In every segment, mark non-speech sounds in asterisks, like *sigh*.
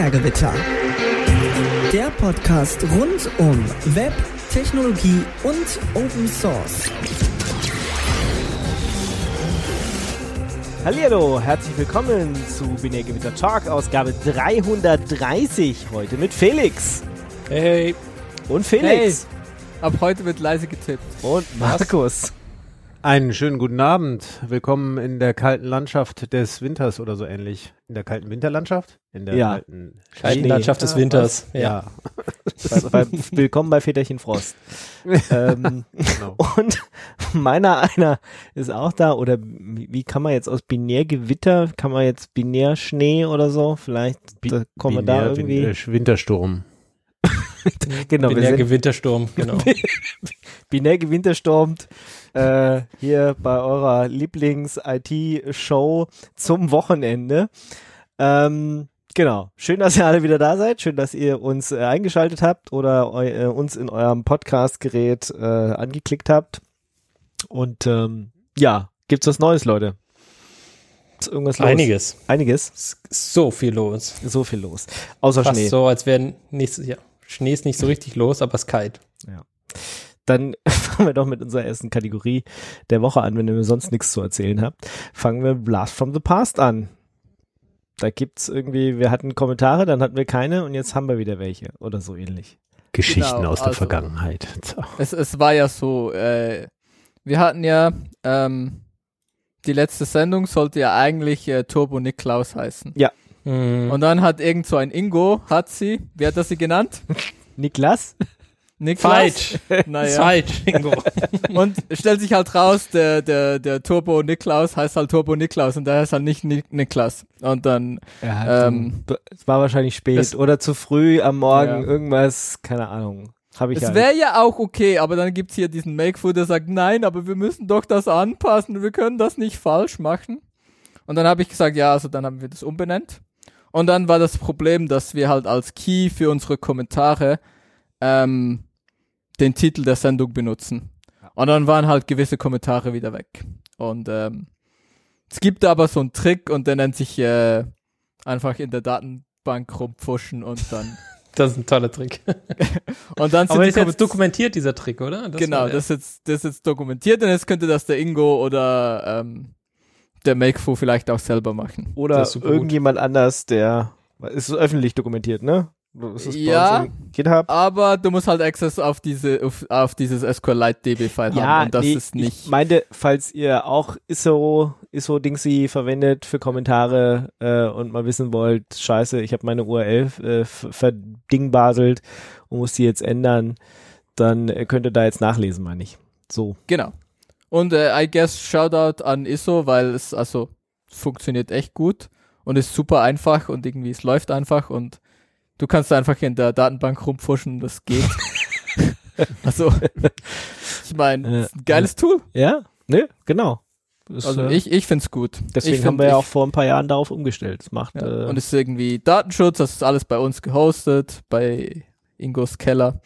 Binärgewitter. Der Podcast rund um Web, Technologie und Open Source. Hallo, herzlich willkommen zu Binärgewitter Talk, Ausgabe 330. Heute mit Felix. Hey. Und Felix. Ab heute wird leise getippt. Und Markus. Einen schönen guten Abend. Willkommen in der kalten Landschaft des Winters oder so ähnlich. In der kalten Winterlandschaft? In der Ja. kalten Kalten. Landschaft des Winters. Ja, *laughs* bei, bei, willkommen bei Väterchen Frost. *laughs* ähm, genau. und meiner einer ist auch da. Oder wie kann man jetzt aus Binärgewitter, kann man jetzt Binärschnee oder so? Vielleicht da kommen wir da irgendwie. Win- äh, Wintersturm. *laughs* genau, Bin wir der sind Gewittersturm, genau. *laughs* binär gewinterstormt äh, hier bei eurer Lieblings-IT-Show zum Wochenende. Ähm, genau. Schön, dass ihr alle wieder da seid. Schön, dass ihr uns äh, eingeschaltet habt oder äh, uns in eurem Podcast-Gerät äh, angeklickt habt. Und ähm, ja, gibt's was Neues, Leute? Ist irgendwas los? Einiges. Einiges. So viel los. So viel los. Außer Fast Schnee. so, als wären nächstes Jahr. Schnee ist nicht so richtig los, aber es ist kalt. Dann *laughs* fangen wir doch mit unserer ersten Kategorie der Woche an, wenn ihr mir sonst nichts zu erzählen habt. Fangen wir Blast from the Past an. Da gibt's irgendwie, wir hatten Kommentare, dann hatten wir keine und jetzt haben wir wieder welche oder so ähnlich. Geschichten Genau, aus der also- Vergangenheit. *laughs* So. Es, es war ja so, äh, wir hatten ja, ähm, die letzte Sendung sollte ja eigentlich äh, Turbo Niklaus heißen. Mhm. Und dann hat irgend so ein Ingo, hat sie, wie hat er sie genannt? *laughs* Niklas? Niklaus? Falsch. *laughs* Naja. Falsch, Ingo. *laughs* Und stellt sich halt raus, der, der, der Turbo Niklaus heißt halt Turbo Niklaus und der heißt halt nicht Nik Niklas. Und dann, ähm, es war wahrscheinlich spät das- oder zu früh am Morgen, Ja. irgendwas, keine Ahnung. Habe ich es ja wäre ja auch okay, aber dann gibt's hier diesen Makefood, der sagt, nein, aber wir müssen doch das anpassen, wir können das nicht falsch machen. Und dann habe ich gesagt, ja, also dann haben wir das umbenannt. Und dann war das Problem, dass wir halt als Key für unsere Kommentare ähm, den Titel der Sendung benutzen. Und dann waren halt gewisse Kommentare wieder weg. Und ähm, es gibt aber so einen Trick und der nennt sich äh, einfach in der Datenbank rumpfuschen und dann *laughs* Das ist ein toller Trick. *laughs* und dann sind Aber ist jetzt Komment- dokumentiert, dieser Trick, oder? Das genau, war der- das ist jetzt, das ist jetzt dokumentiert und jetzt könnte das der Ingo oder ähm, der Makefu vielleicht auch selber machen. oder super gut. irgendjemand anders, der ist öffentlich dokumentiert, ne? Ja. Aber du musst halt Access auf diese auf, auf dieses SQLite DB-File haben und das nee, ist nicht. Ich meinte, falls ihr auch ISO, ISO Dingsy verwendet für Kommentare äh, und mal wissen wollt, scheiße, ich habe meine URL äh, verdingbaselt und muss die jetzt ändern, dann äh, könnt ihr da jetzt nachlesen, meine ich. So. Genau. Und äh, I guess Shoutout an ISO, weil es also funktioniert echt gut und ist super einfach und irgendwie es läuft einfach und du kannst einfach in der Datenbank rumpfuschen, das geht. *laughs* *laughs* also ich meine, ein geiles Tool. Ja? Ne? Genau. Ist, Also äh, ich, ich find's gut. deswegen ich haben wir ja auch vor ein paar Jahren darauf umgestellt. Das macht Ja. äh, Und es ist irgendwie Datenschutz, das ist alles bei uns gehostet, bei Ingos Keller.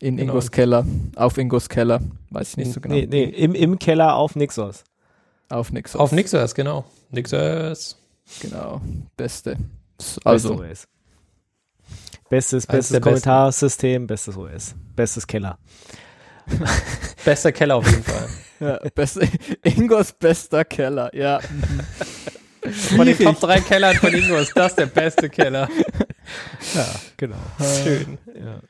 In Genau. Ingos Keller, auf Ingos Keller, weiß ich nicht so genau. nee, nee, im, im Keller auf Nixos. Auf Nixos. Auf Nixers, genau. Nixers. Genau, beste. Also. Also, OS. Bestes, bestes. Kommentarsystem, bestes OS. Bestes Keller. *laughs* Bester Keller auf jeden Fall. *laughs* ja, *laughs* beste, Ingos bester Keller, ja. Von den Top 3 Kellern von Ingo ist das der beste Keller. Ja, genau. Schön. Ja.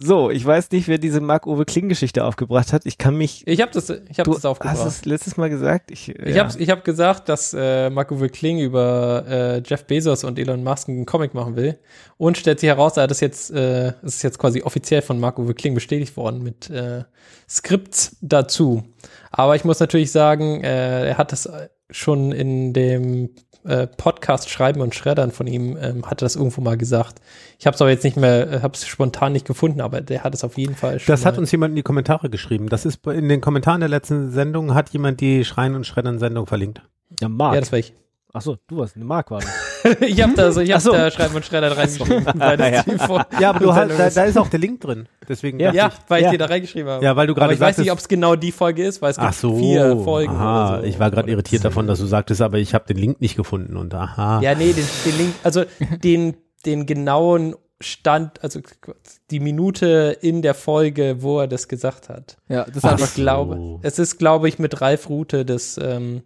So, ich weiß nicht, wer diese Marc-Uwe Kling-Geschichte aufgebracht hat. Ich kann mich. Ich habe das, ich hab du das aufgebracht. hast es letztes Mal gesagt. Ich, Ich ja. habe ich hab gesagt, dass äh, Marco Kling über äh, Jeff Bezos und Elon Musk einen Comic machen will. Und stellt sich heraus, er hat es jetzt, äh, es ist jetzt quasi offiziell von Marco Kling bestätigt worden mit äh, Skripts dazu. Aber ich muss natürlich sagen, äh, er hat das schon in dem äh, Podcast Schreiben und Schreddern von ihm, ähm, hat er das irgendwo mal gesagt. Ich habe es aber jetzt nicht mehr, äh, habe es spontan nicht gefunden, aber der hat es auf jeden Fall schon Das hat uns jemand in die Kommentare geschrieben. Das ist bei- in den Kommentaren der letzten Sendung hat jemand die Schreien und Schreddern Sendung verlinkt. ja, Marc. Ja, das war ich. Achso, du warst, ne, Marc war das. *laughs* ich habe da so, ich habe so. da Schreiben und Schredder reingeschrieben. *laughs* weil das Ja. Ja, aber du *laughs* hast, da, ist. da ist auch der Link drin. Deswegen Ja. Ja, weil ich Ja. dir da reingeschrieben habe. Ja, weil du gerade ich weiß nicht, ob es genau die Folge ist, weil es gibt Ach so, vier Folgen aha, oder so. ich war gerade irritiert davon, dass du sagtest, aber ich habe den Link nicht gefunden und aha. Ja, nee, den, den Link, also den, den genauen Stand, also die Minute in der Folge, wo er das gesagt hat. Ja, das ist Ach einfach Ich glaube, so. es ist, glaube ich, mit Ralf Rute das, ähm,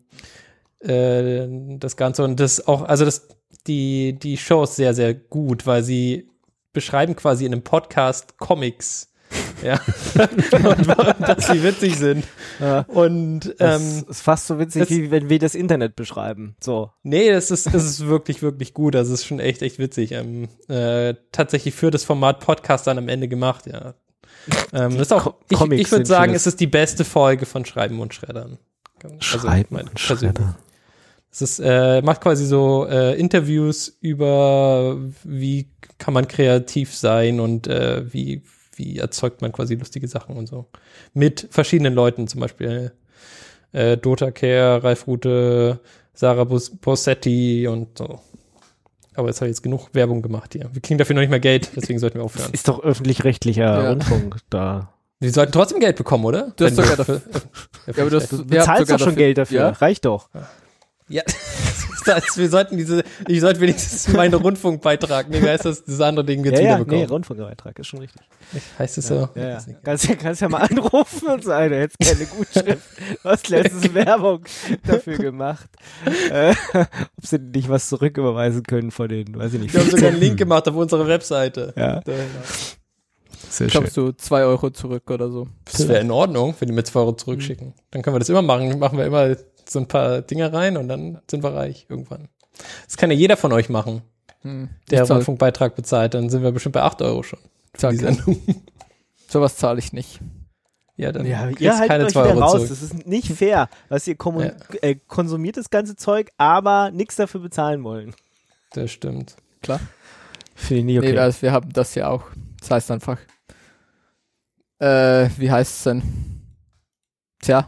äh, das Ganze und das auch, also das, die, die Show ist sehr, sehr gut, weil sie beschreiben quasi in einem Podcast Comics. *laughs* Ja. und, dass sie witzig sind. Ja. Und Das ähm, ist fast so witzig, das- wie wenn wir das Internet beschreiben. So. Nee, das ist, das ist wirklich, wirklich gut. Das ist schon echt, echt witzig. Ähm, äh, tatsächlich für das Format Podcast dann am Ende gemacht, ja. Ähm, das ist auch, ich, ich würde sagen, es ist die beste Folge von Schreiben und Schreddern. Also, mein persönlich. Es ist, äh, macht quasi so äh, Interviews über, wie kann man kreativ sein und äh, wie, wie erzeugt man quasi lustige Sachen und so. Mit verschiedenen Leuten, zum Beispiel äh, Dota Care, Ralf Rute, Sarah Bos Bossetti und so. Aber jetzt habe ich jetzt genug Werbung gemacht hier. Wir kriegen dafür noch nicht mehr Geld, deswegen sollten wir aufhören. Ist doch öffentlich-rechtlicher Ja. Rundfunk da. Wir sollten trotzdem Geld bekommen, oder? Du hast sogar wir- *laughs* Ja, aber du hast, Du bezahlst sogar doch schon Geld dafür. Ja? Reicht doch. Ja, *laughs* das, wir sollten diese, ich sollte wenigstens meinen Rundfunkbeitrag, nee, wie heißt das, das andere Ding jetzt ja, wieder ja, nee. Rundfunkbeitrag ist schon richtig. heißt es so? Ja, ja. Kannst, ja- kannst ja mal anrufen und sagen, du hättest keine Gutschrift. Du hast letztens Werbung dafür gemacht. Äh, ob sie nicht was zurücküberweisen können von den, weiß ich nicht. Wir haben sogar einen 15. Link gemacht auf unsere Webseite. Ja, Da- sehr schön. Kommst du zwei Euro zurück oder so. Das wäre in Ordnung, wenn die mir zwei Euro zurückschicken. Dann können wir das immer machen. Machen wir immer so ein paar Dinge rein und dann sind wir reich irgendwann. Das kann ja jeder von euch machen, Hm. der Rundfunkbeitrag bezahlt. Dann sind wir bestimmt bei 8 Euro schon. Für die Sendung. *laughs* Sowas zahle ich nicht. Ja, dann Ja, ihr haltet keine euch 2 wieder Euro raus. zurück. Das ist nicht fair. Was ihr kommun- äh, konsumiert das ganze Zeug, aber nichts dafür bezahlen wollen. Das stimmt. Klar. Finde ich nie okay. Nee, das, wir haben das ja auch. Das heißt einfach. Äh, wie heißt es denn? Tja,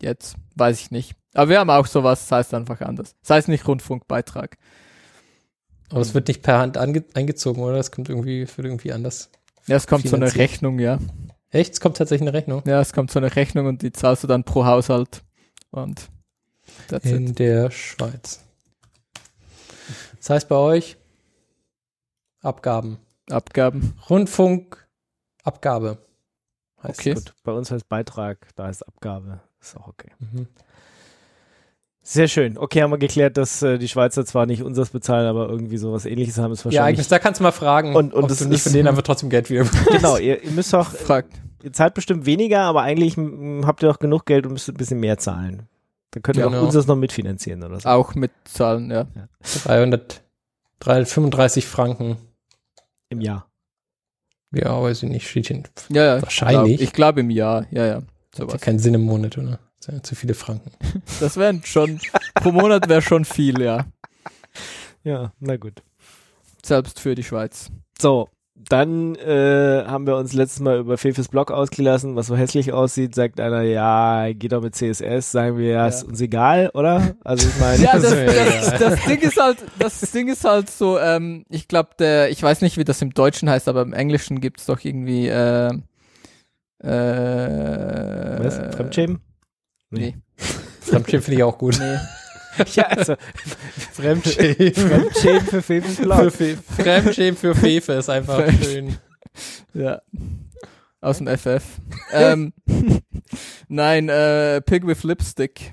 jetzt weiß ich nicht. Aber wir haben auch sowas, das heißt einfach anders. Das heißt nicht Rundfunkbeitrag. Aber es wird nicht per Hand ange eingezogen, oder? Das kommt irgendwie, wird irgendwie anders. Ja, es kommt so eine. Rechnung, ja. Echt? Es kommt tatsächlich eine Rechnung. Ja, es kommt so eine Rechnung und die zahlst du dann pro Haushalt. Und that's In it. der Schweiz. Das heißt bei euch Abgaben. Abgaben. Rundfunkabgabe. Heißt Okay. Gut, bei uns heißt Beitrag, da ist Abgabe. Ist auch okay. Mhm. Sehr schön. Okay, haben wir geklärt, dass äh, die Schweizer zwar nicht unseres bezahlen, aber irgendwie sowas ähnliches haben es Ja, wahrscheinlich. eigentlich, da kannst du mal fragen, Und- und ob das du nicht von denen einfach trotzdem Geld wieder *laughs* genau, ihr, ihr müsst doch, Fragt. ihr zahlt bestimmt weniger, aber eigentlich m, habt ihr doch genug Geld und müsst ein bisschen mehr zahlen. Dann könnt ihr Genau. auch unseres noch mitfinanzieren oder so. Auch mit Zahlen, ja. 300, 335 Franken. Im Jahr. Ja, weiß ich nicht, steht hier. Ja, ja. Wahrscheinlich. Glaub, ich glaube im Jahr, ja, ja. Hat ja keinen Sinn im Monat, oder? Das sind ja zu viele Franken. *laughs* Das wären schon, pro Monat wäre schon viel, ja. Ja, na gut. Selbst für die Schweiz. So, dann äh, haben wir uns letztes Mal über Fefes Blog ausgelassen, was so hässlich aussieht. Sagt einer, ja, geht doch mit CSS. Sagen wir, ja, Ja. ist uns egal, oder? Also ich meine, Ja, das, *laughs* das, das Ding ist halt, das Ding ist halt so, ähm, ich glaube, der, ich weiß nicht, wie das im Deutschen heißt, aber im Englischen gibt's doch irgendwie, äh, äh, was? Fremdschämen? Nee. Fremdschämen finde ich auch gut. Nee. *laughs* Ja, also Fremdschämen. Fremdschämen für Fefes Blog. Fe Fremdschämen für Fefe ist einfach Fremd- schön. Ja. Aus dem FF. *laughs* ähm, nein, äh, Pig with Lipstick.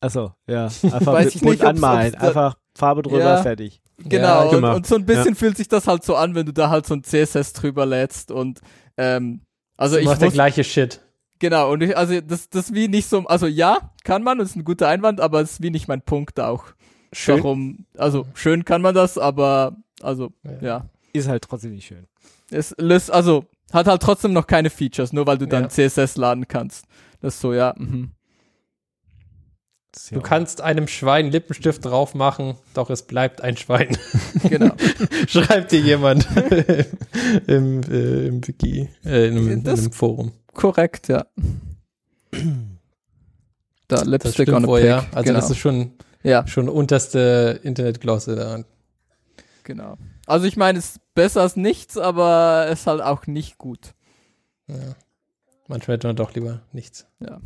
Achso, ja. *laughs* Einfach Weiß mit ich bunt anmalen. Einfach Farbe drüber, Ja. fertig. Genau, Ja, und, und so ein bisschen fühlt sich das halt so an, wenn du da halt so ein CSS drüber lädst und ähm, also Also ich macht der gleiche Shit. Genau und ich, also das das wie nicht so also ja kann man das ist ein guter Einwand aber es ist wie nicht mein Punkt auch Schön. warum also schön kann man das aber also ja, Ist halt trotzdem nicht schön. es löst also hat halt trotzdem noch keine Features nur weil du dann Ja. CSS laden kannst das ist so ja mhm. Ja Du kannst einem Schwein Lippenstift drauf machen, doch es bleibt ein Schwein. *laughs* genau Schreibt dir jemand *laughs* im, äh, im Wiki, äh, in, einem, in einem Forum. Korrekt ja da Das Lipstick stimmt on a wohl, ja. Also genau. das ist schon Ja, schon unterste Internetglosse da. genau. Also ich meine, es ist besser als nichts, aber es ist halt auch nicht gut. Ja. Manchmal hätte man doch lieber nichts. Ja.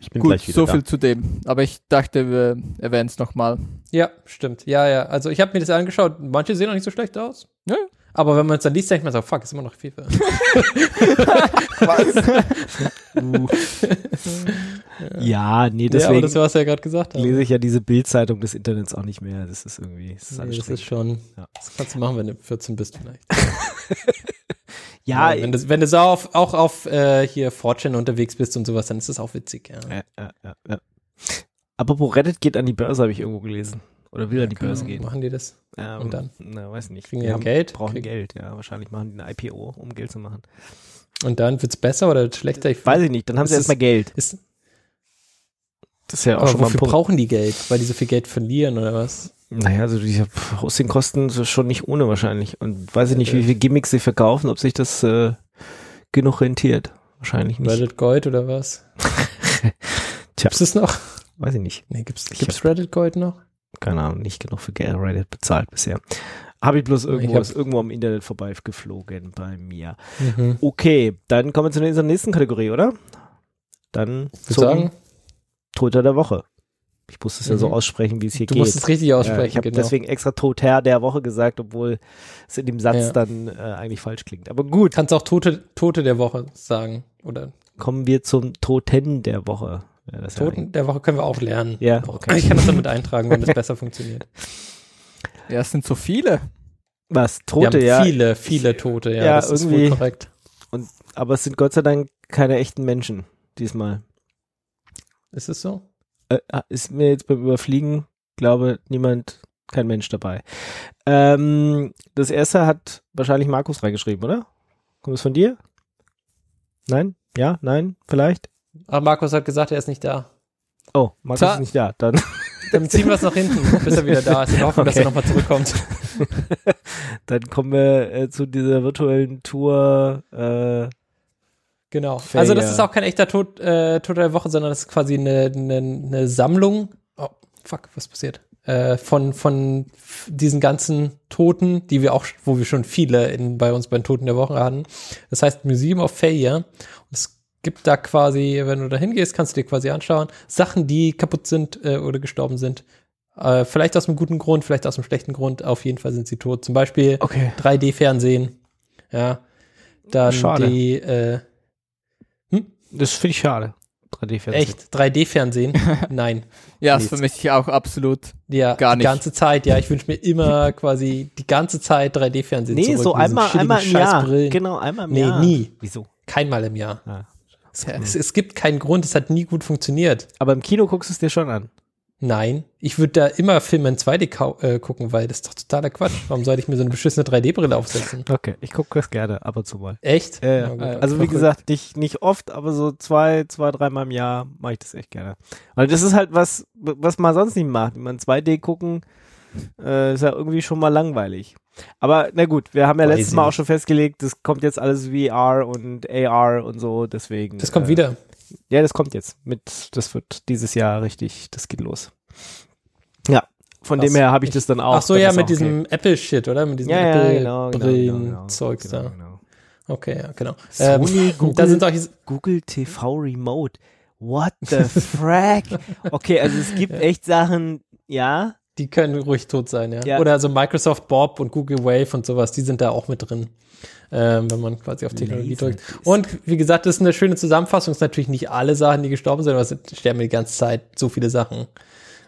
Ich bin Gut, gleich wieder so da. viel zu dem. Aber ich dachte, wir erwähnen es nochmal. Ja, stimmt. Ja, ja. Also ich habe mir das angeschaut. Manche sehen auch nicht so schlecht aus. Ja. Aber wenn man es dann liest, denkt man so, fuck, ist immer noch FIFA. Ja, nee, ja, aber deswegen das war, was er gerade gesagt hat. lese ich ja diese Bildzeitung des Internets auch nicht mehr. Das ist irgendwie, das ist Nee, das ist schon, Ja. das kannst du machen, wenn du 14 bist vielleicht. *laughs* ja, wenn, du, wenn du so auf, auch auf äh, hier Fortune unterwegs bist und sowas, dann ist das auch witzig, ja. ja, ja, ja, ja. Apropos Reddit geht an die Börse, habe ich irgendwo gelesen. Oder will an die Börse gehen. Machen die das? Ähm, Und dann? Na, weiß nicht. Kriegen die dann Geld? Brauchen Kriegen- Geld, ja. Wahrscheinlich machen die eine IPO, um Geld zu machen. Und dann wird's besser oder schlechter? Ich Weiß ich nicht. Dann haben sie erstmal Geld. ist, Das ist ja auch aber schon mal ein wofür Punkt. brauchen die Geld? Weil die so viel Geld verlieren oder was? Naja, also diese Hostingkosten sind schon nicht ohne wahrscheinlich. Und weiß ich nicht, wie viele Gimmicks sie verkaufen, ob sich das äh, genug rentiert. Wahrscheinlich nicht. Reddit Gold oder was? *laughs* Tja. Gibt's das noch? Weiß ich nicht. Nee, gibt's, Ich gibt's Reddit Gold noch? Keine Ahnung, nicht genug für Reddit bezahlt bisher. Habe ich bloß irgendwo, Ich ist irgendwo am Internet vorbei geflogen bei mir. Mhm. Okay, dann kommen wir zu unserer nächsten Kategorie, oder? Dann zum sagen, Toter der Woche. Ich muss es ja so Mhm. aussprechen, wie es hier du geht. musst es richtig aussprechen, ich habe genau. deswegen extra Toter der Woche gesagt, obwohl es in dem Satz Ja. dann äh, eigentlich falsch klingt. Aber gut, Kannst auch Tote, Tote der Woche sagen. Oder kommen wir zum Toten der Woche. Ja, Toten der Woche können wir auch lernen. Ja, okay. Ich kann das damit eintragen, wenn *laughs* das besser funktioniert. Ja, es sind so viele. Was? Wir Tote, haben ja. viele, viele Tote, ja, Ja, das ist wohl irgendwie- korrekt. Aber es sind Gott sei Dank keine echten Menschen diesmal. Ist es so? Äh, ist mir jetzt beim Überfliegen, glaube niemand, kein Mensch dabei. Ähm, das erste hat wahrscheinlich Markus reingeschrieben, oder? Kommt es von dir? Nein? Ja? Nein? Vielleicht? Aber Markus hat gesagt, er ist nicht da. Oh, Markus Ta- ist nicht da. Dann, *laughs* Dann ziehen wir es nach hinten, bis er wieder da ist. Wir hoffen, dass Okay. er nochmal zurückkommt. *laughs* dann kommen wir äh, zu dieser virtuellen Tour. Äh, Genau. Fair, also das ist auch kein echter Tod, äh, Tod der Woche, sondern das ist quasi eine, eine, eine Sammlung. Oh, fuck, was passiert? Äh, von, von diesen ganzen Toten, die wir auch, wo wir schon viele in, bei uns bei den Toten der Woche hatten. Das heißt Museum of Failure. Und es gibt da quasi, wenn du da hingehst, kannst du dir quasi anschauen, Sachen, die kaputt sind äh, oder gestorben sind. Äh, vielleicht aus einem guten Grund, vielleicht aus einem schlechten Grund. Auf jeden Fall sind sie tot. Zum Beispiel okay. 3D-Fernsehen. Ja. Dann Schade. die, äh, Das finde ich schade. 3D-Fernsehen. Echt? 3D-Fernsehen? *laughs* Nein. Ja, Nee, das vermisse ich auch absolut. Ja, Gar die nicht. ganze Zeit. Ja, ich wünsche mir immer *laughs* quasi die ganze Zeit 3D-Fernsehen Nee, zurück. so einmal, einmal im Jahr. Genau, einmal im Nee, Jahr. nie. Wieso? Keinmal im Jahr. Ah. Es, es, es gibt keinen Grund, es hat nie gut funktioniert. Aber im Kino guckst du es dir schon an. Nein, ich würde da immer Filme in 2D kau- äh, gucken, weil das ist doch totaler Quatsch. Warum sollte ich mir so eine beschissene 3D-Brille aufsetzen? Okay, ich gucke das gerne ab und zu mal. Echt? Ja. Na gut, Also wie gesagt, nicht, nicht oft, aber so zwei, zwei, dreimal im Jahr mache ich das echt gerne. Weil das ist halt was, was man sonst nicht macht. Wenn man 2D gucken, äh, ist ja irgendwie schon mal langweilig. Aber na gut, wir haben ja Weiß letztes Mal auch schon festgelegt, das kommt jetzt alles VR und AR und so, deswegen. Das kommt äh, wieder. Ja, das kommt jetzt. Mit, das wird dieses Jahr richtig, das geht los. Ja, von Krass. dem her habe ich das dann auch. Ach so, ja, mit auch okay. diesem Apple-Shit, oder? Mit diesem ja, ja, genau, genau, genau, genau, Apple-Brillen-Zeugs genau, da. genau. Okay, ja, genau. Sony, ähm, Google, da sind solche, Google TV Remote. What the *laughs* frack? Okay, also es gibt echt Sachen, ja. Die können ruhig tot sein, ja. Ja. Oder so Microsoft Bob und Google Wave und sowas, die sind da auch mit drin, ähm, wenn man quasi auf Technologie drückt. Laserdisc. Und wie gesagt, das ist eine schöne Zusammenfassung. Es sind natürlich nicht alle Sachen, die gestorben sind, aber es sterben die ganze Zeit so viele Sachen,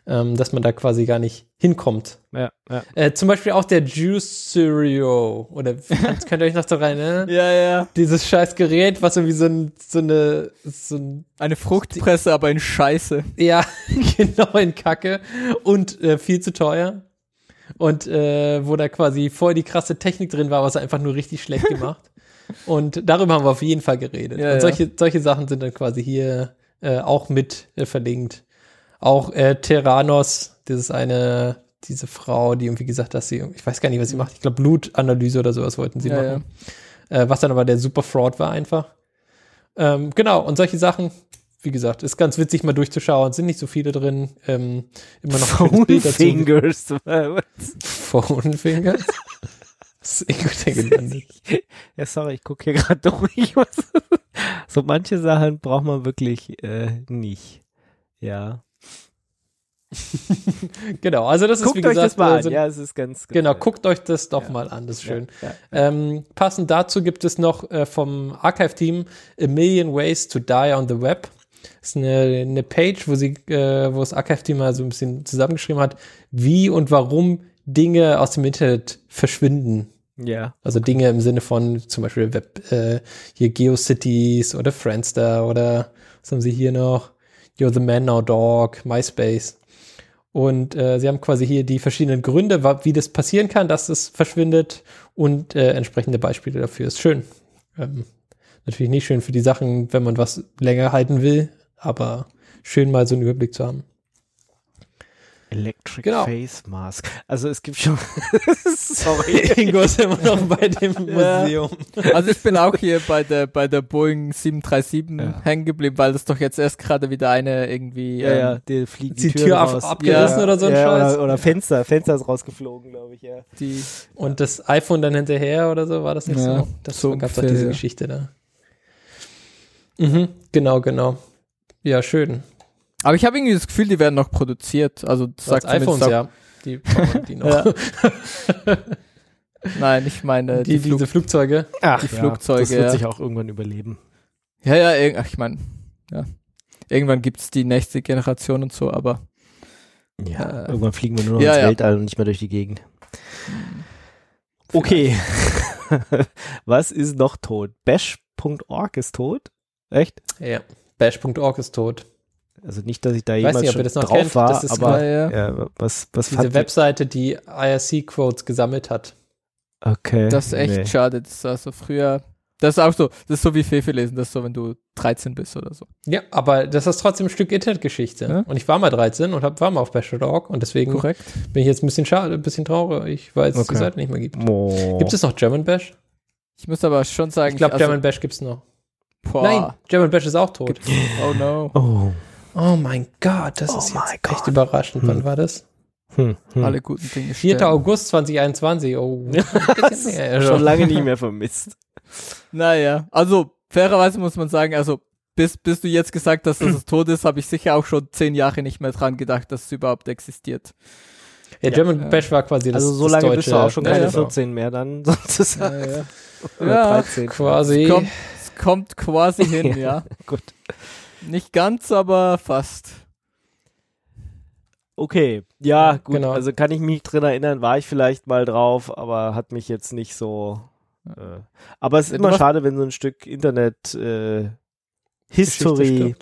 ähm, dass man da quasi gar nicht hinkommt. Ja, ja. Äh, zum Beispiel auch der Juice Cereal. Oder *laughs* könnt, ihr euch noch daran erinnern? Ja, ja. Dieses scheiß Gerät, was irgendwie so, ein, so eine, so ein Eine Fruchtpresse, aber in Scheiße. Ja, *laughs* genau in Kacke und äh, viel zu teuer. Und äh, wo da quasi voll die krasse Technik drin war, was einfach nur richtig schlecht *laughs* gemacht. und darüber haben wir auf jeden Fall geredet. Ja, und ja. solche, solche Sachen sind dann quasi hier äh, auch mit äh, verlinkt. Auch äh, Terranos, das ist eine, diese Frau, die irgendwie gesagt hat, dass sie, ich weiß gar nicht, was sie macht, ich glaube Blutanalyse oder sowas wollten sie Ja, machen. Äh, was dann aber der super Fraud war einfach. Ähm, genau, und solche Sachen wie gesagt, ist ganz witzig mal durchzuschauen. Sind nicht so viele drin. Ähm, immer noch dazu. Fingers. Phone Fingers. Das ist irgendwie gelandet. *laughs* Ja, sorry, ich gucke hier gerade durch. So manche Sachen braucht man wirklich äh, nicht. Ja. *laughs* genau, also das ist Guckt wie euch gesagt, das mal äh, so- an. Ja, es ist ganz, ganz Genau, nett. guckt euch das doch Ja. mal an, das ist schön. Ja, ja. Ähm, passend dazu gibt es noch äh, vom Archive-Team A Million Ways to Die on the Web. Das ist eine, eine Page, wo sie, äh, wo das Archive-Team mal so ein bisschen zusammengeschrieben hat, wie und warum Dinge aus dem Internet verschwinden. Ja. Also Dinge im Sinne von zum Beispiel Web, äh, hier GeoCities oder Friendster oder was haben sie hier noch? You're the Man Now Dog, MySpace. Und äh, sie haben quasi hier die verschiedenen Gründe, wie das passieren kann, dass es verschwindet und äh, entsprechende Beispiele dafür. Ist schön. Ähm, natürlich nicht schön für die Sachen, wenn man was länger halten will, aber schön mal so einen Überblick zu haben. Electric Genau. Face Mask. Also es gibt schon. *laughs* Sorry. *laughs* Ingo ist immer noch bei dem Museum. Also ich bin auch hier bei der bei der Boeing 737 Ja. hängen geblieben, weil das doch jetzt erst gerade wieder eine irgendwie Ja, ja, ähm, die fliegt Die die, Tür Tür ab- abgerissen ja, oder so ein ja, Scheiß? Oder, oder Fenster, Fenster ist rausgeflogen, glaube ich, ja. die Und das iPhone dann hinterher oder so, war das nicht Ja, so? Das so gab es doch diese ja. Geschichte da. Mhm, genau, genau. Ja, schön. Aber ich habe irgendwie das Gefühl, die werden noch produziert. Also das Sagt iPhones, auch- ja. Die, die noch. *laughs* Nein, ich meine die, die, Flug diese Flugzeuge. Ach, Die Flugzeuge, Das wird ja. sich auch irgendwann überleben. Ja, ja, ach, ich meine, ja. Irgendwann gibt's die nächste Generation und so, aber Ja, Äh, irgendwann fliegen wir nur noch ja, ins ja. Weltall und nicht mehr durch die Gegend. Okay. *laughs* Was ist noch tot? Bash.org ist tot? Echt? Ja. Bash.org ist tot. Also nicht, dass ich da Ich weiß jemals nicht, ob schon ihr das noch drauf kennt. war, Das ist aber ja, ja. ja, was, was Diese fand Webseite, die IRC-Quotes gesammelt hat. Okay. Das ist echt nee. schade. Das ist also früher. Das ist auch so, das ist so wie Fefe lesen, das ist so, wenn du 13 bist oder so. Ja, aber das ist trotzdem ein Stück Internetgeschichte. Ja. Und ich war mal 13 und hab, war mal auf Bash.org und deswegen Korrekt. bin ich jetzt ein bisschen schade, ein bisschen traurig, weil es die Okay. Seite nicht mehr gibt. Oh. Gibt es noch German Bash? Ich muss aber schon sagen, Ich glaube, also, German Bash gibt's noch. boah, Nein, German Bash ist auch tot. Oh no. Oh. Oh mein Gott, das Oh ist jetzt Gott. echt überraschend. Wann Hm. war das? Hm, hm. Alle guten Dinge 4. sterben. August 2021. Oh, näher *laughs* Schon lange nicht mehr vermisst. Naja, also fairerweise muss man sagen, also bis, bis du jetzt gesagt hast, dass es *clears throat* tot ist, habe ich sicher auch schon zehn Jahre nicht mehr dran gedacht, dass es überhaupt existiert. Ja, German Ja. Bash war quasi das Also so lange deutsche, bist du auch schon Ja, keine ja. 14 mehr dann *laughs* sozusagen. Oder Ja, 13. Quasi. Es kommt, es kommt quasi hin, *laughs* ja. Gut. Nicht ganz, aber fast. Okay, ja, gut. genau. Also kann ich mich drin erinnern, war ich vielleicht mal drauf, aber hat mich jetzt nicht so. Äh, aber es ist Du immer schade, wenn so ein Stück Internet äh, History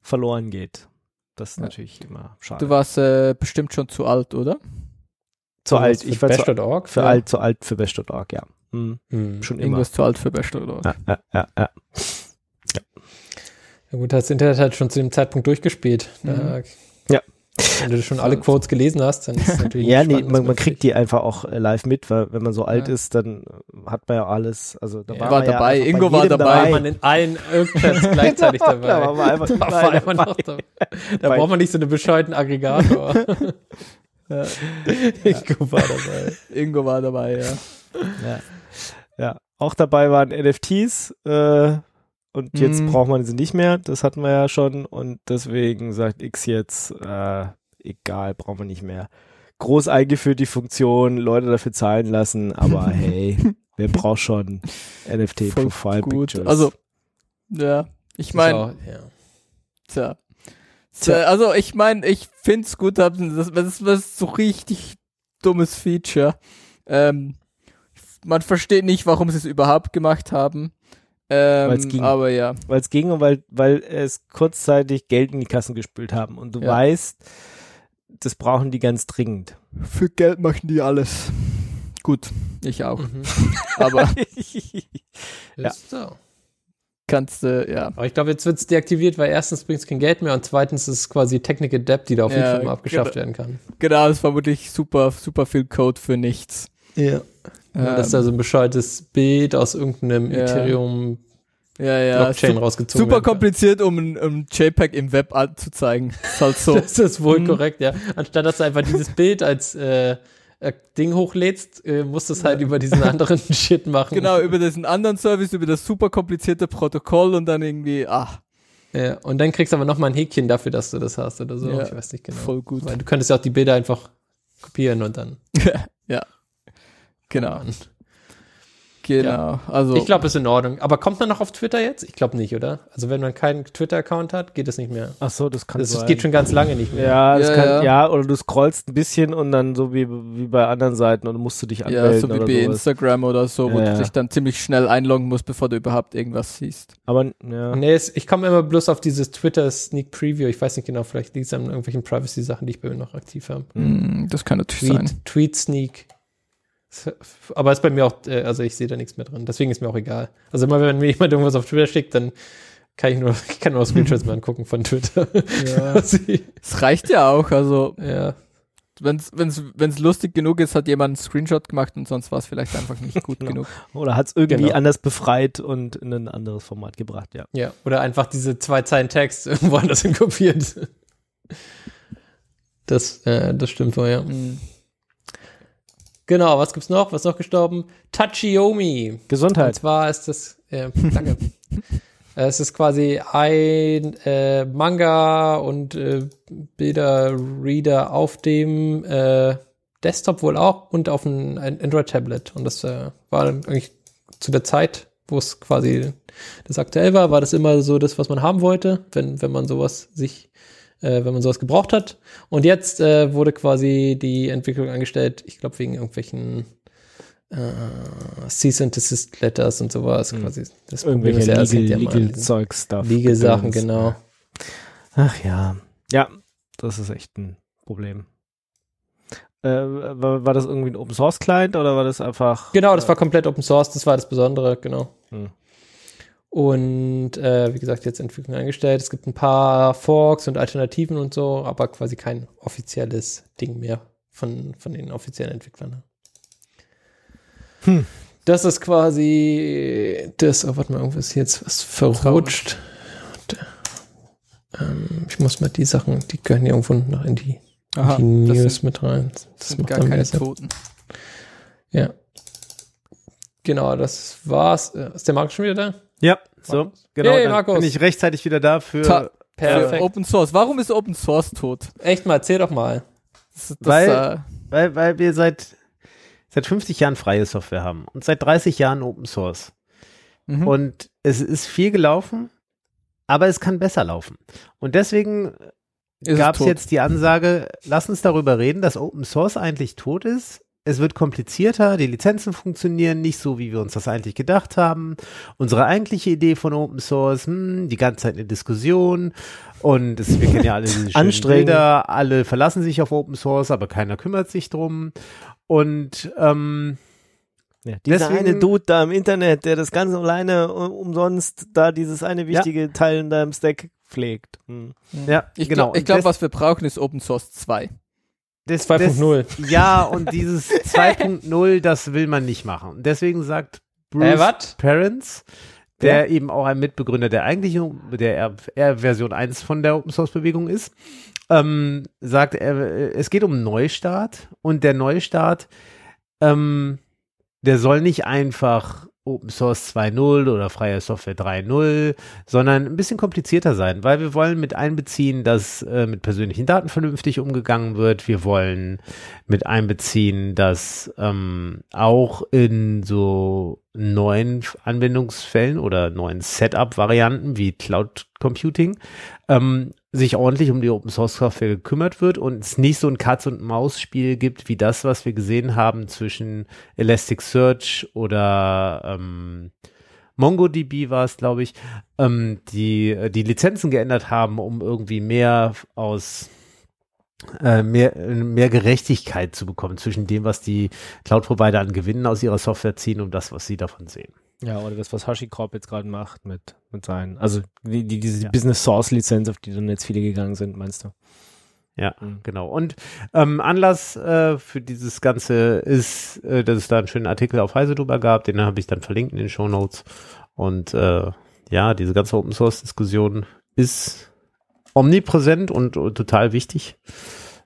verloren geht. Das ist Ja. natürlich immer schade. Du warst äh, bestimmt schon zu alt, oder? zu Also alt. Ich war zu, Bash.org. für ja. alt, zu alt für Best.org, ja. Hm, Hm. schon immer. Irgendwas zu alt für oder? Ja, ja, ja, ja. Ja gut, das Internet hat schon zu dem Zeitpunkt durchgespielt. Da, Mhm. Ja. Wenn du schon alle Quotes gelesen hast, dann ist es natürlich *laughs* Ja, nicht nee, spannend, man, man kriegt die einfach auch äh, live mit, weil wenn man so alt Ja. ist, dann äh, hat man ja alles. Also da Ja. war, War ja dabei, bei Ingo war dabei. war man in allen Irgendpads *laughs* gleichzeitig Genau, dabei. da war man einfach *laughs* Da war einfach dabei. noch dabei. Da Bei- braucht man nicht so einen bescheuerten Aggregator. Ja. Ingo war dabei. Ingo war dabei, ja. Ja. ja, auch dabei waren NFTs äh, und jetzt Mhm. braucht man sie nicht mehr. Das hatten wir ja schon und deswegen sagt X jetzt, äh, egal, brauchen wir nicht mehr. Groß eingeführt die Funktion, Leute dafür zahlen lassen, aber *laughs* hey, wer braucht schon NFT Voll Profile gut. Pictures? Also, ja. Ich meine, ja. Tja. Tja. Also ich meine, ich find's gut, dass- das, das ist so richtig dummes Feature. Ähm, man versteht nicht, warum sie es überhaupt gemacht haben. Weil's Ähm, ging. aber ja. weil es ging und weil, weil es kurzzeitig Geld in die Kassen gespült haben und du Ja. weißt, das brauchen die ganz dringend. Für Geld machen die alles. Gut, ich auch. Mhm. *laughs* Aber *laughs* Ja. Ist so. kannst du, ja. Aber ich glaube, jetzt wird es deaktiviert, weil erstens bringt es kein Geld mehr und zweitens ist es quasi Technical Debt, die da auf Ja, jeden Fall abgeschafft genau. werden kann. Genau, das ist vermutlich super, super viel Code für nichts. Ja. Ähm, dass da so ein bescheuertes Bild aus irgendeinem Ja. Ethereum Ja, ja. Blockchain su- rausgezogen Super werden. kompliziert, um ein um JPEG im Web anzuzeigen. *laughs* Ist halt so. Das ist wohl Mhm. korrekt, ja. Anstatt dass du einfach dieses Bild als äh, äh, Ding hochlädst, äh, musst du es halt über diesen anderen *laughs* Shit machen. genau, über diesen anderen Service, über das super komplizierte Protokoll und dann irgendwie, ach, Ja, und dann kriegst du aber noch mal ein Häkchen dafür, dass du das hast oder so. Ja, ich weiß nicht genau. voll gut. Weil du könntest ja auch die Bilder einfach kopieren und dann. *laughs* Genau. Genau. Also, Ich glaube, ist in Ordnung. Aber kommt man noch auf Twitter jetzt? Ich glaube nicht, oder? Also wenn man keinen Twitter-Account hat, geht das nicht mehr. Ach so, das kann Das sein. geht schon ganz lange nicht mehr. ja, das Ja, kann, ja. ja. oder du scrollst ein bisschen und dann so wie, wie bei anderen Seiten und musst du dich anmelden ja, so wie oder bei sowas. Instagram oder so, wo Ja, du ja. dich dann ziemlich schnell einloggen musst, bevor du überhaupt irgendwas siehst. Aber ja. Nee, es, ich komme immer bloß auf dieses Twitter Sneak Preview. Ich weiß nicht genau, vielleicht liegt es an irgendwelchen Privacy-Sachen, die ich bei mir noch aktiv habe. Hm, das kann natürlich sein. Tweet, Tweet Sneak. Aber ist bei mir auch, äh, also ich sehe da nichts mehr drin. Deswegen ist mir auch egal. Also immer wenn mir jemand irgendwas auf Twitter schickt, dann kann ich nur, *laughs* ich kann nur Screenshots mal angucken von Twitter. Ja. *laughs* Es reicht ja auch, also ja. wenn's, wenn's, wenn's lustig genug ist, hat jemand einen Screenshot gemacht und sonst war es vielleicht einfach nicht gut *laughs* Genau. genug. Oder hat es irgendwie Genau. anders befreit und in ein anderes Format gebracht, ja. Ja, oder einfach diese zwei Zeilen Text irgendwo anders hin kopiert. Das, äh, das stimmt wohl, ja. Hm. Genau, was gibt's noch? Was ist noch gestorben? Tachiomi. Und Gesundheit. zwar ist das, äh, danke. *laughs* Äh, es ist quasi ein äh, Manga und äh, Bilderreader auf dem äh, Desktop wohl auch und auf ein, ein Android-Tablet. Und das äh, war dann eigentlich zu der Zeit, wo es quasi das aktuell war, war das immer so das, was man haben wollte, wenn, wenn man sowas sich, äh, wenn man sowas gebraucht hat. Und jetzt äh, wurde quasi die Entwicklung eingestellt, ich glaube wegen irgendwelchen äh, Cease and Desist Letters und sowas. Hm. Quasi das Problem Irgendwelche ist ja, hängt ja Legal, mal an Legal Gedöns. genau. Ach ja. Ja, das ist echt ein Problem. Äh, war, war das irgendwie ein Open Source Client oder war das einfach? Genau, das war komplett Open Source, das war das Besondere, genau. Hm. Und äh, wie gesagt, jetzt Entwicklung eingestellt. Es gibt ein paar Forks und Alternativen und so, aber quasi kein offizielles Ding mehr von, von den offiziellen Entwicklern. Hm. Das ist quasi das, oh, warte mal, irgendwas ist jetzt was verrutscht. Und, ähm, ich muss mal die Sachen, die gehören hier irgendwo noch in die, Aha, die das News sind, mit rein. Das sind macht gar dann keine Sinn. Toten. Ja. Genau, das war's. Äh, Ist der Markus schon wieder da? Ja, so, genau. Hey, dann Markus. bin ich rechtzeitig wieder da für, Ta- Perfekt. Für Open Source. Warum ist Open Source tot? Echt mal, erzähl doch mal. Das, das, Weil- äh, weil, weil wir seit, seit 50 Jahren freie Software haben und seit 30 Jahren Open Source. mhm. Und es ist viel gelaufen, aber es kann besser laufen. Und deswegen gab es jetzt die Ansage, lass uns darüber reden, dass Open Source eigentlich tot ist. Es wird komplizierter, die Lizenzen funktionieren nicht so, wie wir uns das eigentlich gedacht haben. Unsere eigentliche Idee von Open Source, hm, die ganze Zeit eine Diskussion und es, wir kennen ja alle diese. *laughs* Bilder, alle verlassen sich auf Open Source, aber keiner kümmert sich drum. Und ähm, Ja, dieser Deswegen- eine Dude da im Internet, der das Ganze alleine um- umsonst da dieses eine wichtige Teil in deinem Stack pflegt. Hm. ja, Ich genau. glaube, glaub, Und was wir brauchen, ist Open Source 2. des- 2.0. Ja, und dieses *laughs* 2.0, das will man nicht machen. Und deswegen sagt Bruce Äh? Parents, der eben auch ein Mitbegründer der eigentlichen, der R- Version 1 von der Open Source Bewegung ist, ähm, sagt, er, es geht um einen Neustart und der Neustart, ähm, der soll nicht einfach Open Source 2.0 oder freie Software 3.0, sondern ein bisschen komplizierter sein, weil wir wollen mit einbeziehen, dass äh, mit persönlichen Daten vernünftig umgegangen wird. Wir wollen mit einbeziehen, dass ähm, auch in so neuen Anwendungsfällen oder neuen Setup-Varianten wie Cloud Computing ähm, sich ordentlich um die Open Source Software gekümmert wird und es nicht so ein Katz- und Maus-Spiel gibt wie das, was wir gesehen haben zwischen Elasticsearch oder ähm, MongoDB war es, glaube ich, ähm, die äh, die Lizenzen geändert haben, um irgendwie mehr aus äh, mehr, mehr Gerechtigkeit zu bekommen zwischen dem, was die Cloud-Provider an Gewinnen aus ihrer Software ziehen und das, was sie davon sehen. Ja, oder das, was HashiCorp jetzt gerade macht mit, mit seinen, also die, die, diese Ja. Business Source Lizenz, auf die dann jetzt viele gegangen sind, meinst du? Ja, Mhm. genau. Und ähm, Anlass äh, für dieses Ganze ist, äh, dass es da einen schönen Artikel auf Heise drüber gab, den habe ich dann verlinkt in den Show Notes. Und äh, ja, diese ganze Open Source Diskussion ist omnipräsent und, und total wichtig,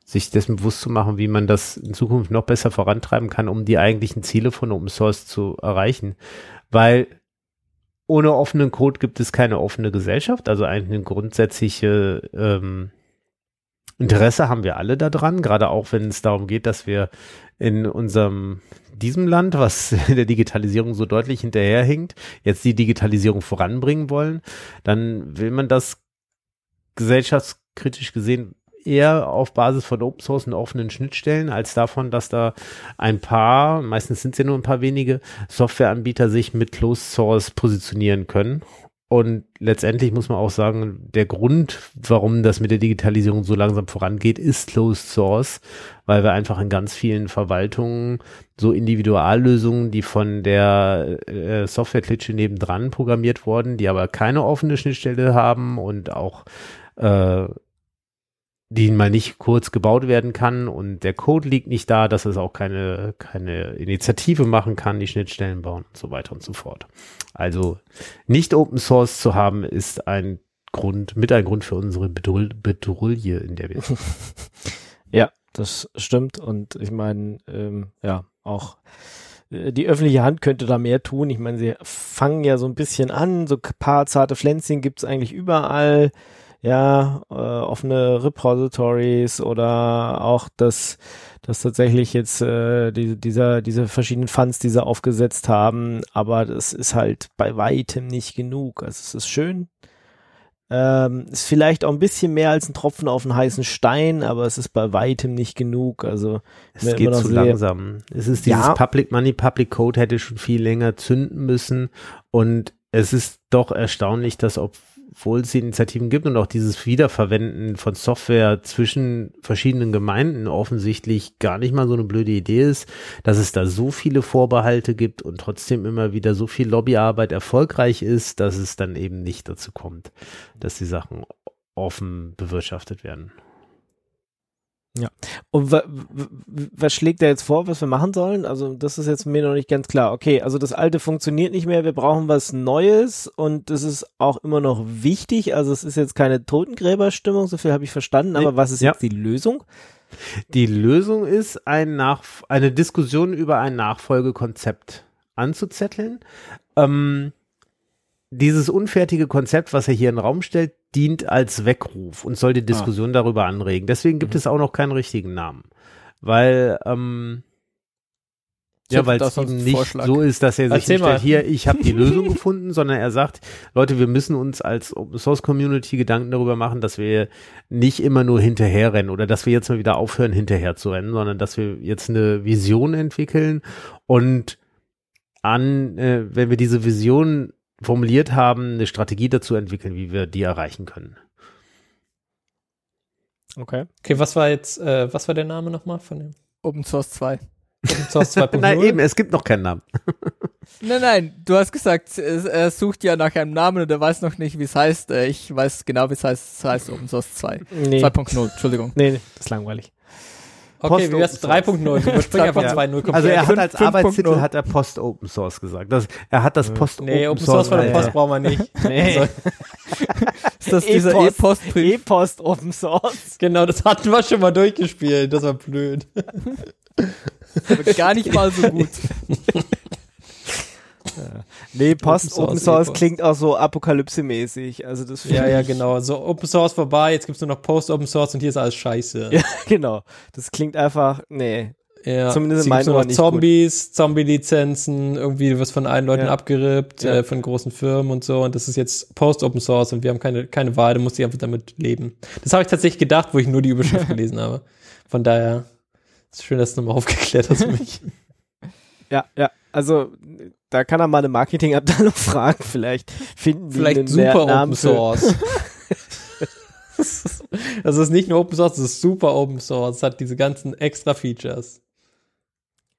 sich dessen bewusst zu machen, wie man das in Zukunft noch besser vorantreiben kann, um die eigentlichen Ziele von Open Source zu erreichen. Weil ohne offenen Code gibt es keine offene Gesellschaft, also eigentlich eine grundsätzliche ähm, Interesse haben wir alle daran, gerade auch wenn es darum geht, dass wir in unserem diesem Land, was *laughs* der Digitalisierung so deutlich hinterherhinkt, jetzt die Digitalisierung voranbringen wollen, dann will man das gesellschaftskritisch gesehen eher auf Basis von Open Source und offenen Schnittstellen, als davon, dass da ein paar, meistens sind es ja nur ein paar wenige, Softwareanbieter sich mit Closed Source positionieren können. Und letztendlich muss man auch sagen, der Grund, warum das mit der Digitalisierung so langsam vorangeht, ist Closed Source, weil wir einfach in ganz vielen Verwaltungen so Individuallösungen, die von der äh, Software-Klitsche nebendran programmiert wurden, die aber keine offene Schnittstelle haben und auch äh, die mal nicht kurz gebaut werden kann und der Code liegt nicht da, dass es auch keine, keine Initiative machen kann, die Schnittstellen bauen und so weiter und so fort. Also nicht Open Source zu haben, ist ein Grund, mit ein Grund für unsere Bedrulle, in der wir sind. *laughs* ja, das stimmt und ich meine, ähm, ja, auch äh, die öffentliche Hand könnte da mehr tun. Ich meine, sie fangen ja so ein bisschen an, so paar zarte Pflänzchen gibt's eigentlich überall ja, äh, offene Repositories oder auch das, das tatsächlich jetzt äh, die, dieser, diese verschiedenen Funds, die sie aufgesetzt haben, aber das ist halt bei weitem nicht genug. Also es ist schön. Ähm, ist vielleicht auch ein bisschen mehr als ein Tropfen auf einen heißen Stein, aber es ist bei weitem nicht genug. Also es geht zu langsam. Es ist dieses ja. Public Money, Public Code hätte schon viel länger zünden müssen und es ist doch erstaunlich, dass ob obwohl es Initiativen gibt und auch dieses Wiederverwenden von Software zwischen verschiedenen Gemeinden offensichtlich gar nicht mal so eine blöde Idee ist, dass es da so viele Vorbehalte gibt und trotzdem immer wieder so viel Lobbyarbeit erfolgreich ist, dass es dann eben nicht dazu kommt, dass die Sachen offen bewirtschaftet werden. Ja. Und was schlägt er jetzt vor, was wir machen sollen? Also, das ist jetzt mir noch nicht ganz klar. Okay, also das alte funktioniert nicht mehr, wir brauchen was Neues und das ist auch immer noch wichtig. Also, es ist jetzt keine Totengräberstimmung, so viel habe ich verstanden, aber was ist ja. jetzt die Lösung? Die Lösung ist ein Nach eine Diskussion über ein Nachfolgekonzept anzuzetteln. Ähm, dieses unfertige Konzept, was er hier in den Raum stellt, dient als Weckruf und soll die. Diskussion ah. darüber anregen. Deswegen gibt mhm. es auch noch keinen richtigen Namen. Weil, ähm, ja, weil es eben nicht Vorschlag. so ist, dass er sich hinstellt, hier, ich habe die *laughs* Lösung gefunden, sondern er sagt, Leute, wir müssen uns als Open Source Community Gedanken darüber machen, dass wir nicht immer nur hinterherrennen oder dass wir jetzt mal wieder aufhören, hinterher zu rennen, sondern dass wir jetzt eine Vision entwickeln und an, äh, wenn wir diese Vision formuliert haben, eine Strategie dazu entwickeln, wie wir die erreichen können. Okay. Okay, was war jetzt, äh, was war der Name nochmal von dem? Open Source 2. Open Source 2.0? *laughs* nein, eben, es gibt noch keinen Namen. *laughs* nein, nein, du hast gesagt, er sucht ja nach einem Namen und er weiß noch nicht, wie es heißt. Äh, ich weiß genau, wie es heißt. Es heißt Open Source 2. Nee. 2.0, Entschuldigung. Nee, das ist langweilig. Okay, wie wär's 3.0? Überspring *laughs* einfach 2.0 Also er hat als 5. Arbeitstitel hat er Post Open Source gesagt. Das, er hat das Post Open Source. Nee, Open Source von der Post brauchen wir nicht. *laughs* nee. *laughs* ist das dieser E-Post E-Post Open Source? Genau, das hatten wir schon mal durchgespielt. Das war blöd. Aber gar nicht mal so gut. Ja. Nee, Post Open Source, Open Source klingt auch so Apokalypse-mäßig. Also das ja, ja, genau. So Open Source vorbei, jetzt gibt's nur noch Post Open Source und hier ist alles scheiße. *laughs* Ja, genau. Das klingt einfach, nee. Ja, Zumindest in meinen noch Zombies, Zombie-Lizenzen, irgendwie was von allen Leuten ja. abgerippt, ja. Äh, von großen Firmen und so. Und das ist jetzt Post-Open Source und wir haben keine, keine Wahl, du musst dich einfach damit leben. Das habe ich tatsächlich gedacht, wo ich nur die Überschrift *laughs* gelesen habe. Von daher ist schön, dass du nochmal *laughs* aufgeklärt hast für mich. Ja, ja. Also da kann er mal eine Marketingabteilung *laughs* fragen. Vielleicht finden die Vielleicht einen super Open Source. *laughs* das ist nicht nur Open Source, das ist super Open Source. Es hat diese ganzen extra Features.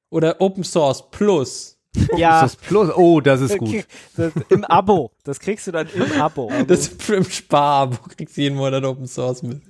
Oder Open Source Plus. Ja. Das Plus. Oh, das ist gut. Das, Im Abo. Das kriegst du dann im Abo. Das im Sparabo kriegst du jeden Monat Open Source mit.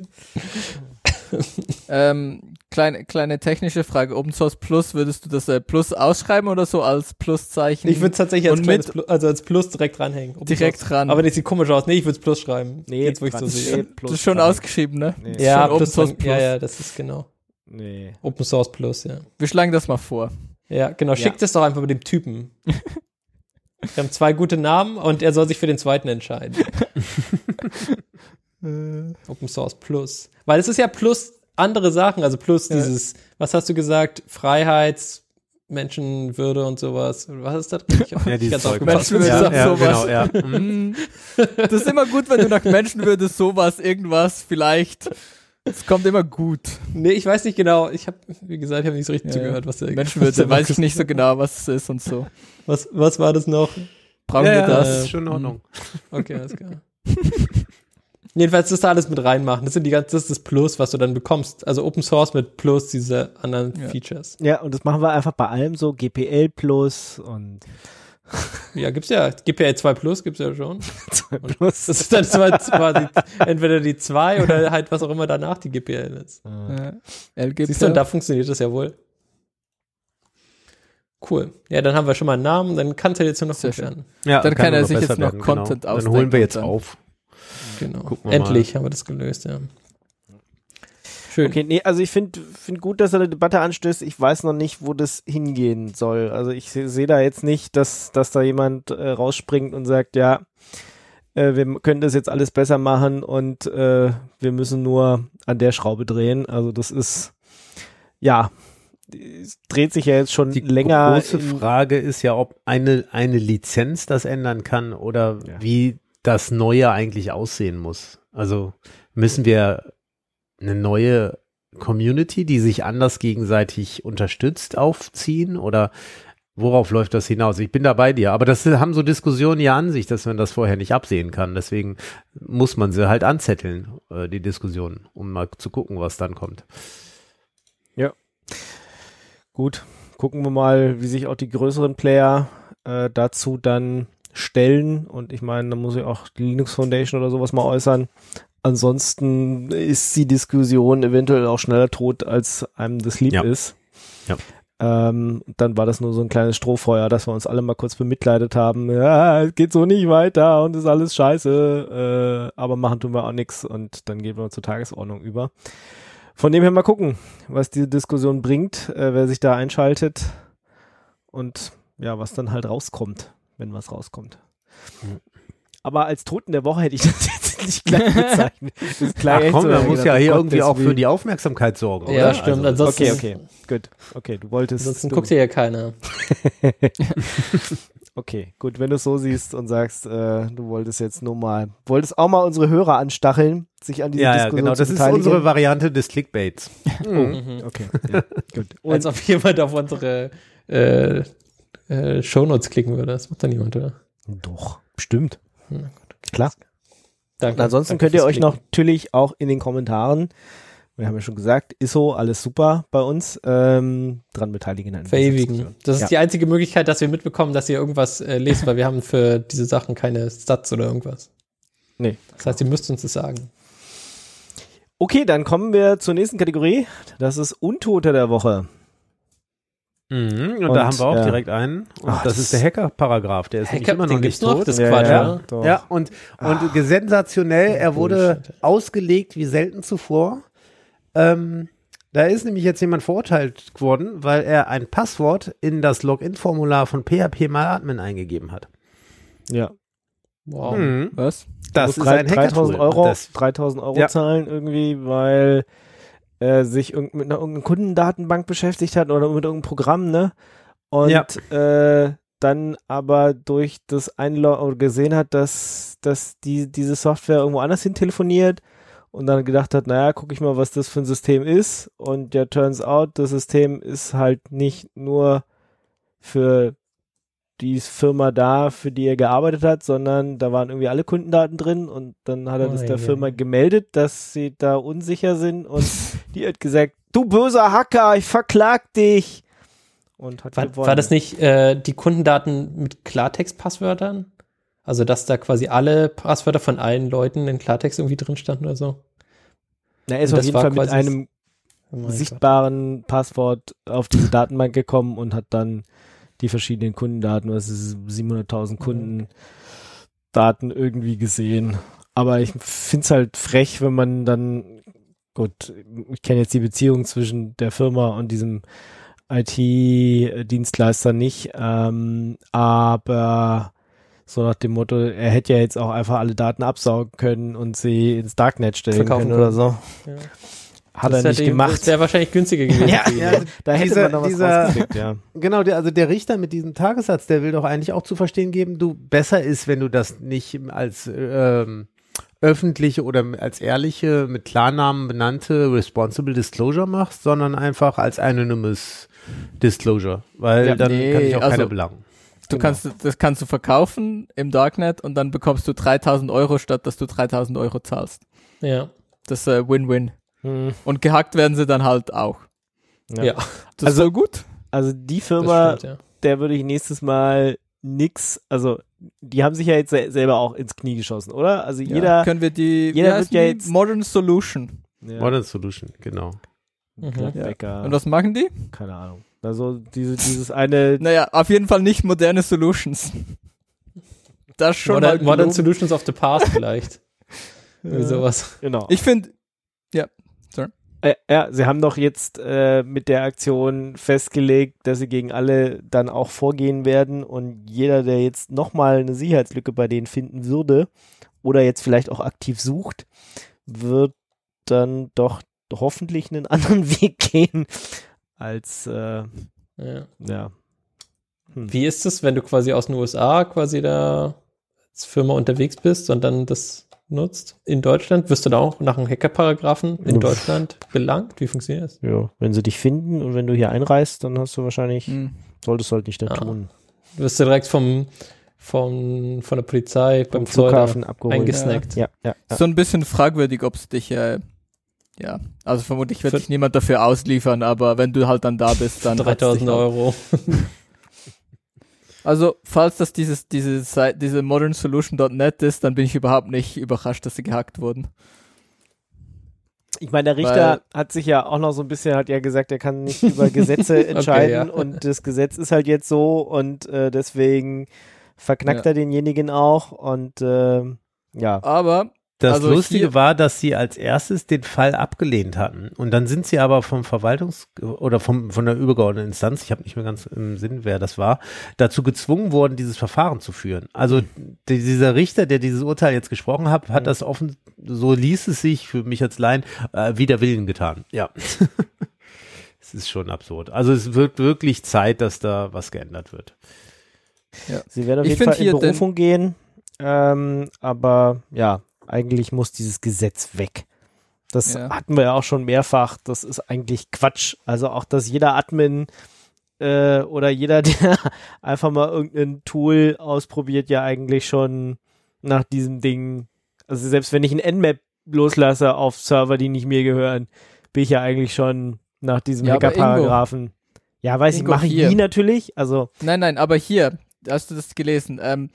Ähm, Kleine, kleine technische Frage. Open Source Plus, würdest du das äh, Plus ausschreiben oder so als Pluszeichen? Ich würde es tatsächlich als, Und kleines mit- Plus, also als Plus direkt dranhängen. Open direkt Source. ran. Aber das sieht komisch aus. Nee, ich würde es Plus schreiben. Nee, Jetzt, wo ich so sehe. plus das ist schon dran. ausgeschrieben, ne? Nee. Ja, Open Source Plus. ja, ja, das ist genau. Nee. Open Source Plus, ja. Wir schlagen das mal vor. Ja, genau. Schickt es doch einfach mit dem Typen. Wir haben zwei gute Namen und er soll sich für den zweiten entscheiden. *laughs* Open Source Plus. Weil es ist ja plus andere Sachen, also plus Ja. dieses, was hast du gesagt, Freiheits, Menschenwürde und sowas. Was ist das? Ich hab Ja, nicht dieses ganz Zeug. aufgepasst. Menschenwürde. ja, sagt ja, sowas. genau, ja. *laughs* Das ist immer gut, wenn du nach Menschenwürde sowas, irgendwas vielleicht. Es kommt immer gut. Nee, ich weiß nicht genau. Ich habe, wie gesagt, ich habe nicht so richtig Ja, zugehört, was der was Menschenwürde der weiß ich nicht so genau, was es ist und so. Was, was war das noch? Brauchen Ja, wir ja, das? das ist schon in Ordnung. *laughs* Okay, alles klar. *laughs* Jedenfalls das da alles mit reinmachen. Das sind die ganze, das ist das Plus, was du dann bekommst. Also Open Source mit Plus diese anderen Ja. Features. Ja, und das machen wir einfach bei allem so, GPL Plus und *laughs* Ja, gibt's ja. GPL 2 Plus gibt's ja schon. *laughs* 2 Plus. Das ist dann zwar quasi entweder die 2 oder halt was auch immer danach die GPL ist. Ja. LGP. Siehst du, und da funktioniert das ja wohl. Cool. Ja, dann haben wir schon mal einen Namen, dann kann es ja jetzt nur noch Sehr gut schön. werden. Ja, Dann kann nur er sich jetzt noch werden, Content genau. Dann ausdenken holen wir jetzt dann- auf. Genau. Gucken wir Endlich haben wir das gelöst, ja. Schön. Okay, nee, also ich finde find gut, dass er eine Debatte anstößt. Ich weiß noch nicht, wo das hingehen soll. Also ich sehe seh da jetzt nicht, dass, dass da jemand äh, rausspringt und sagt, ja, äh, wir können das jetzt alles besser machen und äh, wir müssen nur an der Schraube drehen. Also das ist, ja, es dreht sich ja jetzt schon Die länger. große in- Frage ist ja, ob eine, eine Lizenz das ändern kann oder Ja. wie das Neue eigentlich aussehen muss. Also müssen wir eine neue Community, die sich anders gegenseitig unterstützt, aufziehen oder worauf läuft das hinaus? Ich bin da bei dir, aber das haben so Diskussionen ja an sich, dass man das vorher nicht absehen kann. Deswegen muss man sie halt anzetteln, äh, die Diskussionen, um mal zu gucken, was dann kommt. Gut, gucken wir mal, wie sich auch die größeren Player äh, dazu dann stellen. Und ich meine, da muss ich auch die Linux Foundation oder sowas mal äußern. Ansonsten ist die Diskussion eventuell auch schneller tot, als einem das lieb Ja. ist. Ja. Ähm, dann war das nur so ein kleines Strohfeuer, dass wir uns alle mal kurz bemitleidet haben. Ja, es geht so nicht weiter und ist alles scheiße. Äh, aber machen tun wir auch nichts und dann gehen wir zur Tagesordnung über. Von dem her mal gucken, was diese Diskussion bringt, äh, wer sich da einschaltet und ja, was dann halt rauskommt, wenn was rauskommt. Mhm. Aber als Toten der Woche hätte ich *laughs* das jetzt nicht gleich bezeichnet. *laughs* Das Ach komm, so, ich muss ja hier irgendwie auch für die Aufmerksamkeit sorgen, Ja, oder? stimmt. Also, Ansonsten, Okay, okay, gut. Okay, du wolltest. Ansonsten du, guckt hier ja keiner. *laughs* Okay, gut, wenn du es so siehst und sagst, äh, du wolltest jetzt nur mal, wolltest auch mal unsere Hörer anstacheln, sich an dieser ja, ja, Diskussion genau. zu Das ist unsere Variante des Clickbaits. Mhm. Okay, ja, gut. Und Als ob jemand auf unsere äh, äh, Shownotes klicken würde. Das macht dann niemand, oder? doch, bestimmt. Okay. Klar. Danke. Und ansonsten könnt ihr euch Klicken. natürlich auch in den Kommentaren, wir haben ja schon gesagt, ISO, alles super bei uns, ähm, dran beteiligen. verewigen. Das ist Ja. die einzige Möglichkeit, dass wir mitbekommen, dass ihr irgendwas äh, lest, weil wir haben für diese Sachen keine Stats oder irgendwas. Nee. Das heißt, ihr müsst uns das sagen. Okay, dann kommen wir zur nächsten Kategorie. Das ist Untote der Woche. Mhm, und, Und, da haben wir auch ja. direkt einen. Und Ach, das das- ist der Hacker-Paragraph. Der ist Hacker, immer noch den nicht noch? tot. Das ist Ja, Quatsch, ja. Doch. Ja, und, und sensationell, er wurde Bullshit. ausgelegt wie selten zuvor. Ähm, da ist nämlich jetzt jemand verurteilt worden, weil er ein Passwort in das Login-Formular von PHP Maladmin eingegeben hat. Ja. Wow. Mhm. Was? Das ist musst ein 3000 Hacker-Tool. Euro, Das, 3000 Euro Ja. zahlen irgendwie, weil er sich irgend, mit einer irgendeiner Kundendatenbank beschäftigt hat oder mit irgendeinem Programm, ne? Und Ja. äh, dann aber durch das Einloggen oder gesehen hat, dass, dass die, diese Software irgendwo anders hin telefoniert und dann gedacht hat, naja, guck ich mal, was das für ein System ist. Und ja, turns out, das System ist halt nicht nur für die Firma da, für die er gearbeitet hat, sondern da waren irgendwie alle Kundendaten drin und dann hat er das Oh, der ja. Firma gemeldet, dass sie da unsicher sind und *laughs* die hat gesagt, du böser Hacker, ich verklag dich. Und hat War, gewonnen. war das nicht äh, die Kundendaten mit Klartext-Passwörtern? Also, dass da quasi alle Passwörter von allen Leuten in Klartext irgendwie drin standen oder so? Na, er ist Und auf das jeden war Fall mit einem Oh mein Gott. sichtbaren Passwort auf diese Datenbank gekommen und hat dann die verschiedenen Kundendaten, was ist 700.000 Kundendaten irgendwie gesehen. Aber ich finde es halt frech, wenn man dann, gut, ich kenne jetzt die Beziehung zwischen der Firma und diesem IT-Dienstleister nicht, ähm, aber so nach dem Motto, er hätte ja jetzt auch einfach alle Daten absaugen können und sie ins Darknet stellen Verkaufen können oder so. Ja. Hat Das er nicht gemacht. Das wäre wahrscheinlich günstiger gewesen. Ja, ja, Da hätte Dieser- man noch was dieser- rausgekriegt, ja. Genau, der, also der Richter mit diesem Tagessatz, der will doch eigentlich auch zu verstehen geben, du besser ist, wenn du das nicht als ähm, öffentliche oder als ehrliche, mit Klarnamen benannte Responsible Disclosure machst, sondern einfach als anonymous Disclosure, weil Ja, dann nee, kann ich auch also- keiner belangen. Du Genau. kannst, das kannst du verkaufen im Darknet und dann bekommst du 3000 Euro, statt dass du 3000 Euro zahlst. Ja. Das ist äh, Win-Win. Hm, Und gehackt werden sie dann halt auch. ja. Ja. Das Also- gut. Also die Firma, stimmt, ja. der würde ich nächstes Mal nix, also die haben sich ja jetzt se selber auch ins Knie geschossen, oder? Also Ja. jeder, Können wir die, jeder wie wird ja jetzt- Modern Solution. ja, Modern Solution, genau. Mhm. Und was machen die? keine Ahnung. Also diese, dieses eine, Naja, auf jeden Fall nicht moderne Solutions. *laughs* Das schon mal Modern, Modern. Solutions of the Past vielleicht. *laughs* Irgendwie sowas. genau. Ich finde, Äh, ja, sie haben doch jetzt äh, mit der Aktion festgelegt, dass sie gegen alle dann auch vorgehen werden und jeder, der jetzt nochmal eine Sicherheitslücke bei denen finden würde oder jetzt vielleicht auch aktiv sucht, wird dann doch hoffentlich einen *laughs* anderen Weg gehen als, äh, Ja. ja. Hm. Wie ist es, wenn du quasi aus den USA quasi da als Firma unterwegs bist und dann das nutzt in Deutschland? Wirst du da auch nach einem Hackerparagraphen in Uff. Deutschland belangt? Wie funktioniert das? Ja, wenn sie dich finden und wenn du hier einreist, dann hast du wahrscheinlich, hm, solltest du halt nicht da Ah. tun. Wirst du direkt vom, vom, von der Polizei beim Vom da Flughafen abgeholt. eingesnackt? Ja, ja. ja. so ein bisschen fragwürdig, ob sie dich, äh, ja, also vermutlich wird dich niemand dafür ausliefern, aber wenn du halt dann da bist, dann. hat's dich 3000 halt. Euro. *laughs* Also, falls das dieses, diese, Seite- diese modernsolution.net ist, dann bin ich überhaupt nicht überrascht, dass sie gehackt wurden. Ich meine, der Richter hat sich ja auch noch so ein bisschen, hat ja gesagt, er kann nicht über Gesetze *laughs* entscheiden ja. und das Gesetz ist halt jetzt so und äh, deswegen verknackt Ja. er denjenigen auch und ähm, ja. Aber, Das Also Lustige war, dass sie als erstes den Fall abgelehnt hatten. Und dann sind sie aber vom Verwaltungs- oder vom, von der übergeordneten Instanz, ich habe nicht mehr ganz im Sinn, wer das war, dazu gezwungen worden, dieses Verfahren zu führen. Also die, dieser Richter, der dieses Urteil jetzt gesprochen hat, hat Mhm. das offen, so ließ es sich für mich als Laien, äh, wider Willen getan. Ja. *laughs* Es ist schon absurd. Also es wird wirklich Zeit, dass da was geändert wird. Sie werden auf Ich jeden Fall in Berufung gehen, ähm, aber ja, eigentlich muss dieses Gesetz weg. Das Ja. hatten wir ja auch schon mehrfach. Das ist eigentlich Quatsch. Also auch, dass jeder Admin äh, oder jeder, *laughs* der einfach mal irgendein Tool ausprobiert, ja eigentlich schon nach diesem Ding, also selbst wenn ich ein Nmap loslasse auf Server, die nicht mir gehören, bin ich ja eigentlich schon nach diesem Ja, Hacker-Paragraphen. Ja, weiß Ingo, ich, mache ich nie natürlich. Also nein, nein, aber hier, hast du das gelesen? Ähm,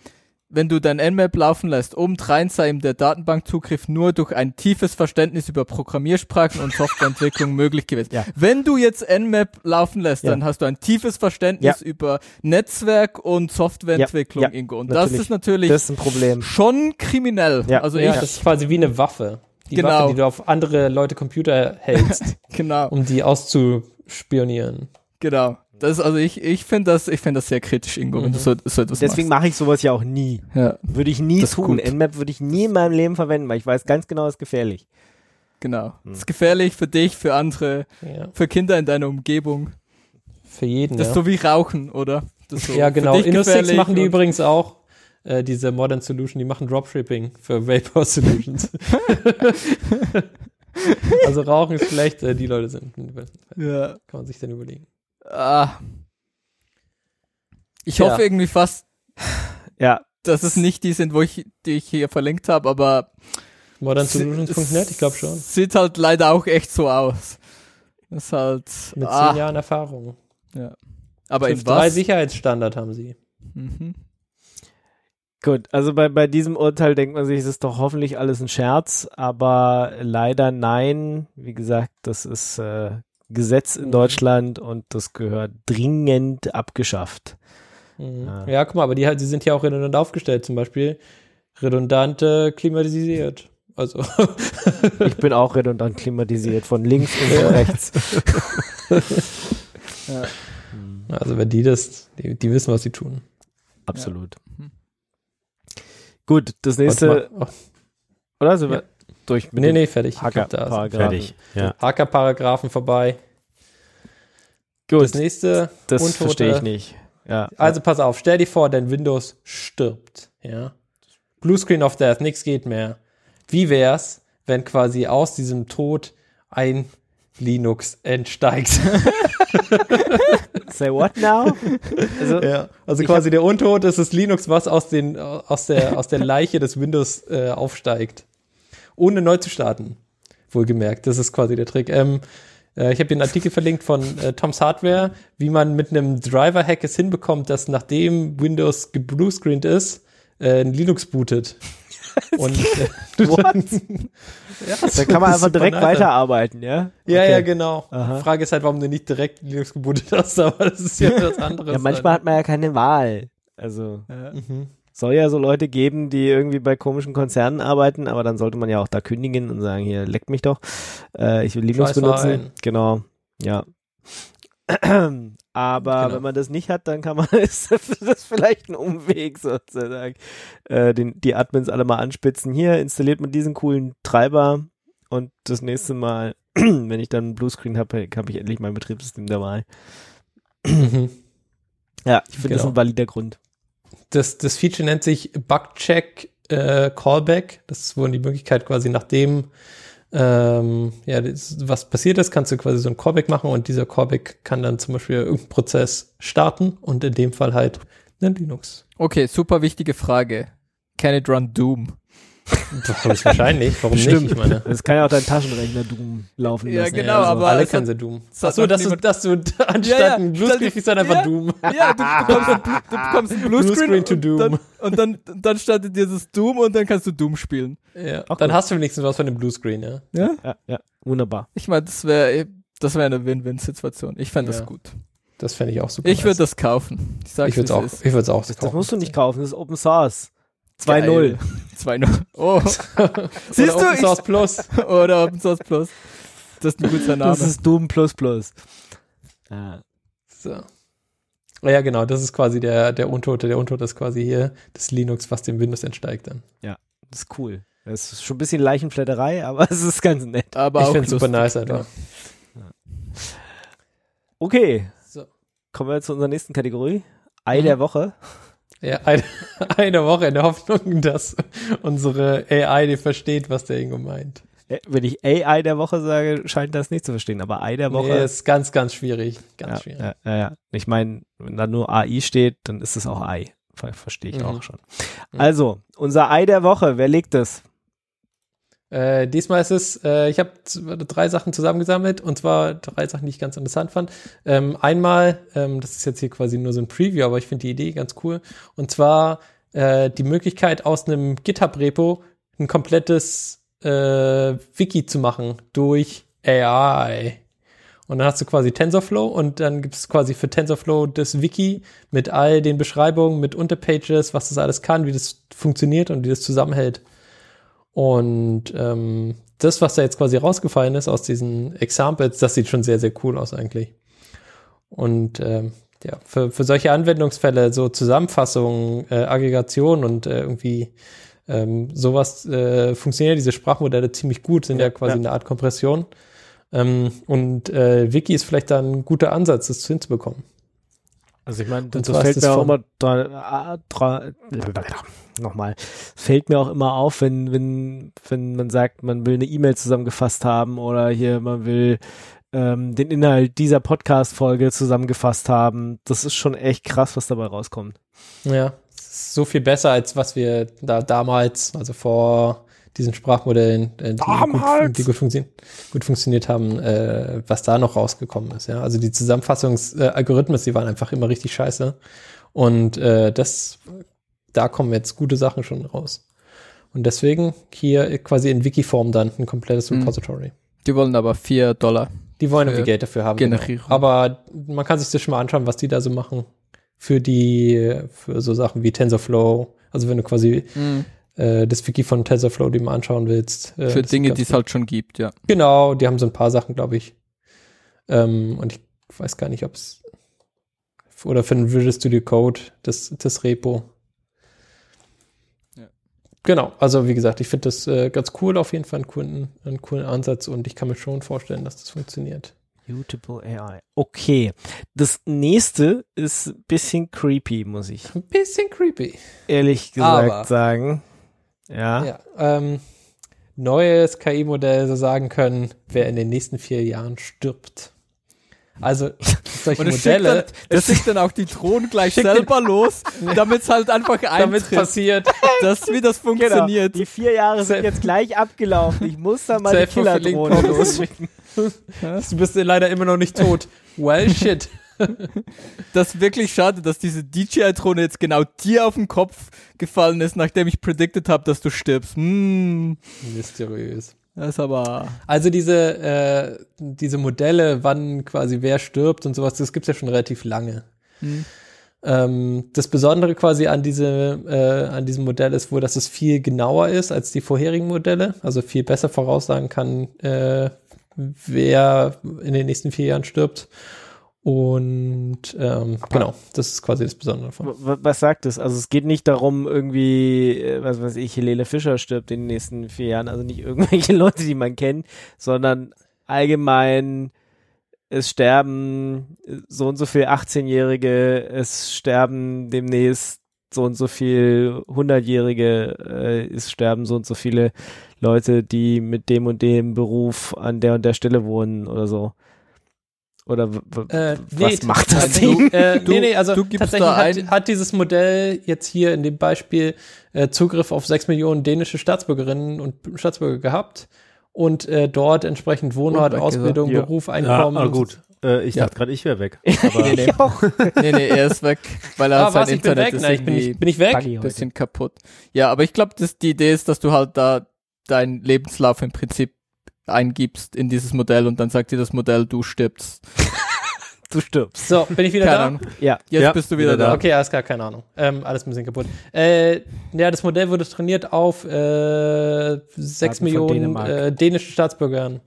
wenn du dein Nmap laufen lässt, obendrein sei ihm der Datenbankzugriff nur durch ein tiefes Verständnis über Programmiersprachen und Softwareentwicklung *laughs* möglich gewesen. Ja. Wenn du jetzt Nmap laufen lässt, Ja. dann hast du ein tiefes Verständnis über Netzwerk und Softwareentwicklung, Ja, ja, Ingo. Und natürlich. das ist natürlich das ist ein Problem. schon kriminell. Ja. Also ja, ich, das ist quasi wie eine Waffe. Die Genau. Waffe, die du auf andere Leute Computer *laughs* hältst, genau, um die auszuspionieren. genau. Das also ich, ich finde das, ich finde das sehr kritisch, Ingo, Mhm. du so, so etwas Deswegen mache ich sowas ja auch nie. Ja, Würde ich nie Das tun. Nmap würde ich nie in meinem Leben verwenden, weil ich weiß ganz genau, es ist gefährlich. genau. Hm. Ist gefährlich für dich, für andere, Ja, für Kinder in deiner Umgebung. für jeden. Das ja. ist so wie Rauchen, oder? So ja, genau. InnoSix machen die übrigens auch. Äh, diese Modern Solution, die machen Dropshipping für Vapor Solutions. *laughs* *laughs* also Rauchen ist vielleicht, äh, die Leute sind. Kann Ja. man sich dann überlegen. Ah. Ich Tja. hoffe irgendwie fast, Ja, dass es nicht die sind, wo ich, die ich hier verlinkt habe, aber ModernSolutions.net, ich glaube schon. Sieht halt leider auch echt so aus. Das ist halt. Mit ah, zehn Jahren Erfahrung. aber in 5.3 was? Sicherheitsstandard haben sie. Mhm. gut. Also bei, bei diesem Urteil denkt man sich, es ist doch hoffentlich alles ein Scherz, aber leider nein. Wie gesagt, das ist äh, Gesetz in Deutschland und das gehört dringend abgeschafft. Mhm. Ja. Ja. guck mal, aber die, die sind ja auch redundant aufgestellt. Zum Beispiel redundant äh, klimatisiert. Also, *laughs* Ich bin auch redundant klimatisiert, von links und von rechts. *laughs* also wenn die das, die, die wissen, was sie tun. Absolut. Mhm. Gut, das nächste, mal. oder? Sind wir Ja. Durch mit Nee, nee, fertig. Ich Hacker, glaub, da ist- Paragraphen. Fertig. Ja. Hacker-Paragraphen vorbei. Gut, Das nächste, das Untote. verstehe ich nicht. Ja, Also pass auf, stell dir vor, dein Windows stirbt. Ja. Bluescreen of Death, nichts geht mehr. Wie wär's, wenn quasi aus diesem Tod ein Linux entsteigt? Say what now? Also, Ja, also quasi der Untod ist das Linux, was aus, den, aus, der, aus der Leiche des Windows äh, aufsteigt. Ohne neu zu starten. Wohlgemerkt, das ist quasi der Trick. Ähm, äh, ich habe den Artikel verlinkt von äh, Tom's Hardware, wie man mit einem Driver-Hack es hinbekommt, dass nachdem Windows gebluescreened ist, äh, ein Linux bootet. *laughs* Und äh, What? *laughs* ja, da kann man einfach direkt weiterarbeiten, ja? Ja, Okay. ja, genau. Aha. Die Frage ist halt, warum du nicht direkt Linux gebootet hast, *laughs* aber das ist ja das andere. Ja, manchmal hat man ja keine Wahl. Also, Mhm. Soll ja so Leute geben, die irgendwie bei komischen Konzernen arbeiten, aber dann sollte man ja auch da kündigen und sagen, hier, leckt mich doch. Äh, ich will Linux benutzen. Genau, ja. *clears throat* Aber Genau. wenn man das nicht hat, dann kann man, *laughs* ist das vielleicht ein Umweg sozusagen. Äh, den, die Admins alle mal anspitzen. Hier installiert man diesen coolen Treiber und das nächste Mal, *clears throat* wenn ich dann einen Bluescreen habe, habe ich endlich mein Betriebssystem der Wahl. Mhm. Ja, ich finde das Genau. ein valider Grund. Das, das Feature nennt sich Bugcheck äh, Callback. Das ist wohl die Möglichkeit, quasi nachdem ähm, ja, das, was passiert ist, kannst du quasi so ein Callback machen und dieser Callback kann dann zum Beispiel irgendeinen Prozess starten und in dem Fall halt einen Linux. Okay, super wichtige Frage. Can it run Doom? *laughs* Wahrscheinlich, warum Stimmt. nicht? Ich meine, Das kann ja auch dein Taschenrechner Doom laufen Ja, lassen. genau, also aber alle können sie Doom. Achso, dass du, dass du anstatt Ja, ja, ein Bluescreen das- kriegst, dann einfach ja. Doom. *laughs* Ja, du, du, bekommst, ein, Blu- du bekommst ein Bluescreen, Bluescreen to Doom. Dann, und dann, dann startet dir das Doom und dann kannst du Doom spielen. Ja, Auch dann gut. hast du wenigstens was von dem Bluescreen, ja. Ja? Ja, ja, wunderbar. Ich meine, das wäre das wäre eine Win-Win-Situation. Ich fände Ja. das gut. Das fände ich auch super. Ich würde das kaufen. Ich ich würde es auch, es ist. ich würde es auch Das, das kaufen. musst du nicht kaufen, das ist Open Source. 2.0. 2.0. Oh. *laughs* Siehst Oder Open du? Source Plus. *laughs* Oder Open Source Plus. Das ist ein guter Name. Das ist Doom Plus Plus. Ja. So. Ja, genau, das ist quasi der, der Untote. Der Untote ist quasi hier das Linux, was dem Windows entsteigt dann. Das ist cool. Das ist schon ein bisschen Leichenflatterei, *laughs* aber es ist ganz nett. aber ich finde es super nice einfach. Okay, So. kommen wir zu unserer nächsten Kategorie. Ei Mhm. der Woche. Ja, eine, *laughs* eine Woche in der Hoffnung, dass unsere AI die versteht, was der Ingo meint. Äh, Wenn ich AI der Woche sage, scheint das nicht zu verstehen, aber Ei der Woche. Nee, ist ganz, ganz schwierig. Ganz ja, schwierig. ja, ja. Ich meine, wenn da nur AI steht, dann ist es auch Ei. Ver Verstehe ich Mhm. auch schon. Mhm. Also, unser Ei der Woche, wer legt es? Äh, diesmal ist es, äh, ich habe drei Sachen zusammengesammelt und zwar drei Sachen, die ich ganz interessant fand. Ähm, einmal, ähm, das ist jetzt hier quasi nur so ein Preview, aber ich finde die Idee ganz cool. Und zwar äh, die Möglichkeit, aus einem GitHub-Repo ein komplettes äh, Wiki zu machen durch AI. Und dann hast du quasi TensorFlow und dann gibt es quasi für TensorFlow das Wiki mit all den Beschreibungen, mit Unterpages, was das alles kann, wie das funktioniert und wie das zusammenhält. Und ähm, das, was da jetzt quasi rausgefallen ist aus diesen Examples, das sieht schon sehr, sehr cool aus eigentlich. Und ähm, ja, für, für solche Anwendungsfälle, so Zusammenfassungen, äh, Aggregation und äh, irgendwie ähm, sowas äh, funktionieren diese Sprachmodelle ziemlich gut, sind ja, Ja, quasi ja. eine Art Kompression. Ähm, und äh, Wiki ist vielleicht dann ein guter Ansatz, das hinzubekommen. Also ich meine, das zwar fällt mir auch immer dra- dra- *laughs* nochmal. Fällt mir auch immer auf, wenn, wenn, wenn man sagt, man will eine E-Mail zusammengefasst haben oder hier man will ähm, den Inhalt dieser Podcast-Folge zusammengefasst haben. Das ist schon echt krass, was dabei rauskommt. Ja, so viel besser, als was wir da damals, also vor diesen Sprachmodellen, äh, die, gut, die gut, funktio gut funktioniert haben, äh, was da noch rausgekommen ist. Ja, also die Zusammenfassungsalgorithmen, die waren einfach immer richtig scheiße. Und äh, das, da kommen jetzt gute Sachen schon raus. Und deswegen hier quasi in Wiki-Form dann ein komplettes Mhm. Repository. Die wollen aber 4 Dollar Die wollen Für Navigate dafür haben. Generierung. Genau. Aber man kann sich das schon mal anschauen, was die da so machen. Für die, für so Sachen wie TensorFlow. Also wenn du quasi Mhm. Äh, das Wiki von TensorFlow dir mal anschauen willst. Äh, Für Dinge, die es halt schon gibt, ja. Genau, die haben so ein paar Sachen, glaube ich. Ähm, und ich weiß gar nicht, ob es oder für den Visual Studio Code, das, das Repo. Ja. Genau, also wie gesagt, ich finde das äh, ganz cool, auf jeden Fall einen coolen, einen coolen Ansatz und ich kann mir schon vorstellen, dass das funktioniert. Mutable AI. Okay. Das nächste ist ein bisschen creepy, muss ich Ein bisschen creepy. ehrlich gesagt Aber- sagen. Ja. Ja, ähm, neues KI-Modell so sagen können, wer in den nächsten vier Jahren stirbt. Also *laughs* solche Und es schickt, dann, Modelle, es schickt dann auch die Drohnen gleich *laughs* selber los, damit es halt einfach *laughs* damit eintritt, passiert, dass, wie das Genau. funktioniert. Die vier Jahre sind jetzt gleich abgelaufen. Ich muss da mal die Killerdrohne losschicken. du bist leider immer noch nicht tot. Well, shit. Das ist wirklich schade, dass diese DJI-Drohne jetzt genau dir auf den Kopf gefallen ist, nachdem ich predicted habe, dass du stirbst. Hm, Mysteriös. das ist aber... Also diese, äh, diese Modelle, wann quasi wer stirbt und sowas, das gibt's ja schon relativ lange. Hm. Ähm, das Besondere quasi an, diese, äh, an diesem Modell ist wohl, dass es viel genauer ist als die vorherigen Modelle, also viel besser voraussagen kann, äh, wer in den nächsten vier Jahren stirbt. Und ähm, genau, das ist quasi das Besondere davon. Was sagt es? Also es geht nicht darum, irgendwie, äh, was weiß ich, Helene Fischer stirbt in den nächsten vier Jahren, also nicht *laughs* irgendwelche Leute, die man kennt, sondern allgemein, es sterben so und so viel 18-Jährige, es sterben demnächst so und so viel 100-Jährige, äh, es sterben so und so viele Leute, die mit dem und dem Beruf an der und der Stelle wohnen oder so. Oder Äh, was macht das also, Ding? Äh, Du- nee, nee, also du gibst tatsächlich da hat, hat dieses Modell jetzt hier in dem Beispiel äh, Zugriff auf sechs Millionen dänische Staatsbürgerinnen und Staatsbürger gehabt und äh, dort entsprechend Wohnort, Und Ausbildung, Ja. Beruf, Ja, Einkommen. ah, und- gut. Äh, ich Ja. dachte gerade, ich wäre weg. *laughs* Aber *laughs* Nee, nee. nee, nee, er ist weg, weil er Ah, sein was, ich bin Internet weg? ist Na, ich bin, irgendwie ich, bin ich weg? Ein bisschen kaputt. Ja, aber ich glaube, die Idee ist, dass du halt da deinen Lebenslauf im Prinzip eingibst in dieses Modell und dann sagt dir das Modell, du stirbst. *laughs* Du stirbst. So, bin ich wieder Keine da? Ahnung. Ja. Jetzt Ja, bist du wieder, wieder da. da. Okay, alles klar, keine Ahnung. Ähm, alles ein bisschen kaputt. Äh, ja, das Modell wurde trainiert auf äh, sechs von Millionen Dänemark. äh, dänischen Staatsbürgern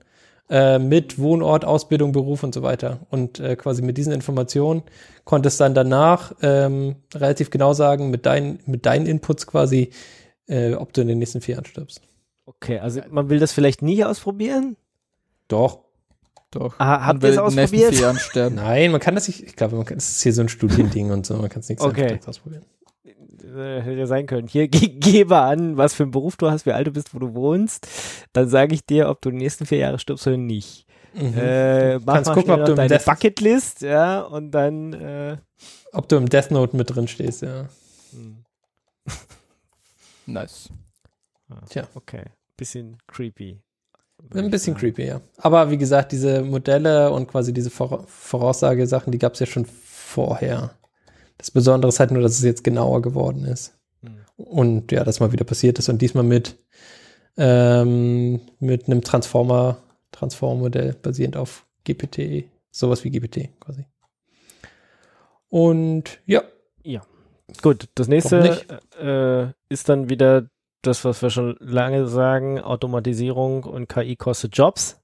äh, mit Wohnort, Ausbildung, Beruf und so weiter. Und äh, quasi mit diesen Informationen konnte es dann danach ähm, relativ genau sagen, mit, deinen mit deinen Inputs quasi, äh, ob du in den nächsten vier Jahren stirbst. Okay, also man will das vielleicht nicht ausprobieren? Doch. Doch. Ah, habt Und will ihr es ausprobiert? Nein, man kann das nicht, ich glaube, man kann, das ist hier so ein Studiending und so, man kann es nicht Okay. ausprobieren. Äh, hätte ja sein können. Hier, *laughs* ge gebe an, was für einen Beruf du hast, wie alt du bist, wo du wohnst. Dann sage ich dir, ob du die nächsten vier Jahre stirbst oder nicht. Mhm. Äh, mach Kannst mal gucken, ob du im deine Death- Bucketlist, ja, und dann äh, Ob du im Death Note mit drin stehst, ja. Nice. Tja. okay. Bisschen creepy. Ein bisschen creepy, ja. Aber wie gesagt, diese Modelle und quasi diese Vora Voraussagesachen, die gab es ja schon vorher. Das Besondere ist halt nur, dass es jetzt genauer geworden ist. Hm. Und ja, das mal wieder passiert ist und diesmal mit, ähm, mit einem Transformer, Transformer-Modell basierend auf GPT, sowas wie GPT quasi. Und ja, Gut, das nächste nicht? äh, ist dann wieder das, was wir schon lange sagen, Automatisierung und KI kostet Jobs.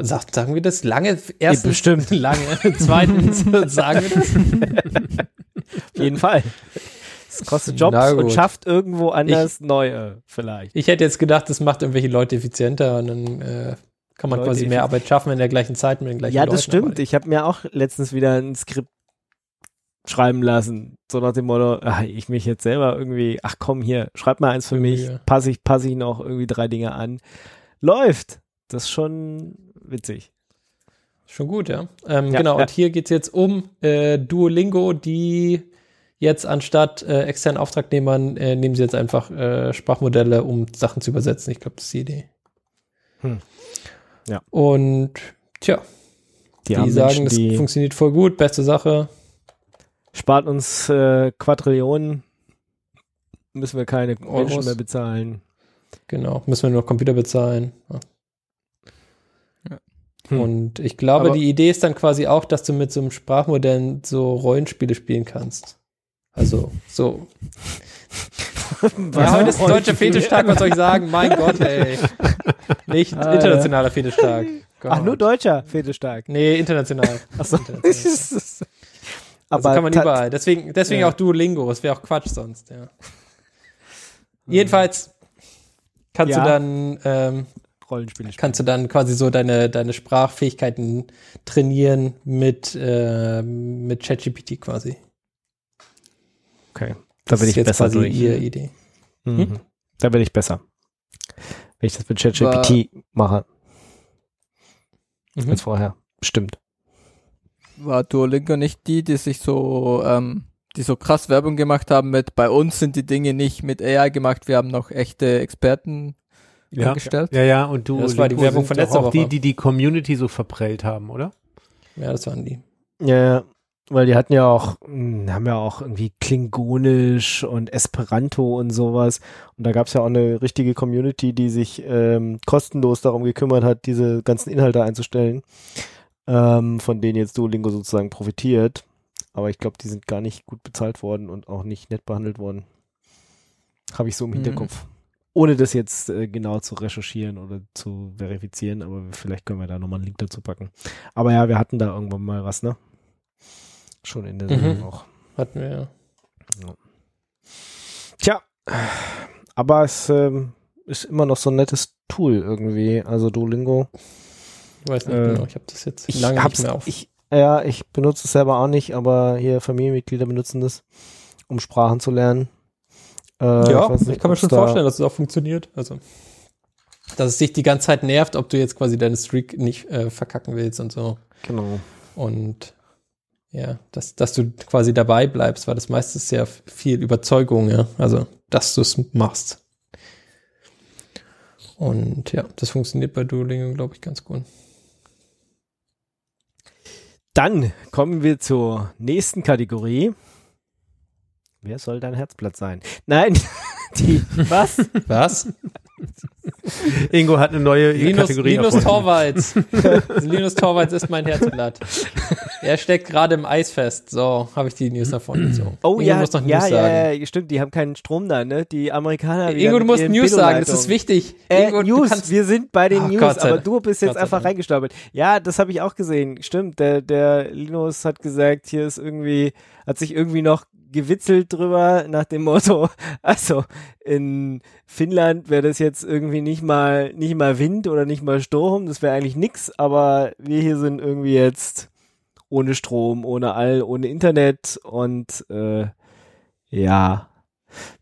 sagt, sagen wir das lange? Erstens, bestimmt. *laughs* lange. Zweitens, *laughs* sagen wir das? Auf jeden Fall. Es kostet Jobs und schafft irgendwo anders neue, vielleicht. Ich hätte jetzt gedacht, das macht irgendwelche Leute effizienter und dann äh, kann man Leute quasi mehr. Arbeit schaffen in der gleichen Zeit mit den gleichen Ja, Leuten. das stimmt. Ich habe mir auch letztens wieder ein Skript schreiben lassen. So nach dem Motto, ach, ich mich jetzt selber irgendwie, ach komm hier, schreib mal eins für mich, Ja. passe ich, passe ich noch irgendwie drei Dinge an. Läuft. Das ist schon witzig. Schon gut, ja. Ähm, Ja, genau, ja. und hier geht's jetzt um äh, Duolingo, die jetzt anstatt äh, externen Auftragnehmern äh, nehmen sie jetzt einfach äh, Sprachmodelle, um Sachen zu übersetzen. Ich glaube, das ist die Idee. Hm. Ja. Und tja, die, armen sagen, Menschen, das die funktioniert voll gut, beste Sache. Spart uns äh, Quadrillionen, müssen wir keine Menschen Euros. mehr bezahlen. Genau, müssen wir nur noch Computer bezahlen. Ja. Hm. Und ich glaube, Aber- die Idee ist dann quasi auch, dass du mit so einem Sprachmodell so Rollenspiele spielen kannst. Also, so. *laughs* ja, heute ist deutscher Fetischtag, was soll ich sagen? Mein *laughs* Gott, ey. Nicht Ah, internationaler Fetischtag. Ach, nur deutscher Fetischtag. Nee, international. Achso. International. *laughs* Also Aber kann man überall. Deswegen, deswegen Ja. auch Duolingo. Es wäre auch Quatsch sonst, ja. Jedenfalls kannst Ja. du dann, ähm, Rollenspiele spielen. kannst du dann quasi so deine, deine Sprachfähigkeiten trainieren mit, äh, mit ChatGPT quasi. Okay. Da Das bin ich besser quasi durch. ihre Idee. Mhm. Da bin ich besser. Wenn ich das mit ChatGPT mache Mhm. als vorher. Stimmt. War Duolingo nicht die, die sich so, ähm, die so krass Werbung gemacht haben mit, bei uns sind die Dinge nicht mit AI gemacht, wir haben noch echte Experten Ja. angestellt? Ja, ja, und du Ja, das war die Werbung von letzter auch die, Woche. die die Community so verprellt haben, oder? Ja, das waren die. Ja, ja. Weil die hatten ja auch, mh, haben ja auch irgendwie Klingonisch und Esperanto und sowas. Und da gab es ja auch eine richtige Community, die sich ähm, kostenlos darum gekümmert hat, diese ganzen Inhalte einzustellen, ähm, von denen jetzt Duolingo sozusagen profitiert. Aber ich glaube, die sind gar nicht gut bezahlt worden und auch nicht nett behandelt worden. Habe ich so im Mhm. Hinterkopf. Ohne das jetzt äh, genau zu recherchieren oder zu verifizieren, aber vielleicht können wir da nochmal einen Link dazu packen. Aber ja, wir hatten da irgendwann mal was, ne? Schon in der Mhm. Sendung auch. Hatten wir ja. Tja, aber es ähm, ist immer noch so ein nettes Tool irgendwie. Also Duolingo. Ich weiß nicht Äh, genau. Ich habe das jetzt Ich lange nicht mehr auf. ich, ja, ich benutze es selber auch nicht, aber hier Familienmitglieder benutzen das, um Sprachen zu lernen. Äh, ja, ich, nicht, kann mir schon da- vorstellen, dass es auch funktioniert. Also, dass es dich die ganze Zeit nervt, ob du jetzt quasi deine Streak nicht äh, verkacken willst und so. Genau. Und ja, dass, dass du quasi dabei bleibst, weil das meiste ist sehr viel Überzeugung, ja. Also, dass du es machst. Und ja, das funktioniert bei Duolingo, glaube ich, ganz gut. Dann kommen wir zur nächsten Kategorie. Wer soll dein Herzblatt sein? Nein, *laughs* die, was? Was? Ingo hat eine neue Linus, Kategorie Linus erfunden. Torvalds. *laughs* Linus Torvalds ist mein Herzblatt. Er steckt gerade im Eis fest. So, habe ich die News davon gezogen. Oh Ingo ja, muss noch ja, News ja, sagen. ja, stimmt, die haben keinen Strom da, ne? Die Amerikaner. Ingo, du musst News sagen, das ist wichtig. Äh, Ingo, du News, kannst- wir sind bei den Oh, News, Gott aber du bist jetzt Gott einfach Dank. reingestaubelt. Ja, das habe ich auch gesehen. Stimmt, der, der Linus hat gesagt, hier ist irgendwie, hat sich irgendwie noch gewitzelt drüber nach dem Motto, *laughs* also in Finnland wäre das jetzt irgendwie nicht mal, nicht mal Wind oder nicht mal Sturm, das wäre eigentlich nix, aber wir hier sind irgendwie jetzt ohne Strom, ohne All, ohne Internet und äh, ja,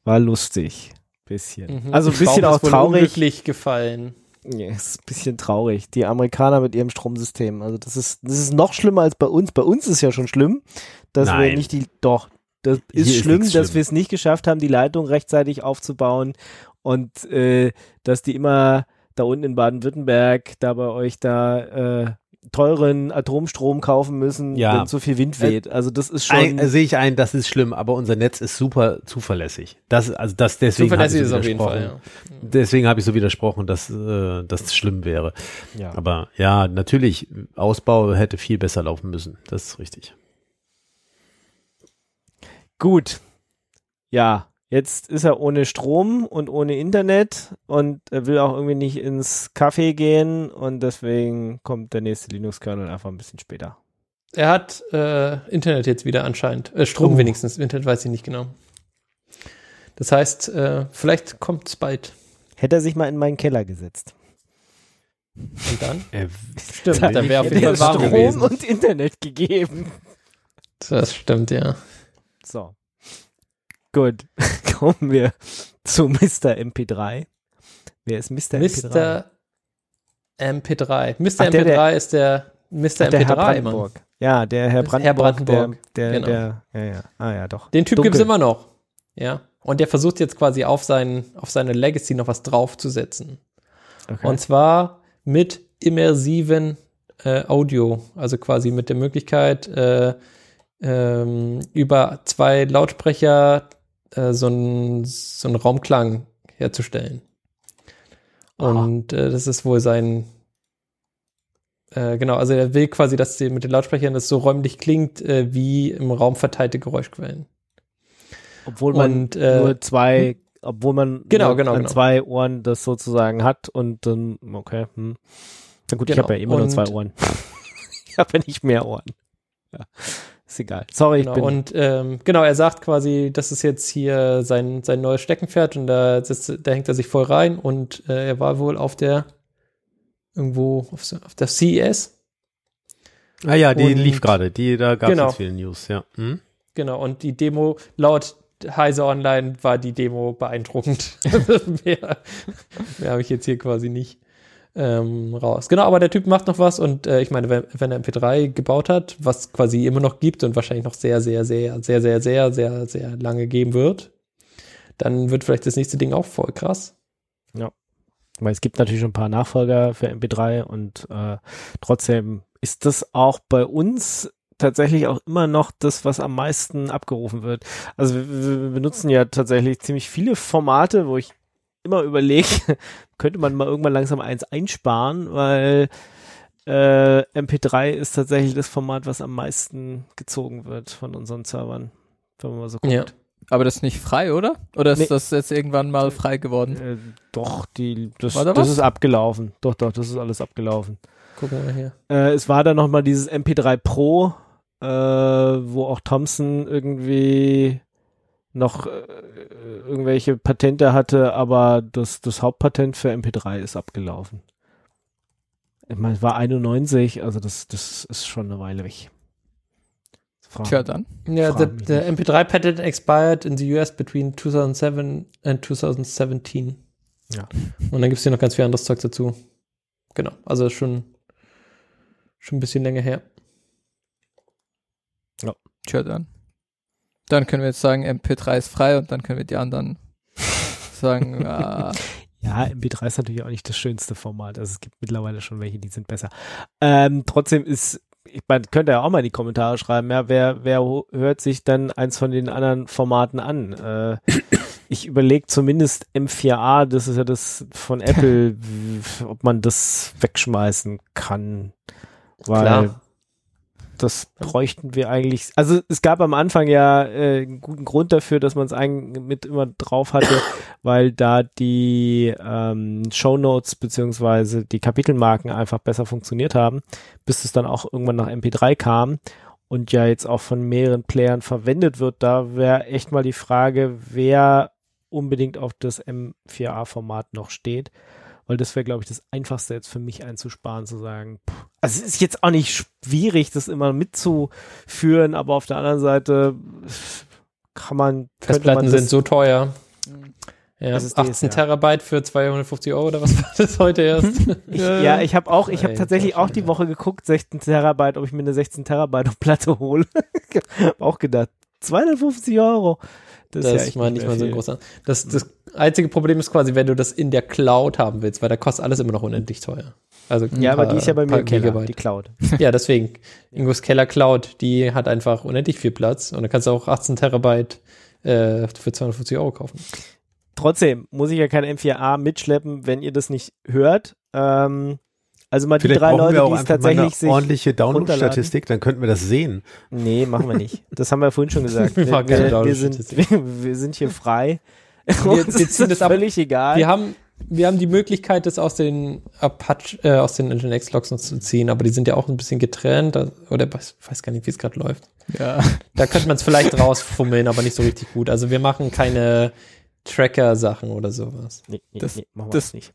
war lustig. Bisschen. Mhm. Also ein bisschen auch traurig. gefallen. Ja, ist ein bisschen traurig. Die Amerikaner mit ihrem Stromsystem. Also das ist, das ist noch schlimmer als bei uns. Bei uns ist ja schon schlimm, dass wir Nein. nicht die, doch, das Hier ist ist schlimm, dass schlimm. wir es nicht geschafft haben, die Leitung rechtzeitig aufzubauen und äh, dass die immer da unten in Baden-Württemberg da bei euch da äh, teuren Atomstrom kaufen müssen, Ja. wenn so viel Wind weht. Also das ist schon. Äh, sehe ich ein, das ist schlimm, aber unser Netz ist super zuverlässig. Das, also das deswegen habe ich Zuverlässig so ist auf jeden Fall, widersprochen. ja. Deswegen habe ich so widersprochen, dass äh, das schlimm wäre. ja. Aber ja, natürlich, Ausbau hätte viel besser laufen müssen. Das ist richtig. Gut. Ja, jetzt ist er ohne Strom und ohne Internet und er will auch irgendwie nicht ins Café gehen und deswegen kommt der nächste Linux-Kernel einfach ein bisschen später. Er hat äh, Internet jetzt wieder anscheinend. Äh, Strom Oh. wenigstens. Internet weiß ich nicht genau. Das heißt, äh, vielleicht kommt es bald. Hätte er sich mal in meinen Keller gesetzt. Und dann? Äh, Stimmt, Da da wäre auf Hätte jeden er Fall Strom gewesen. und Internet gegeben. Das stimmt, ja. So. Gut. *laughs* Kommen wir zu Mr. MP3. Wer ist Mr. MP3? Mr. MP3. Mr. Ach, der, MP3 der- ist der Mr. Ach, der Herr MP3, Mann. Brandenburg. Ja, der Herr Brandenburg. Herr Brandenburg, Der, der, genau. der, ja, ja. Ah, ja, doch. Den Typ gibt es immer noch. Ja. Und der versucht jetzt quasi auf, sein, auf seine Legacy noch was draufzusetzen. Okay. Und zwar mit immersiven äh, Audio, also quasi mit der Möglichkeit, äh, ähm, über zwei Lautsprecher äh, so einen so einen Raumklang herzustellen. Und äh, das ist wohl sein äh, genau, also er will quasi, dass die, mit den Lautsprechern das so räumlich klingt, äh, wie im Raum verteilte Geräuschquellen. Obwohl man Und, äh, nur zwei, obwohl man Genau, nur genau, an genau. zwei Ohren das sozusagen hat und dann, okay, hm. Na gut, ich Genau. habe ja immer nur Und- zwei Ohren. *laughs* ich habe ja nicht mehr Ohren. Ja. Ist egal. Sorry, ich Genau, bin. und ähm, genau, er sagt quasi, das ist jetzt hier sein, sein neues Steckenpferd und da, sitzt, da hängt er sich voll rein und äh, er war wohl auf der irgendwo auf, auf der CES. Ah ja, die Und- lief gerade. Die, da gab es Genau. jetzt viele News, ja. Hm? Genau, und die Demo, laut Heise Online war die Demo beeindruckend. *laughs* mehr mehr habe ich jetzt hier quasi nicht ähm, raus. Genau, aber der Typ macht noch was und äh, ich meine, wenn, wenn er MP3 gebaut hat, was quasi immer noch gibt und wahrscheinlich noch sehr, sehr, sehr, sehr, sehr, sehr, sehr, sehr lange geben wird, dann wird vielleicht das nächste Ding auch voll krass. Weil es gibt natürlich schon ein paar Nachfolger für MP3 und äh, trotzdem ist das auch bei uns tatsächlich auch immer noch das, was am meisten abgerufen wird. Also wir, wir benutzen ja tatsächlich ziemlich viele Formate, wo ich immer überlege, *laughs* könnte man mal irgendwann langsam eins einsparen, weil äh, MP3 ist tatsächlich das Format, was am meisten gezogen wird von unseren Servern, wenn man mal so guckt. Ja. Aber das ist nicht frei, oder? Oder ist Nee. das jetzt irgendwann mal frei geworden? Äh, doch, die, das, da das ist abgelaufen. Doch, doch, das ist alles abgelaufen. Gucken wir mal hier. Äh, es war dann nochmal dieses MP3 Pro, äh, wo auch Thompson irgendwie noch äh, irgendwelche Patente hatte, aber das, das Hauptpatent für MP3 ist abgelaufen. Ich meine, es war 91, also das, das ist schon eine Weile weg. Fragen. Tja, dann. Ja, Frag the, mich the MP3 patent expired in the US between 2007 and 2017. Ja. Und dann gibt es hier noch ganz viel anderes Zeug dazu. Genau, also schon, schon ein bisschen länger her. Tja, dann. Dann können wir jetzt sagen, MP3 ist frei und dann können wir die anderen *laughs* sagen, ah, Ja, MP3 ist natürlich auch nicht das schönste Format. Also es gibt mittlerweile schon welche, die sind besser. Ähm, trotzdem ist, ich meine, könnt ihr ja auch mal in die Kommentare schreiben, ja, wer, wer hört sich dann eins von den anderen Formaten an? Äh, ich überlege zumindest M4A, das ist ja das von *laughs* Apple, ob man das wegschmeißen kann. Weil Klar. Das bräuchten wir eigentlich. Also es gab am Anfang ja äh, einen guten Grund dafür, dass man es eigentlich mit immer drauf hatte, *coughs* weil da die ähm, Shownotes beziehungsweise die Kapitelmarken einfach besser funktioniert haben, bis es dann auch irgendwann nach MP3 kam und ja jetzt auch von mehreren Playern verwendet wird. Da wäre echt mal die Frage, wer unbedingt auf das M4A-Format noch steht. Weil das wäre, glaube ich, das Einfachste jetzt für mich einzusparen, zu sagen, puh, also es ist jetzt auch nicht schwierig, das immer mitzuführen, aber auf der anderen Seite kann man, Festplatten man sind so teuer. Ja, SSDs, 18 ja. Terabyte für 250 Euro oder was war das heute erst? Ich, ja, ich habe auch, ich habe tatsächlich auch die Woche geguckt, 16 Terabyte, ob ich mir eine 16 Terabyte *laughs* Platte hole. hab auch gedacht, 250 Euro. Das, ja ist echt mal nicht mal so ein großer. Das, das einzige Problem ist quasi, wenn du das in der Cloud haben willst, weil da kostet alles immer noch unendlich teuer. Also Ja, aber paar- die ist ja bei mir im Keller, Gigabyte. die Cloud. *laughs* Ja, deswegen. Ingos Keller Cloud, die hat einfach unendlich viel Platz und da kannst du auch 18 Terabyte äh, für 250 Euro kaufen. Trotzdem muss ich ja kein M4A mitschleppen, wenn ihr das nicht hört. Ähm, also mal die Vielleicht drei brauchen Leute, die es tatsächlich sich. ordentliche Download-Statistik, dann könnten wir das sehen. Nee, machen wir nicht. Das haben wir vorhin schon *laughs* gesagt. Wir Wir, machen keine wir, wir, sind, Download-Statistik. wir, wir sind hier frei. *laughs* Wir- wir ist ziehen das ab. völlig egal. Wir haben, wir haben die Möglichkeit, das aus den Apache, äh, aus den Nginx-Logs noch zu ziehen, aber die sind ja auch ein bisschen getrennt, oder ich weiß gar nicht, wie es gerade läuft. ja. Da könnte man es vielleicht *laughs* rausfummeln, aber nicht so richtig gut. Also wir machen keine Tracker-Sachen oder sowas. nee, nee, Das- nee, machen wir das nicht.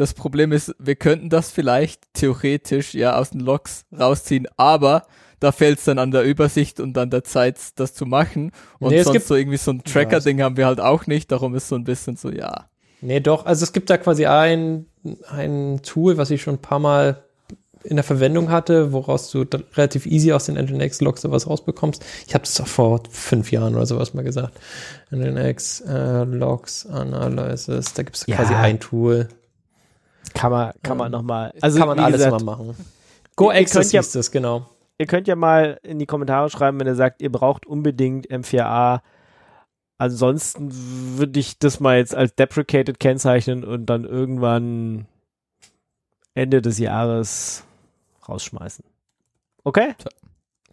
Das Problem ist, wir könnten das vielleicht theoretisch ja aus den Logs rausziehen, aber da fehlt es dann an der Übersicht und an der Zeit, das zu machen. Und Nee, es sonst gibt- so irgendwie so ein Tracker-Ding haben wir halt auch nicht, darum ist so ein bisschen so, ja. Nee, doch. Also es gibt da quasi ein, ein Tool, was ich schon ein paar Mal in der Verwendung hatte, woraus du relativ easy aus den Nginx-Logs sowas rausbekommst. Ich habe das auch vor fünf Jahren oder sowas mal gesagt. Nginx äh, da gibt es Ja. quasi ein Tool. Kann man, kann man Ähm, nochmal. Also, Kann man wie alles gesagt, mal machen. Go ihr Access ja- hieß das, genau. ihr könnt ja mal in die Kommentare schreiben, wenn ihr sagt, ihr braucht unbedingt M4A. Ansonsten würde ich das mal jetzt als deprecated kennzeichnen und dann irgendwann Ende des Jahres rausschmeißen. Okay?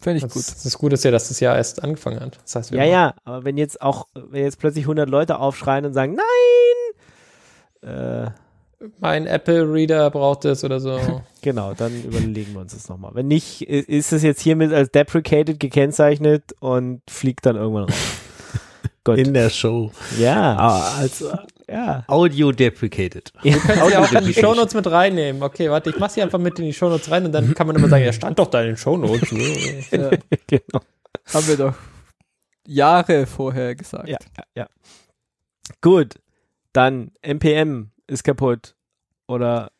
Finde ich Das, gut. das Gute ist ja, dass das Jahr erst angefangen hat. Das heißt, Ja, ja, aber wenn jetzt auch, wenn jetzt plötzlich 100 Leute aufschreien und sagen, nein, äh, mein Apple Reader braucht es oder so. *laughs* genau, dann überlegen wir uns das nochmal. Wenn nicht, ist es jetzt hiermit als deprecated gekennzeichnet und fliegt dann irgendwann raus. *laughs* Gut. In der Show. ja, Ah, als *laughs* ja. Audio deprecated. Du kannst ja auch in die Shownotes mit reinnehmen. Okay, warte, ich mach sie einfach mit in die Shownotes rein und dann kann man immer sagen, ja, stand doch da in den Shownotes. Ja, genau. haben wir doch Jahre vorher gesagt. Ja, ja, ja. Gut, dann NPM ist kaputt oder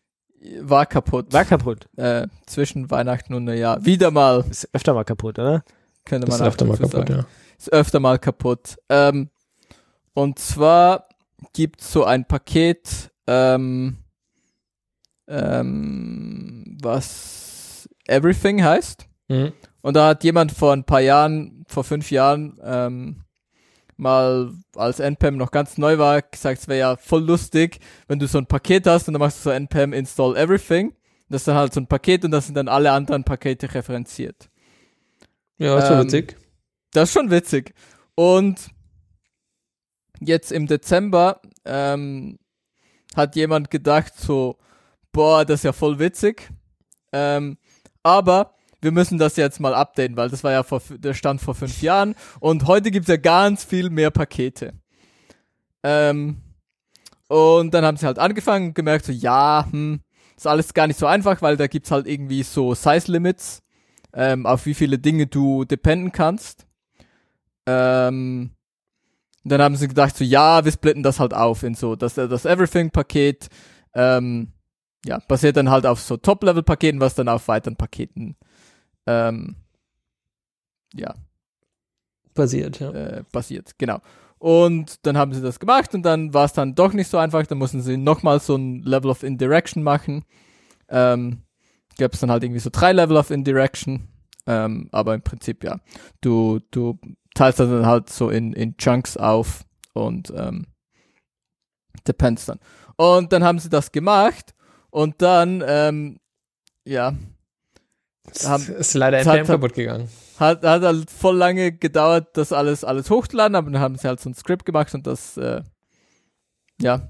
War kaputt. war kaputt. äh, zwischen Weihnachten und Neujahr. Wieder mal, Ist öfter mal kaputt, oder? könnte Das man ist öfter mal kaputt, sagen. ja. Ist öfter mal kaputt. Ähm, und zwar gibt's so ein Paket, ähm, ähm, was Everything heißt. Mhm. Und da hat jemand vor ein paar Jahren, vor fünf Jahren, ähm, mal als NPM noch ganz neu war, gesagt, es wäre ja voll lustig, wenn du so ein Paket hast und dann machst du so NPM install everything. Das ist dann halt so ein Paket und das sind dann alle anderen Pakete referenziert. Ja, ist schon Ähm, witzig. Das ist schon witzig. Und jetzt im Dezember ähm, hat jemand gedacht so, boah, das ist ja voll witzig. Ähm, aber wir müssen das jetzt mal updaten, weil das war ja vor, der Stand vor fünf Jahren und heute gibt's ja ganz viel mehr Pakete. Ähm, und dann haben sie halt angefangen und gemerkt so, ja, hm, ist alles gar nicht so einfach, weil da gibt's halt irgendwie so Size Limits, ähm, auf wie viele Dinge du dependen kannst. Ähm, dann haben sie gedacht so, ja, wir splitten das halt auf in so, das, das Everything-Paket, ähm, ja, basiert dann halt auf so Top-Level-Paketen, was dann auf weiteren Paketen, ähm, ja, Basiert, ja. äh, basiert, genau. Und dann haben sie das gemacht und dann war es dann doch nicht so einfach, dann mussten sie nochmal so ein Level of Indirection machen. Ähm, gab es dann halt irgendwie so drei Level of Indirection, ähm, aber im Prinzip ja, du, du teilst das dann halt so in, in Chunks auf und ähm, depends dann. Und dann haben sie das gemacht und dann, ähm, ja, haben- ist leider NPM hat- kaputt gegangen. hat, hat halt voll lange gedauert, das alles, alles hochzuladen, aber dann haben sie halt so ein Skript gemacht und das, äh, ja,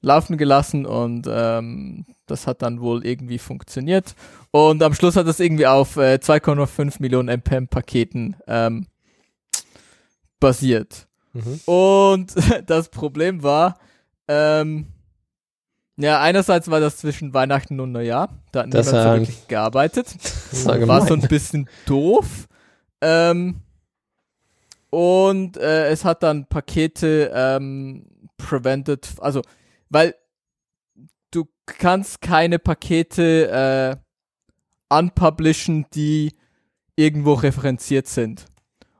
laufen gelassen und ähm, das hat dann wohl irgendwie funktioniert. Und am Schluss hat das irgendwie auf äh, 2,5 Millionen NPM-Paketen ähm, basiert. Mhm. Und *laughs* das Problem war, ähm, ja, einerseits war das zwischen Weihnachten und Neujahr. Da hat Das niemand so wirklich gearbeitet. *laughs* Das war War so ein bisschen doof. Ähm, und äh, es hat dann Pakete ähm, prevented, also, weil du kannst keine Pakete äh, unpublishen, die irgendwo referenziert sind.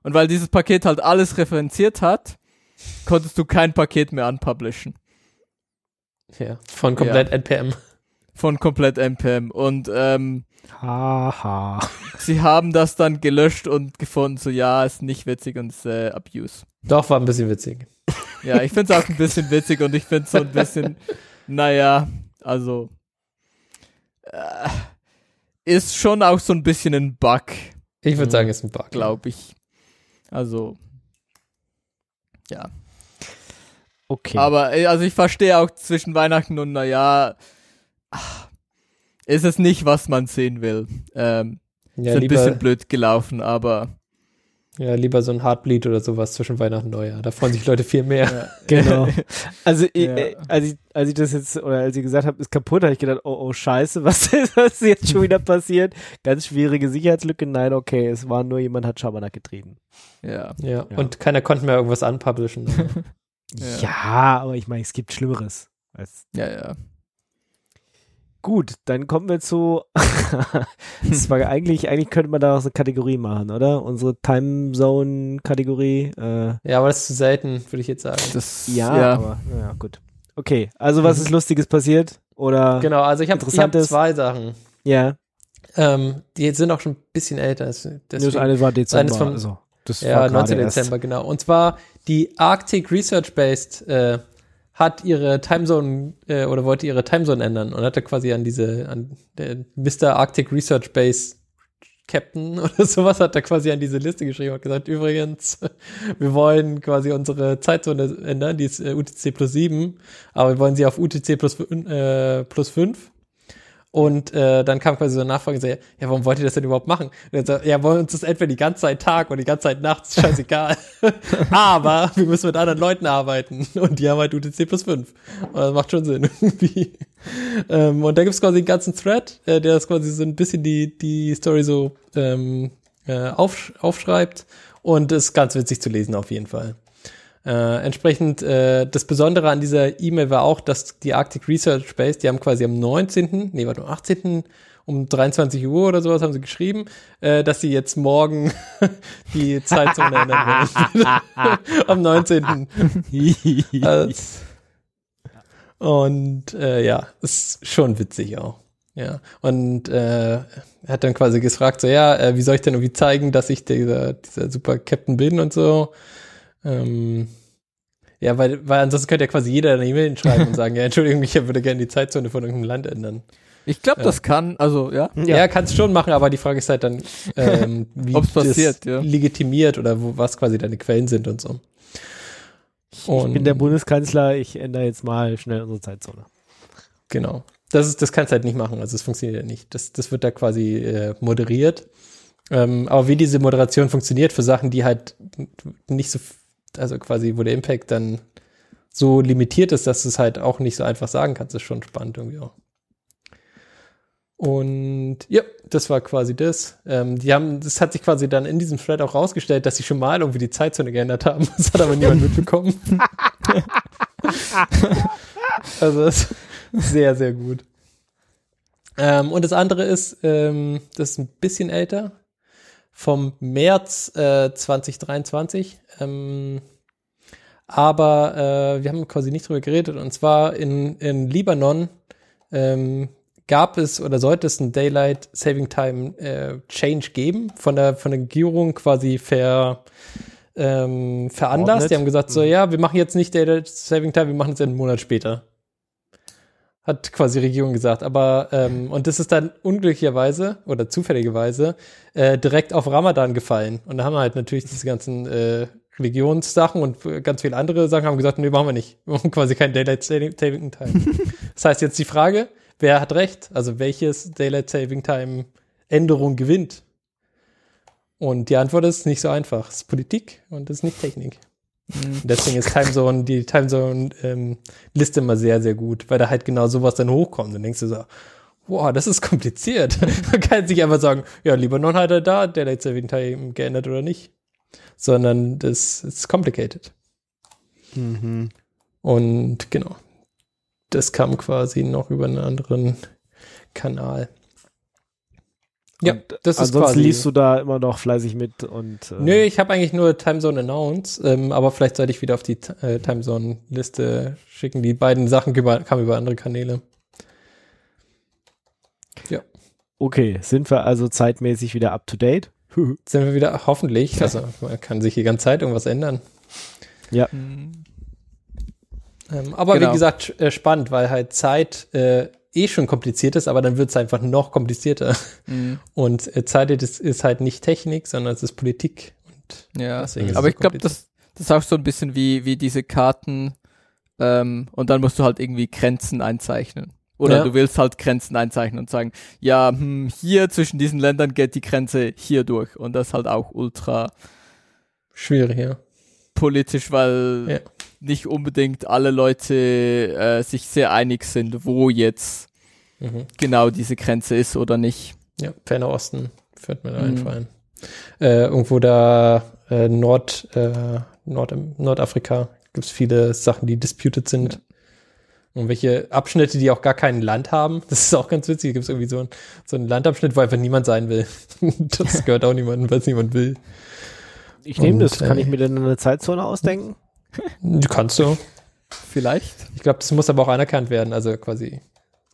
Und weil dieses Paket halt alles referenziert hat, konntest du kein Paket mehr unpublishen. Ja, von komplett NPM. Von komplett NPM. Und ähm, Haha. sie haben das dann gelöscht und gefunden, so ja, ist nicht witzig und ist äh, Abuse. Doch, war ein bisschen witzig. Ja, ich find's auch ein bisschen witzig und ich find's so ein bisschen, naja, also äh, ist schon auch so ein bisschen ein Bug, Ich würde Mhm. sagen, ist ein Bug. glaube ich. Also, ja. Okay. Aber äh, also ich verstehe auch zwischen Weihnachten und Neujahr ach, ist es nicht, was man sehen will. Ähm, Ja, ist ein lieber, bisschen blöd gelaufen, aber ja, lieber so ein Heartbleed oder sowas zwischen Weihnachten und Neujahr. Da freuen sich Leute viel mehr. ja. *laughs* Genau. *laughs* Also, ich, Ja. äh, als, ich, als ich das jetzt, oder als ihr gesagt habt, ist kaputt, habe ich gedacht, oh, oh, scheiße, *laughs* was ist, was jetzt schon wieder passiert? Ganz schwierige Sicherheitslücke. Nein, okay, es war nur jemand hat Schabernack getrieben. ja. Ja. Ja. Und keiner konnte mehr irgendwas unpublishen. Ja. Ja, aber ich meine, es gibt Schlimmeres. Als Ja, ja. Gut, dann kommen wir zu. *laughs* das war eigentlich, eigentlich könnte man da auch so eine Kategorie machen, oder? Unsere Timezone-Kategorie. Äh, ja, aber das ist zu selten, würde ich jetzt sagen. Das, ja, ja. aber ja, gut. Okay, also was ist Lustiges passiert? Oder Genau, also ich habe ich hab zwei Sachen. ja, Ähm, die sind auch schon ein bisschen älter. das- das Deswegen, eine war Dezember. eines vom- also, das ja, war 19. gerade erst. Dezember, genau. Und zwar die Arctic Research Based äh, hat ihre Timezone äh, oder wollte ihre Timezone ändern und hatte quasi an diese, an der Mr. Arctic Research Base Captain *laughs* oder sowas hat er quasi an diese Liste geschrieben und gesagt, übrigens, *laughs* wir wollen quasi unsere Zeitzone ändern, die ist äh, UTC plus 7, aber wir wollen sie auf UTC plus, äh, plus 5 und äh, dann kam quasi so eine Nachfrage, so, ja, warum wollt ihr das denn überhaupt machen? Und so, ja, wollen uns das entweder die ganze Zeit Tag oder die ganze Zeit Nacht, ist scheißegal. *laughs* Aber wir müssen mit anderen Leuten arbeiten und die haben halt UTC plus 5. Und das macht schon Sinn irgendwie. Ähm, und da gibt's quasi einen ganzen Thread, äh, der das quasi so ein bisschen die, die Story so ähm, äh, aufsch aufschreibt und ist ganz witzig zu lesen auf jeden Fall. Äh, entsprechend, äh, das Besondere an dieser E-Mail war auch, dass die Arctic Research Base, die haben quasi am 19., nee, warte, am 18. um 23 Uhr oder sowas haben sie geschrieben, äh, dass sie jetzt morgen *laughs* die Zeitzone ändern wollen. *laughs* am 19. Als, und äh, ja, ist schon witzig auch. Ja, und äh, hat dann quasi gefragt, so ja, äh, wie soll ich denn irgendwie zeigen, dass ich dieser, dieser super Captain bin und so. Ähm, ja, weil, weil ansonsten könnte ja quasi jeder eine E-Mail schreiben und *laughs* sagen, ja, Entschuldigung, ich würde gerne die Zeitzone von irgendeinem Land ändern. Ich glaube, Ja. das kann, also ja. Ja, ja kannst schon machen, aber die Frage ist halt dann, ähm, *laughs* wie Ob's passiert, ja. legitimiert oder wo, was quasi deine Quellen sind und so. Ich bin der Bundeskanzler, ich ändere jetzt mal schnell unsere Zeitzone. Genau. Das, ist, das kannst du halt nicht machen, also es funktioniert ja nicht. Das, das wird da quasi äh, moderiert. Ähm, aber wie diese Moderation funktioniert für Sachen, die halt nicht so, also quasi, wo der Impact dann so limitiert ist, dass du es halt auch nicht so einfach sagen kannst, ist schon spannend irgendwie auch. Und ja, das war quasi das. Ähm, die haben, das hat sich quasi dann in diesem Thread auch rausgestellt, dass sie schon mal irgendwie die Zeitzone geändert haben. *laughs* Das hat aber niemand mitbekommen. *laughs* also das ist sehr, sehr gut. Ähm, und das andere ist, ähm, das ist ein bisschen älter, vom März äh, 2023. Ähm, aber äh, wir haben quasi nicht drüber geredet. Und zwar in, in Libanon ähm, gab es oder sollte es ein Daylight Saving Time äh, Change geben, von der, von der Regierung quasi ver, ähm, veranlasst. Die haben gesagt, so, ja, wir machen jetzt nicht Daylight Saving Time, wir machen es einen Monat später. Hat quasi Regierung gesagt. Aber, ähm, und das ist dann unglücklicherweise oder zufälligerweise äh, direkt auf Ramadan gefallen. Und da haben wir halt natürlich diese ganzen äh, Religionssachen und äh, ganz viele andere Sachen haben gesagt, nee, machen wir nicht. Wir machen quasi kein Daylight Saving Saving Time. *laughs* das heißt jetzt die Frage, wer hat recht? Also welches Daylight Saving Time Änderung gewinnt? Und die Antwort ist nicht so einfach. Es ist Politik und es ist nicht Technik. Deswegen ist Timezone, die Timezone-Liste immer sehr, sehr gut, weil da halt genau sowas dann hochkommt. Dann denkst du so, wow, das ist kompliziert. *laughs* Man kann sich einfach sagen, ja, Libanon hat er da Daylight Saving Time geändert oder nicht. Sondern das ist complicated. Mhm. Und genau. Das kam quasi noch über einen anderen Kanal. Ja, Und das ist Ansonsten quasi. liest du da immer noch fleißig mit und äh, Nö, ich habe eigentlich nur Timezone Announce, ähm, aber vielleicht sollte ich wieder auf die äh, Timezone-Liste schicken. Die beiden Sachen über, kamen über andere Kanäle. okay, sind wir also zeitmäßig wieder up to date? *laughs* Sind wir wieder, hoffentlich. Also man kann sich die ganze Zeit irgendwas ändern. Mhm. Ähm, aber Genau. wie gesagt, äh, spannend, weil halt Zeit äh, eh schon kompliziert ist, aber dann wird es einfach noch komplizierter. Mhm. Und äh, Zeit ist, ist halt nicht Technik, sondern es ist Politik. Und Ja, Deswegen ist aber es ich so glaube, das, das ist auch so ein bisschen wie, wie diese Karten ähm, und dann musst du halt irgendwie Grenzen einzeichnen. Oder Ja. du willst halt Grenzen einzeichnen und sagen, ja, hm, hier zwischen diesen Ländern geht die Grenze hier durch. Und das ist halt auch ultra schwierig, ja. politisch, weil Ja. nicht unbedingt alle Leute äh, sich sehr einig sind, wo jetzt Mhm. genau diese Grenze ist oder nicht. Ja, Ferner Osten wird mir da Mhm. einfallen. Äh, irgendwo da äh, Nord, äh, Nord, Nordafrika gibt es viele Sachen, die disputed sind. Und welche Abschnitte, die auch gar kein Land haben. *laughs* Das ist auch ganz witzig. Gibt es irgendwie so, ein, so einen Landabschnitt, wo einfach niemand sein will. *laughs* das *laughs* gehört auch niemandem, weil es niemand will. Ich nehme das. Kann äh, ich mir denn eine Zeitzone ausdenken? Du kannst du. Vielleicht. Ich glaube, das muss aber auch anerkannt werden. Also quasi.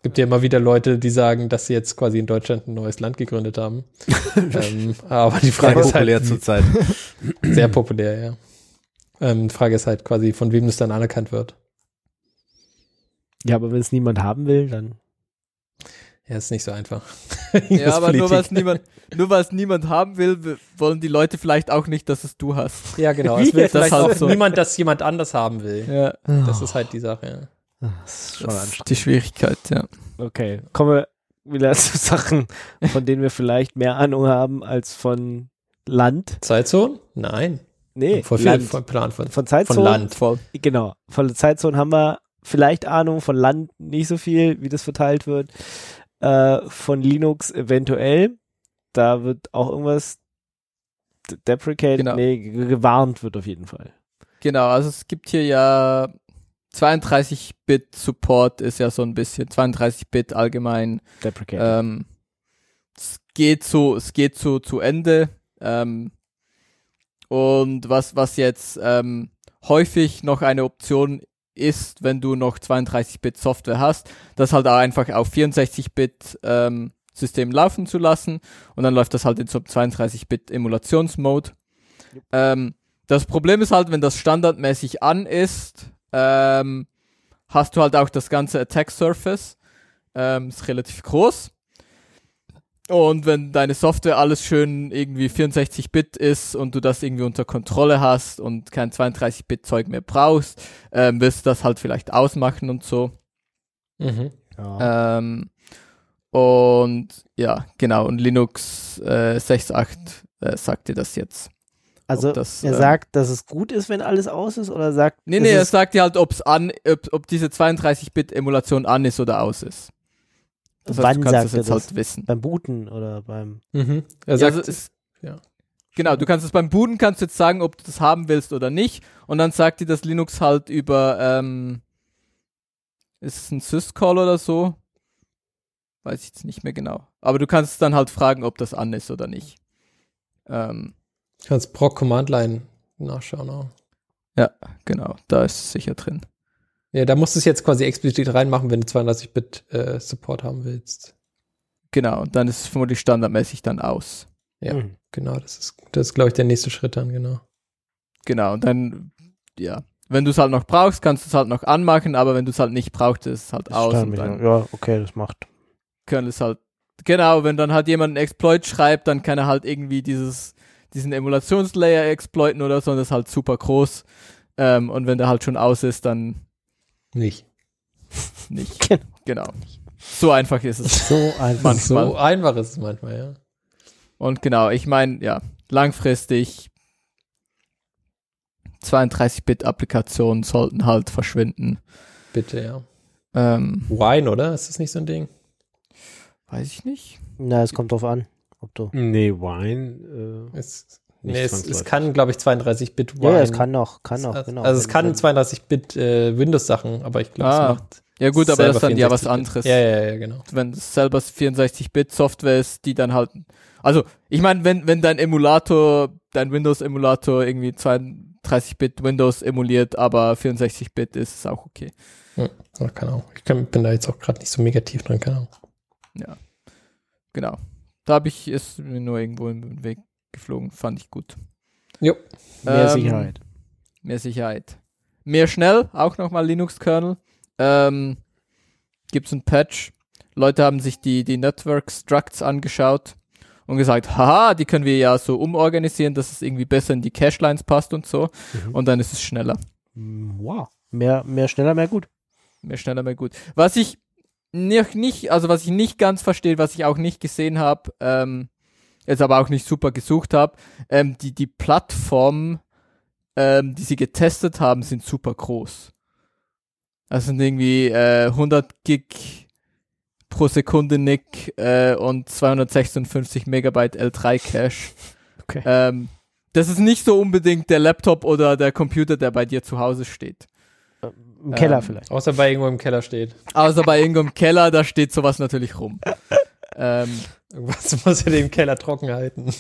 Es gibt ja immer wieder Leute, die sagen, dass sie jetzt quasi in Deutschland ein neues Land gegründet haben. *laughs* ähm, aber die Sehr Frage ist populär halt, zurzeit. *laughs* Sehr populär, ja. Ähm, die Frage ist halt quasi, von wem das dann anerkannt wird. Ja, aber wenn es niemand haben will, dann. Ja, ist nicht so einfach. *laughs* Ja, aber nur Politik. weil es niemand, nur weil es niemand haben will, wollen die Leute vielleicht auch nicht, dass es du hast. Ja, genau. Es will Das vielleicht halt auch so. niemand, dass jemand anders haben will. Ja, Das ist halt die Sache. Ja. Das ist schon das anstrengend. ist die Schwierigkeit, ja. Okay, kommen wir wieder *laughs* zu Sachen, von denen wir vielleicht mehr Ahnung haben als von Land. Zeitzone? Nein. Nee, viel Land. von Plan von, Von von Zeitzonen, Land. Voll. genau. Von der Zeitzone haben wir vielleicht Ahnung, von Land nicht so viel, wie das verteilt wird. Äh, von Linux eventuell. Da wird auch irgendwas deprecated, Genau. nee, ge- gewarnt wird auf jeden Fall. Genau, also es gibt hier ja 32-Bit-Support ist ja so ein bisschen 32-Bit allgemein. Deprecated. Ähm, es geht so, es geht so zu Ende. Ähm, und was, was jetzt ähm, häufig noch eine Option ist, wenn du noch 32-Bit Software hast, das halt auch einfach auf 64-Bit ähm, System laufen zu lassen und dann läuft das halt in so einem 32-Bit Emulationsmode. Ähm, das Problem ist halt, wenn das standardmäßig an ist, ähm, hast du halt auch das ganze Attack Surface. Ähm, ist relativ groß. Und wenn deine Software alles schön irgendwie 64-Bit ist und du das irgendwie unter Kontrolle hast und kein 32-Bit-Zeug mehr brauchst, ähm, wirst du das halt vielleicht ausmachen und so. Mhm. ja. Ähm, und ja, genau. Und Linux äh, 6.8 äh, sagt dir das jetzt. Also das, er ähm, sagt, dass es gut ist, wenn alles aus ist, oder sagt, Nee, es nee, er sagt dir halt, ob's an, ob, ob diese 32-Bit-Emulation an ist oder aus ist. Das heißt, Wann du kannst sagt das er jetzt das? halt wissen. beim Booten oder beim Mhm. Er Ja, sagt, also es, ja. Genau, du kannst es beim Booten kannst du jetzt sagen, ob du das haben willst oder nicht. Und dann sagt dir das Linux halt über, ähm, ist es ein Syscall oder so? Weiß ich jetzt nicht mehr genau. Aber du kannst dann halt fragen, ob das an ist oder nicht. Ähm, kannst Proc Command Line nachschauen auch. genau, da ist es sicher drin. Ja, da musst du es jetzt quasi explizit reinmachen, wenn du 32-Bit äh, Support haben willst. Genau, und dann ist es vermutlich standardmäßig dann aus. Ja. Hm. Genau, das ist, das ist, glaube ich, der nächste Schritt dann, genau. Genau, und dann, ja, wenn du es halt noch brauchst, kannst du es halt noch anmachen, aber wenn du es halt nicht brauchst, ist es halt aus. Ist Und damit- dann ja, okay, das macht. können es halt, genau, wenn dann halt jemand einen Exploit schreibt, dann kann er halt irgendwie dieses, diesen Emulationslayer exploiten oder so, und das ist halt super groß. Ähm, und wenn der halt schon aus ist, dann Nicht. nicht. *laughs* Genau. genau. So einfach ist es. So einfach. Manchmal. So einfach ist es manchmal, ja. Und genau, ich meine, ja, langfristig 32-Bit-Applikationen sollten halt verschwinden. Bitte, ja. Ähm, Wine, oder? Ist das nicht so ein Ding? weiß ich nicht. Na, es kommt drauf an, ob du. Nee, Wine. Äh, Es, nee, es, es kann, glaube ich, 32-Bit Ja, Wine. ja, es kann noch, kann noch, also, genau. also es kann wenn- 32-Bit äh, Windows-Sachen, aber ich glaube, Ah, es macht Ja gut, aber das ist dann ja was 64-Bit. anderes. Ja, ja, ja, genau. wenn es selber 64-Bit-Software ist, die dann halt. Also, ich meine, wenn, wenn dein Emulator, dein Windows-Emulator irgendwie 32-Bit Windows emuliert, aber 64-Bit ist, ist auch okay. Ja, keine Ahnung. Ich kann, bin da jetzt auch gerade nicht so mega tief drin, keine Ahnung. Genau. Da habe ich es mir nur irgendwo den Weg geflogen. Fand ich gut. Jo. Mehr Ähm, Sicherheit. Mehr Sicherheit. Mehr schnell, auch nochmal Linux-Kernel. Ähm, Gibt es ein Patch. Leute haben sich die, die Network Structs angeschaut und gesagt, haha, die können wir ja so umorganisieren, dass es irgendwie besser in die Cache-Lines passt und so. Mhm. Und dann ist es schneller. Wow. Mehr, mehr schneller, mehr gut. Mehr schneller, mehr gut. Was ich nicht, nicht also was ich nicht ganz verstehe, was ich auch nicht gesehen habe, ähm, jetzt aber auch nicht super gesucht habe, ähm, die, die Plattformen, ähm, die sie getestet haben, sind super groß. Das sind irgendwie äh, 100 Gig pro Sekunde Nick äh, und 256 Megabyte L3 Cache. Okay. Ähm, das ist nicht so unbedingt der Laptop oder der Computer, der bei dir zu Hause steht. Im Keller Ähm, vielleicht. Außer bei irgendwo im Keller steht. Außer bei irgendeinem Keller, da steht sowas natürlich rum. *laughs* ähm, Irgendwas muss ja den Keller trocken halten.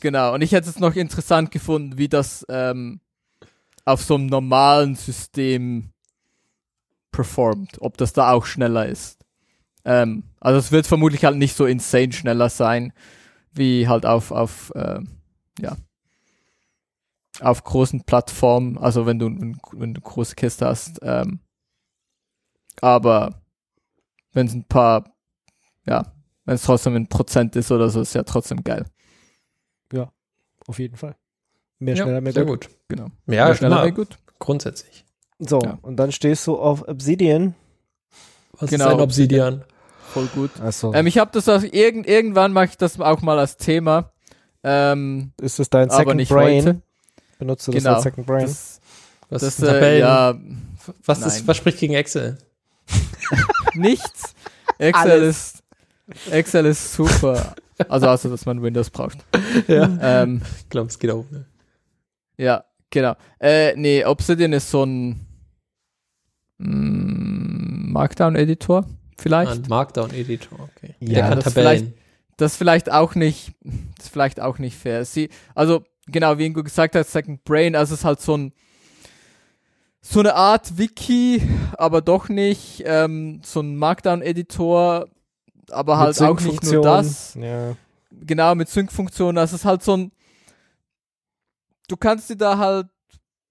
genau. Und ich hätte es noch interessant gefunden, wie das ähm, auf so einem normalen System performt. Ob das da auch schneller ist. Ähm, also es wird vermutlich halt nicht so insane schneller sein, wie halt auf, auf ähm, ja, auf großen Plattformen. Also wenn du, wenn du eine große Kiste hast. Ähm, Aber wenn es ein paar, ja, wenn es trotzdem ein Prozent ist oder so, ist ja trotzdem geil. Auf jeden Fall. Mehr Ja, schneller, mehr sehr gut. gut. Genau. Ja, Mehr schneller, mehr gut. Grundsätzlich. So, Ja. und dann stehst du auf Obsidian. Was Genau. ist ein Obsidian? Voll gut. Achso. Ähm, ich habe das auch, irgend, irgendwann mache ich das auch mal als Thema. Ähm, ist das dein aber Second nicht Brain? heute. Benutzt du das Genau. als Second Brain? Das, Was das äh, ja, was, nein. ist, was spricht gegen Excel? *laughs* nichts. Excel Alles. ist Excel ist super. Also außer, dass man Windows braucht. Ja. Ähm, Ich glaube, es geht auch. Ne? ja, genau. Äh, nee, Obsidian ist so ein mm, Markdown-Editor vielleicht. Ein Markdown-Editor, okay. Ja, Der kann das Tabellen. Das ist vielleicht auch nicht, das vielleicht auch nicht fair. Sie, also genau, wie Ingo gesagt hat, Second Brain, also es ist halt so ein so eine Art Wiki, aber doch nicht ähm, so ein Markdown-Editor, aber halt auch nicht nur das. Ja. Genau, mit Sync-Funktionen. Das ist halt so ein. Du kannst dir da halt.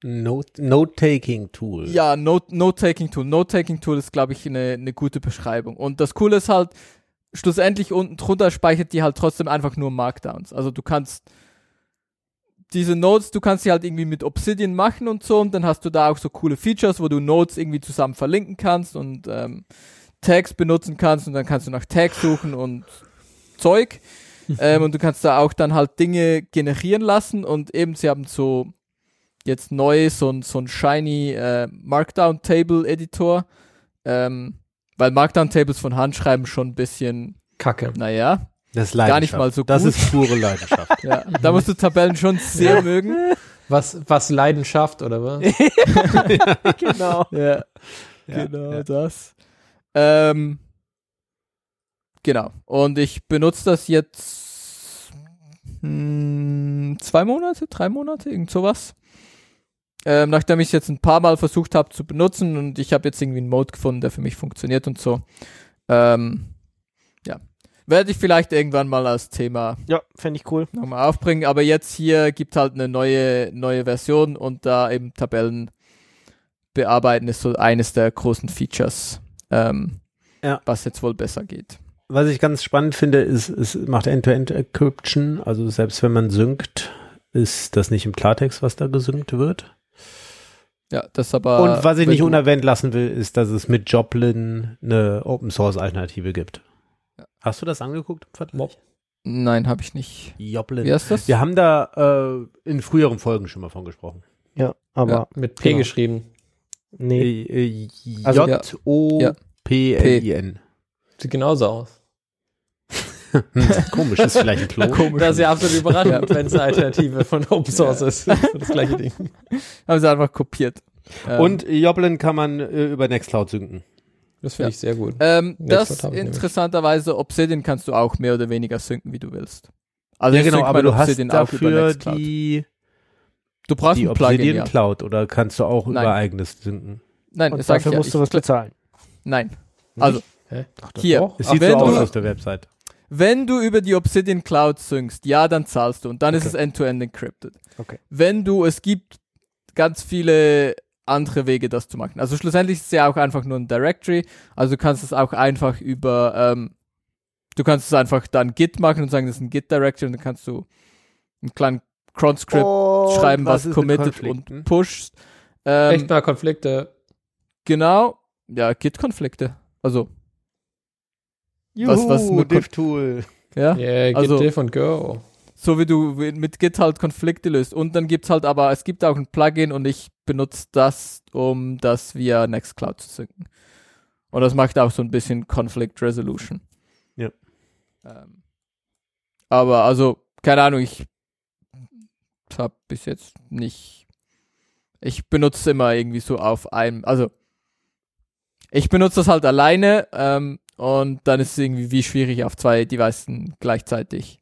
Note- Note-Taking-Tool. Ja, Note- Note-Taking-Tool. Note-Taking-Tool ist, glaube ich, eine, eine gute Beschreibung. Und das Coole ist halt, schlussendlich unten drunter speichert die halt trotzdem einfach nur Markdowns. Also du kannst diese Notes, du kannst sie halt irgendwie mit Obsidian machen und so und dann hast du da auch so coole Features, wo du Notes irgendwie zusammen verlinken kannst und ähm, Tags benutzen kannst und dann kannst du nach Tags suchen und Zeug. *laughs* ähm, und du kannst da auch dann halt Dinge generieren lassen und eben sie haben so jetzt neu so ein, so ein shiny äh, Markdown Table Editor, ähm, weil Markdown Tables von Hand schreiben schon ein bisschen, Kacke. naja, Das ist Gar nicht mal so Das gut. ist pure Leidenschaft. *laughs* ja, da musst du Tabellen schon sehr mögen. Was, was Leidenschaft, oder was? *laughs* genau. Ja, Ja, genau ja. das. Ähm, genau. Und ich benutze das jetzt hm, zwei Monate, drei Monate, irgend sowas. Ähm, nachdem ich es jetzt ein paar Mal versucht habe zu benutzen und ich habe jetzt irgendwie einen Mode gefunden, der für mich funktioniert und so. Ähm, ja. Werde ich vielleicht irgendwann mal als Thema Ja, fände ich cool. nochmal aufbringen, aber jetzt hier gibt halt eine neue, neue Version und da eben Tabellen bearbeiten ist so eines der großen Features, ähm, Ja. was jetzt wohl besser geht. Was ich ganz spannend finde, ist, es macht End-to-End-Encryption. Also selbst wenn man synkt, ist das nicht im Klartext, was da gesynkt wird. Ja, das aber. Und was ich nicht unerwähnt lassen will, ist, dass es mit Joplin eine Open-Source-Alternative gibt. Ja. Hast du das angeguckt im Vergleich? Nein, habe ich nicht. Joplin. Wie heißt das? Wir haben da äh, in früheren Folgen schon mal von gesprochen. Ja, aber Ja. Mit P Genau. geschrieben. nee. Äh, äh, Also- Ja. J-O-P-L-I-N. Sieht genauso aus. Komisch, ist vielleicht ein Klo. *laughs* Das ist ja absolut überraschend, wenn es eine Alternative von Open Source ist. Das ist das gleiche Ding. *laughs* Haben sie einfach kopiert. Ähm, Und Joplin kann man äh, über Nextcloud synken. Das finde Ja. ich sehr gut. ähm, das interessanterweise, Obsidian kannst du auch mehr oder weniger synken, wie du willst. Also ja, genau, aber du hast Obsidian auch über dafür die, Du brauchst die ein Plugin, Obsidian ja. Cloud oder kannst du auch Nein. über eigenes synken? Nein, Und dafür ich ja. musst du was bezahlen. Nein. Also, Hä? hier. Es sieht wenn so aus du- auf der Website. Wenn du über die Obsidian Cloud synkst, ja, dann zahlst du und dann ist Okay. es end-to-end encrypted. Okay. Wenn du, es gibt ganz viele andere Wege, das zu machen. Also schlussendlich ist es ja auch einfach nur ein Directory, also du kannst es auch einfach über, ähm, du kannst es einfach dann Git machen und sagen, das ist ein Git-Directory und dann kannst du einen kleinen cron-Script schreiben, was, committed und pusht. Ähm, Echt mal Konflikte. Genau, ja, Git-Konflikte. Also, Was- was Juhu, mit Kon- Div-Tool. ja. Yeah, Git Also- diff und go. So wie du mit Git halt Konflikte löst. Und dann gibt's halt aber, es gibt auch ein Plugin und ich benutze das, um das via Nextcloud zu synken. Und das macht auch so ein bisschen Conflict Resolution. Ja. Ähm, aber also, keine Ahnung, ich habe bis jetzt nicht, ich benutze immer irgendwie so auf einem, also ich benutze das halt alleine ähm, und dann ist es irgendwie wie schwierig auf zwei Devices gleichzeitig.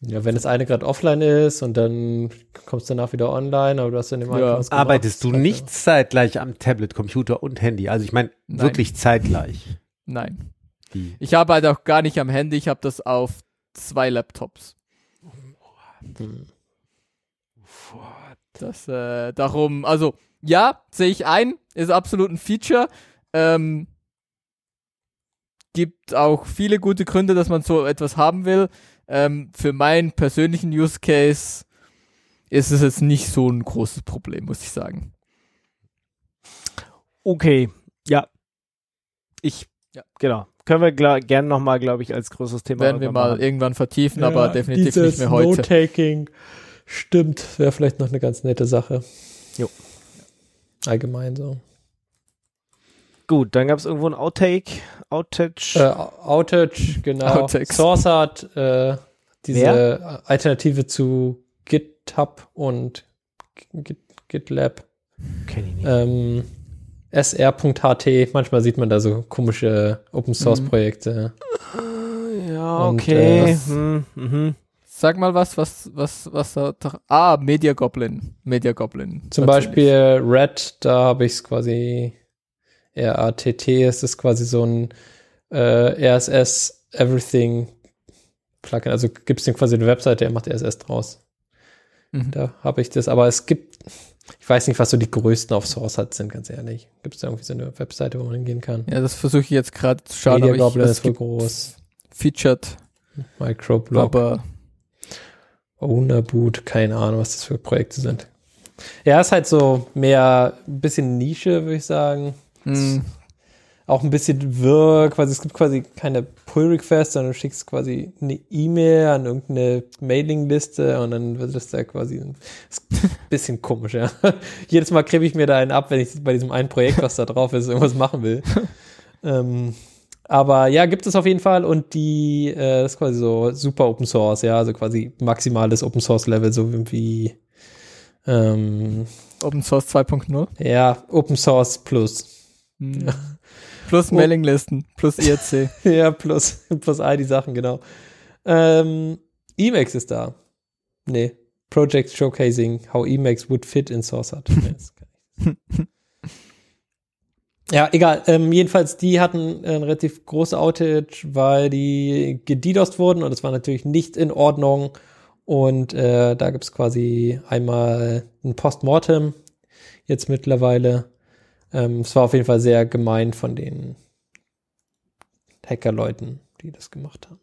Ja, wenn das eine gerade offline ist und dann kommst du danach wieder online, aber du hast dann immer Ja. was gemacht. Arbeitest du nicht zeitgleich am Tablet, Computer und Handy? Also ich meine wirklich zeitgleich. Nein. Wie? Ich arbeite auch gar nicht am Handy, ich habe das auf zwei Laptops. halt- Hm. Das, äh, darum, also, ja, sehe ich ein, ist absolut ein Feature. Ähm, gibt auch viele gute Gründe, dass man so etwas haben will. Ähm, für meinen persönlichen Use Case ist es jetzt nicht so ein großes Problem, muss ich sagen. Okay, ja. Ich, Ja. genau. Können wir gerne nochmal, glaube ich, als größeres Thema Werden wir mal machen. irgendwann vertiefen, aber Ja, definitiv dieses nicht mehr heute. Note-Taking stimmt, wäre vielleicht noch eine ganz nette Sache. Jo. Allgemein so. Gut, dann gab es irgendwo ein Outtake, Outage. Äh, Outage, genau. Outtakes. Source hat äh, diese Alternative zu GitHub und Git, GitLab. Kenn ich nicht. Ähm, sr.ht, manchmal sieht man da so komische Open Source Mhm. Projekte. ja, und, okay. äh, hm, mhm. Sag mal was, was, was, was da doch. Ah, Media Goblin. Media Goblin. Zum. Beispiel Red, da habe ich es quasi RATT, es ist quasi so ein äh, RSS Everything Plugin. Also gibt es quasi eine Webseite, der macht RSS draus. Mhm. Da habe ich das, aber es gibt, ich weiß nicht, was so die größten auf Source hat sind, ganz ehrlich. Gibt es da irgendwie so eine Webseite, wo man hingehen kann? Ja, das versuche ich jetzt gerade zu schauen, Media Goblin ist wohl groß. featured, Microblog, aber Ownerboot, keine Ahnung, was das für Projekte sind. Ja, ist halt so mehr ein bisschen Nische, würde ich sagen. Mh, auch ein bisschen wirr, quasi, es gibt quasi keine Pull-Requests, sondern du schickst quasi eine E-Mail an irgendeine Mailingliste und dann wird das da quasi ein, *laughs* bisschen komisch, ja. *laughs* Jedes Mal kriege ich mir da einen ab, wenn ich bei diesem einen Projekt, was da drauf ist, irgendwas machen will. *laughs* ähm, aber ja, gibt es auf jeden Fall und die, äh, das ist quasi so super Open Source, ja, also quasi maximales Open Source Level, so wie, ähm, Open Source 2.0. ja, Open Source Plus. Hm. *laughs* Plus Oh. Mailinglisten, plus IRC. *laughs* Ja, plus, plus all die Sachen, genau. Ähm, Emacs ist da. Nee. Project Showcasing How Emacs would fit in SourceHut. *laughs* Das ja, egal. Ähm, jedenfalls, die hatten ein relativ große Outage, weil die gedidost wurden und es war natürlich nicht in Ordnung. Und äh, da gibt's quasi einmal ein Postmortem jetzt mittlerweile. Ähm, es war auf jeden Fall sehr gemein von den Hackerleuten, die das gemacht haben.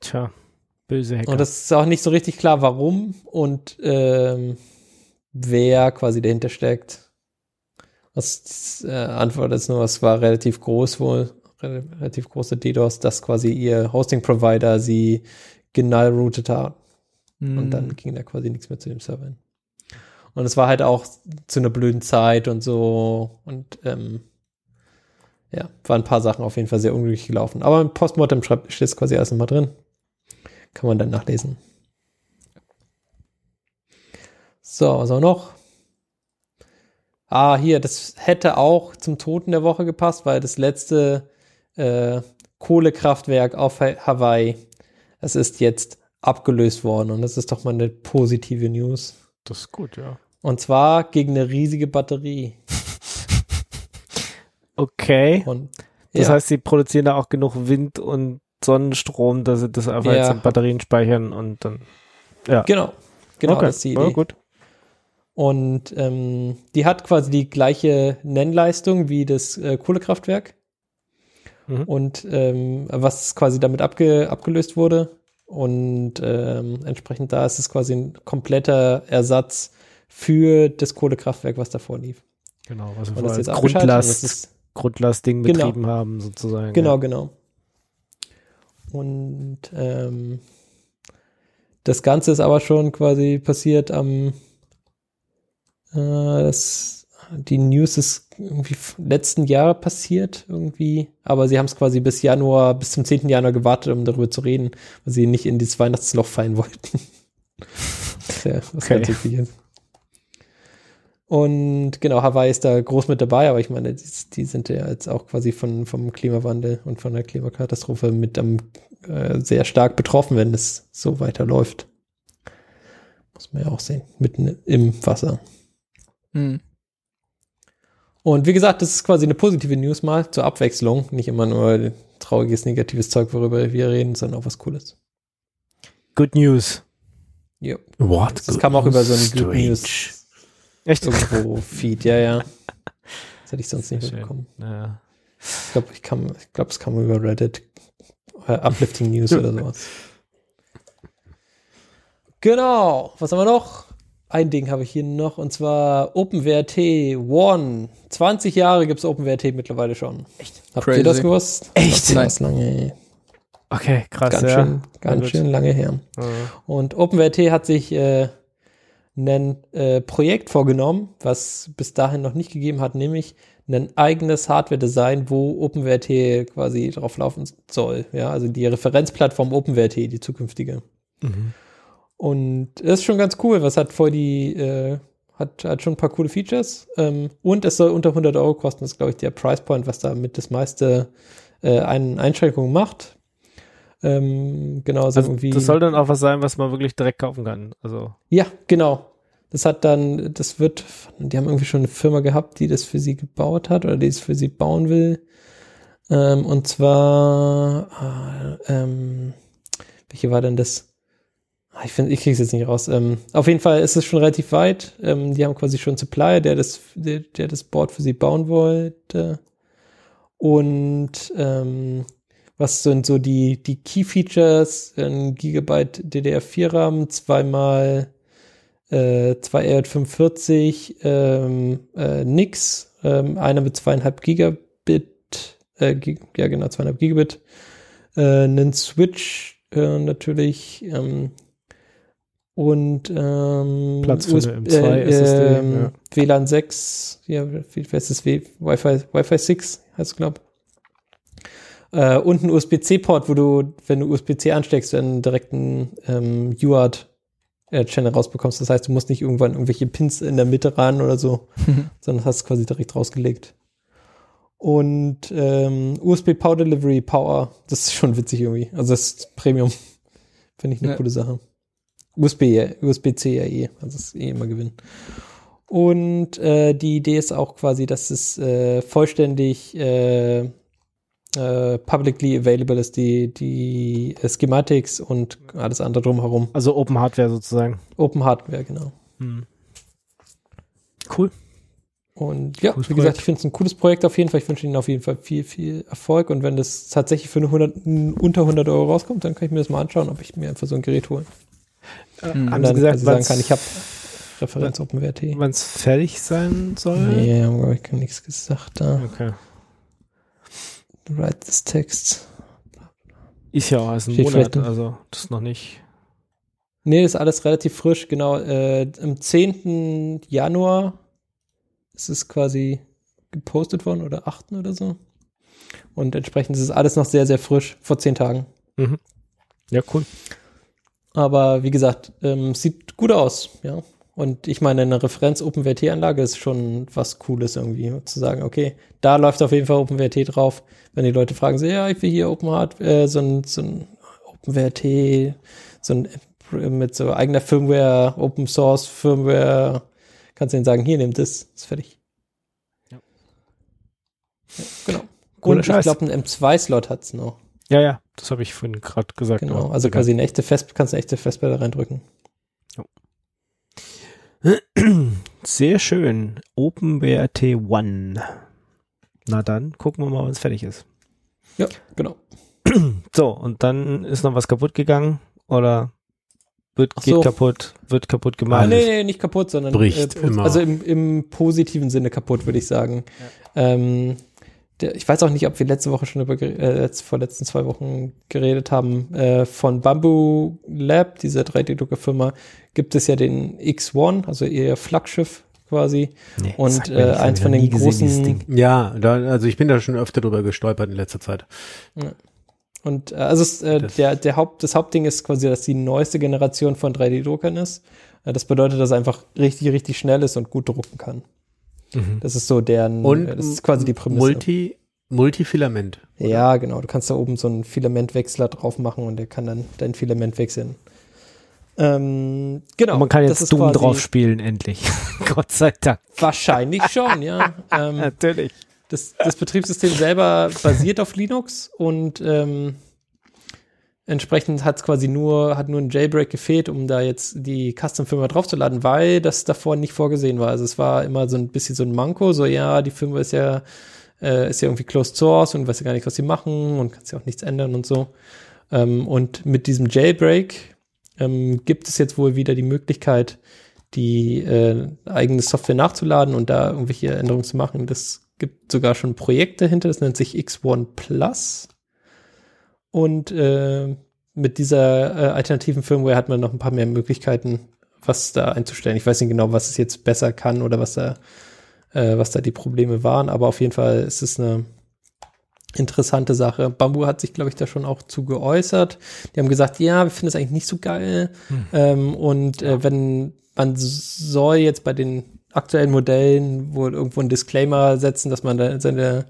Tja, böse Hacker. Und es ist auch nicht so richtig klar, warum und ähm, wer quasi dahinter steckt. Was äh, Antwort ist nur, es war relativ groß wohl, re relativ große DDoS, dass quasi ihr Hosting-Provider sie genull-routet hat. Und Hm. dann ging da quasi nichts mehr zu dem Server hin. Und es war halt auch zu einer blöden Zeit und so. Und ähm, ja, waren ein paar Sachen auf jeden Fall sehr unglücklich gelaufen. Aber im Postmortem steht es quasi alles nochmal drin. Kann man dann nachlesen. So, was auch noch? Ah, hier, das hätte auch zum Toten der Woche gepasst, weil das letzte äh, Kohlekraftwerk auf Ha- Hawaii, es ist jetzt abgelöst worden und das ist doch mal eine positive News. das ist gut, ja. Und zwar gegen eine riesige Batterie. *laughs* Okay. Und Das ja, heißt, sie produzieren da auch genug Wind und Sonnenstrom, dass sie das einfach Ja. jetzt in Batterien speichern und dann. genau, genau, okay. das ist die Ja, Idee. gut. Und ähm, die hat quasi die gleiche Nennleistung wie das äh, Kohlekraftwerk. Mhm. Und ähm, was quasi damit abge abgelöst wurde. Und ähm, entsprechend da ist es quasi ein kompletter Ersatz für das Kohlekraftwerk, was davor lief. Genau, was wir vorher Grundlast, Grundlastding Genau. betrieben haben, sozusagen. Genau, Ja. genau. Und ähm, das Ganze ist aber schon quasi passiert am äh, das, die News ist irgendwie letzten Jahr passiert irgendwie, aber sie haben es quasi bis Januar, bis zum 10. Januar gewartet, um darüber zu reden, weil sie nicht in dieses Weihnachtsloch fallen wollten. *laughs* ja, was Okay. ganz wichtig ist. Und genau, Hawaii ist da groß mit dabei, aber ich meine, die, die sind ja jetzt auch quasi von, vom Klimawandel und von der Klimakatastrophe mit am, äh, sehr stark betroffen, wenn es so weiterläuft. Muss man ja auch sehen, mitten im Wasser. Hm. Und wie gesagt, das ist quasi eine positive News mal zur Abwechslung. Nicht immer nur trauriges, negatives Zeug, worüber wir reden, sondern auch was Cooles. Good News. Jo. What? Das kam auch über so einen Good Strange. News Echt? irgendwo Feed, ja, ja. *laughs* Das hätte ich sonst nicht Sehr mitbekommen. Ja. Ich glaube, ich kam, ich glaube, es kam über Reddit. Äh, Uplifting News oder sowas. Genau. Was haben wir noch? Ein Ding habe ich hier noch und zwar OpenWrt One. 20 Jahre gibt es OpenWrt mittlerweile schon. Echt? Habt Crazy. ihr das gewusst? Echt? Das ist lange, Okay, krass. ganz ja. schön, ganz schön lange her. Ja. Und OpenWrt hat sich äh, ein äh, Projekt vorgenommen, was bis dahin noch nicht gegeben hat, nämlich ein eigenes Hardware-Design, wo OpenWrt quasi drauf laufen soll. Ja, also die Referenzplattform OpenWrt, die zukünftige. Mhm. Und das ist schon ganz cool, was hat voll die, äh, hat, hat schon ein paar coole Features. Ähm, und es soll unter 100 Euro kosten, das ist, glaube ich, der Price Point, was da mit das meiste äh, ein, Einschränkungen macht. Ähm, genau, so Also, irgendwie. das soll dann auch was sein, was man wirklich direkt kaufen kann. Also, Ja, genau. Das hat dann, das wird, die haben irgendwie schon eine Firma gehabt, die das für sie gebaut hat oder die es für sie bauen will. Ähm, und zwar, ah, ähm, welche war denn das? Ah, Ich finde, ich kriege es jetzt nicht raus. Ähm, auf jeden Fall ist es schon relativ weit. Ähm, die haben quasi schon einen Supplier, der das, der, der das Board für sie bauen wollte. Und ähm, was sind so die, die Key Features? Ein Gigabyte DDR4-RAM, zweimal äh, zwei R45 ähm, äh, nix, ähm, einer mit zweieinhalb Gigabit, äh, Gig, ja genau, zweieinhalb Gigabit, äh, einen Switch äh, natürlich ähm, und ähm, Platz für US- eine M2 SSD, ähm, ja. WLAN 6, ja, wie heißt das? Wi-Fi, Wi-Fi 6 heißt es, glaube äh, und ein USB-C-Port, wo du, wenn du USB-C ansteckst, einen direkten ähm, UART äh, Channel rausbekommst. Das heißt, du musst nicht irgendwann irgendwelche Pins in der Mitte ran oder so, *laughs* sondern hast es quasi direkt rausgelegt. Und ähm, USB Power Delivery Power, das ist schon witzig irgendwie. Also das ist Premium. *laughs* Finde ich eine Ja. coole Sache. USB, USB-C ja eh, also das ist eh immer Gewinn. Und äh, die Idee ist auch quasi, dass es äh, vollständig äh, äh, publicly available ist, die, die äh, Schematics und alles andere drumherum. also Open Hardware sozusagen. Open Hardware, genau. Cool. Und ja, Cooles wie gesagt, Projekt. ich finde es ein cooles Projekt auf jeden Fall. Ich wünsche Ihnen auf jeden Fall viel, viel Erfolg. Und wenn das tatsächlich für eine 100, unter 100 Euro rauskommt, dann kann ich mir das mal anschauen, ob ich mir einfach so ein Gerät hole. Mhm. Und Haben dann Sie gesagt, quasi sagen kann, ich habe Referenz OpenWrt. Wann es fertig sein soll? Nee, haben glaube ich nichts gesagt da. Okay. Write this text. Ist ja auch erst ein Monat, also das ist noch nicht. Nee, das ist alles relativ frisch. Genau, äh, am 10. Januar ist es quasi gepostet worden oder 8. oder so. Und entsprechend ist es alles noch sehr, sehr frisch, vor 10 Tagen. Ja, cool. Aber wie gesagt, ähm, sieht gut aus, ja. Und ich meine, eine Referenz-OpenWrt-Anlage ist schon was Cooles irgendwie, zu sagen, okay, da läuft auf jeden Fall OpenWrt drauf. Wenn die Leute fragen, so, ja, ich will hier Open Hard, äh, so ein, so ein OpenWrt, so ein App mit so eigener Firmware, Open Source Firmware, kannst du denen sagen, hier, nimm das, ist fertig. Ja. Ja, genau. Cooler Und ich glaube, einen M2-Slot hat's noch. Ja, ja, das habe ich vorhin gerade gesagt. Genau. Also quasi eine echte Fest, kannst eine echte Festplatte reindrücken. *clears throat* Sehr schön. OpenWrt One. Na dann, gucken wir mal, wann es fertig ist. Ja, genau. *clears throat* So, und dann ist noch was kaputt gegangen oder wird, geht so. kaputt, wird kaputt Ah, gemacht. nee, nee, nicht kaputt, sondern Bricht äh, immer. also im, im positiven Sinne kaputt, würde ich sagen. Ähm, der, ich weiß auch nicht, ob wir letzte Woche schon über äh, vor letzten zwei Wochen geredet haben. Äh, von Bamboo Lab, dieser 3D-Drucker-Firma, gibt es ja den X1, also ihr Flaggschiff quasi. Nee, Und, äh, eins von den gesehen, großen- Ding. Ja, da, also ich bin da schon öfter drüber gestolpert in letzter Zeit. Und äh, also es, äh, Das- der, der Haupt, das Hauptding ist quasi, dass die neueste Generation von 3D-Druckern ist. Äh, das bedeutet, dass es einfach richtig, richtig schnell ist und gut drucken kann. Mhm. Das ist so deren, Und äh, das ist quasi die Prämisse. Multi, Multifilament. Ja, genau. Du kannst da oben so einen Filamentwechsler drauf machen und der kann dann dein Filament wechseln. Ähm, genau. Und man kann jetzt Doom drauf spielen, endlich. *laughs* Gott sei Dank. Wahrscheinlich schon, ja. *laughs* ähm, Natürlich. das, das Betriebssystem selber basiert auf Linux und ähm, Entsprechend hat es quasi nur, hat nur ein Jailbreak gefehlt, um da jetzt die Custom-Firma draufzuladen, weil das davor nicht vorgesehen war. Also es war immer so ein bisschen so ein Manko, so ja, die Firma ist ja, äh, ist ja irgendwie closed source und weiß ja gar nicht, was sie machen und kannst ja auch nichts ändern und so. Ähm, und mit diesem Jailbreak ähm, gibt es jetzt wohl wieder die Möglichkeit, die äh, eigene Software nachzuladen und da irgendwelche Änderungen zu machen. Das gibt sogar schon Projekte hinter, das nennt sich X1 Plus. Und äh, mit dieser äh, alternativen Firmware hat man noch ein paar mehr Möglichkeiten, was da einzustellen. Ich weiß nicht genau, was es jetzt besser kann oder was da, äh, was da die Probleme waren, aber auf jeden Fall ist es eine interessante Sache. Bambu hat sich, glaube ich, da schon auch zu geäußert. Die haben gesagt, ja, wir finden es eigentlich nicht so geil. Hm. Ähm, und äh, wenn man soll jetzt bei den aktuellen Modellen wohl irgendwo ein Disclaimer setzen, dass man da seine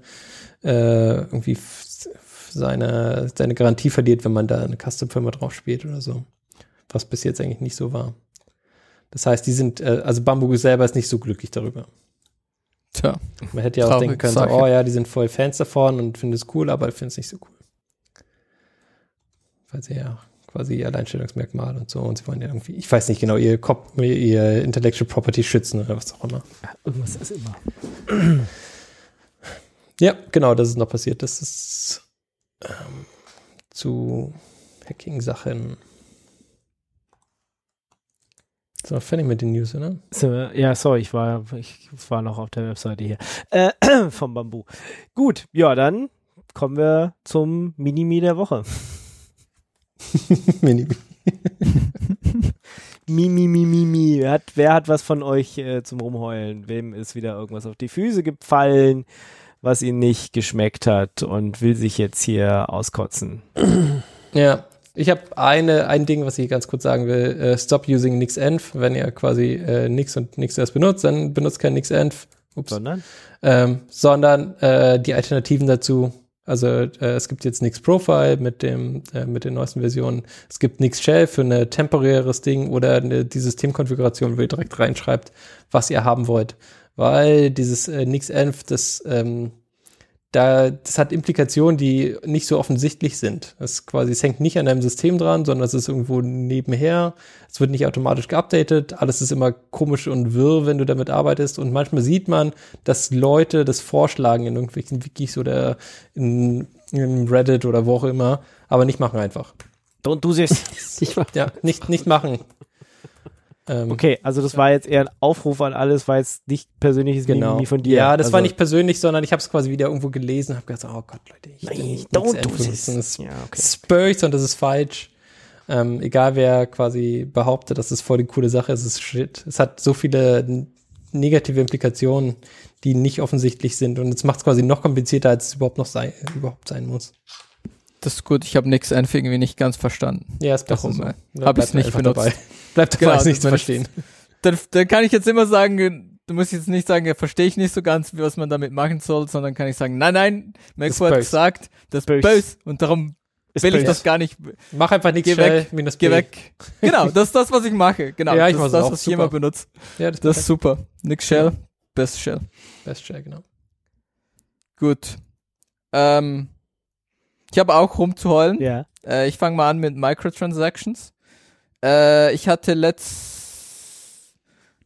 äh, irgendwie seine, seine Garantie verliert, wenn man da eine Custom-Firma drauf spielt oder so. Was bis jetzt eigentlich nicht so war. Das heißt, die sind, äh, also Bambu selber ist nicht so glücklich darüber. Tja. Man hätte ja auch denken können, so, oh ja, die sind voll Fans davon und finden es cool, aber ich finde es nicht so cool. Weil sie ja quasi ihr Alleinstellungsmerkmal und so und sie wollen ja irgendwie, ich weiß nicht genau, ihr, Cop ihr Intellectual Property schützen oder was auch immer. Ja, irgendwas ist immer. Ja, genau, das ist noch passiert. Das ist ähm, zu Hacking-Sachen. So, fertig mit den News, oder? Ja, sorry, ich war, ich war noch auf der Webseite hier. Äh, *clears throat* vom Bambu. Gut, ja, dann kommen wir zum Minimi der Woche. *laughs* Minimi. Mimi, mi, mi, mi. Hat, wer hat was von euch äh, zum Rumheulen? Wem ist wieder irgendwas auf die Füße gefallen? Was ihm nicht geschmeckt hat und will sich jetzt hier auskotzen. *clears throat* Ja, ich habe eine ein Ding, was ich ganz kurz sagen will. Uh, stop using NixEnv. Wenn ihr quasi uh, Nix und NixOS benutzt, dann benutzt kein NixEnv. Ups. Sondern? Ähm, sondern äh, die Alternativen dazu. Also äh, es gibt jetzt Nix Profile mit dem äh, mit den neuesten Versionen. Es gibt Nix Shell für eine temporäres Ding oder eine, die Systemkonfiguration, wo ihr direkt reinschreibt, was ihr haben wollt weil dieses äh, NixEnv, das, ähm, da, das hat Implikationen, die nicht so offensichtlich sind. Es quasi, es hängt nicht an einem System dran, sondern es ist irgendwo nebenher. Es wird nicht automatisch geupdatet. Alles ist immer komisch und wirr, wenn du damit arbeitest. Und manchmal sieht man, dass Leute das vorschlagen in irgendwelchen Wikis oder in, in Reddit oder wo auch immer, aber nicht machen einfach. Don't do this. *laughs* ja, nicht, nicht machen. Ähm, okay, also das war jetzt eher ein Aufruf an alles, war jetzt nicht persönliches genau. von dir. Ja, das also, war nicht persönlich, sondern ich habe es quasi wieder irgendwo gelesen und habe gedacht, oh Gott, Leute, ich Nein, nicht don't do this. Das ja, okay. Spurs und das ist falsch. Ähm, egal wer quasi behauptet, dass es voll die coole Sache ist, es ist shit. Es hat so viele negative Implikationen, die nicht offensichtlich sind und es macht es quasi noch komplizierter, als es überhaupt noch sein, überhaupt sein muss. Das ist gut, ich habe nichts einfach irgendwie nicht ganz verstanden. Ja, ist Darum so. äh, habe ich es nicht benutzt. Dabei. *laughs* Bleibt genau, nicht zu verstehen. Dann, dann kann ich jetzt immer sagen, du musst jetzt nicht sagen, ja, verstehe ich nicht so ganz, was man damit machen soll, sondern kann ich sagen, nein, nein, Maxwell hat gesagt, das ist böse und darum ist will böse. ich das gar nicht. Mach einfach nichts geh schnell, weg, minus Geh weg. Genau, *laughs* das ist das, was ich mache. Genau, ja, ich das ist das, was super. ich immer benutze. Ja, das, das ist super. Nix Shell, Best Shell. Best Shell, genau. Gut. Ähm, ich habe auch rumzuheulen. Ja. Äh, ich fange mal an mit Microtransactions. Äh, ich hatte letzt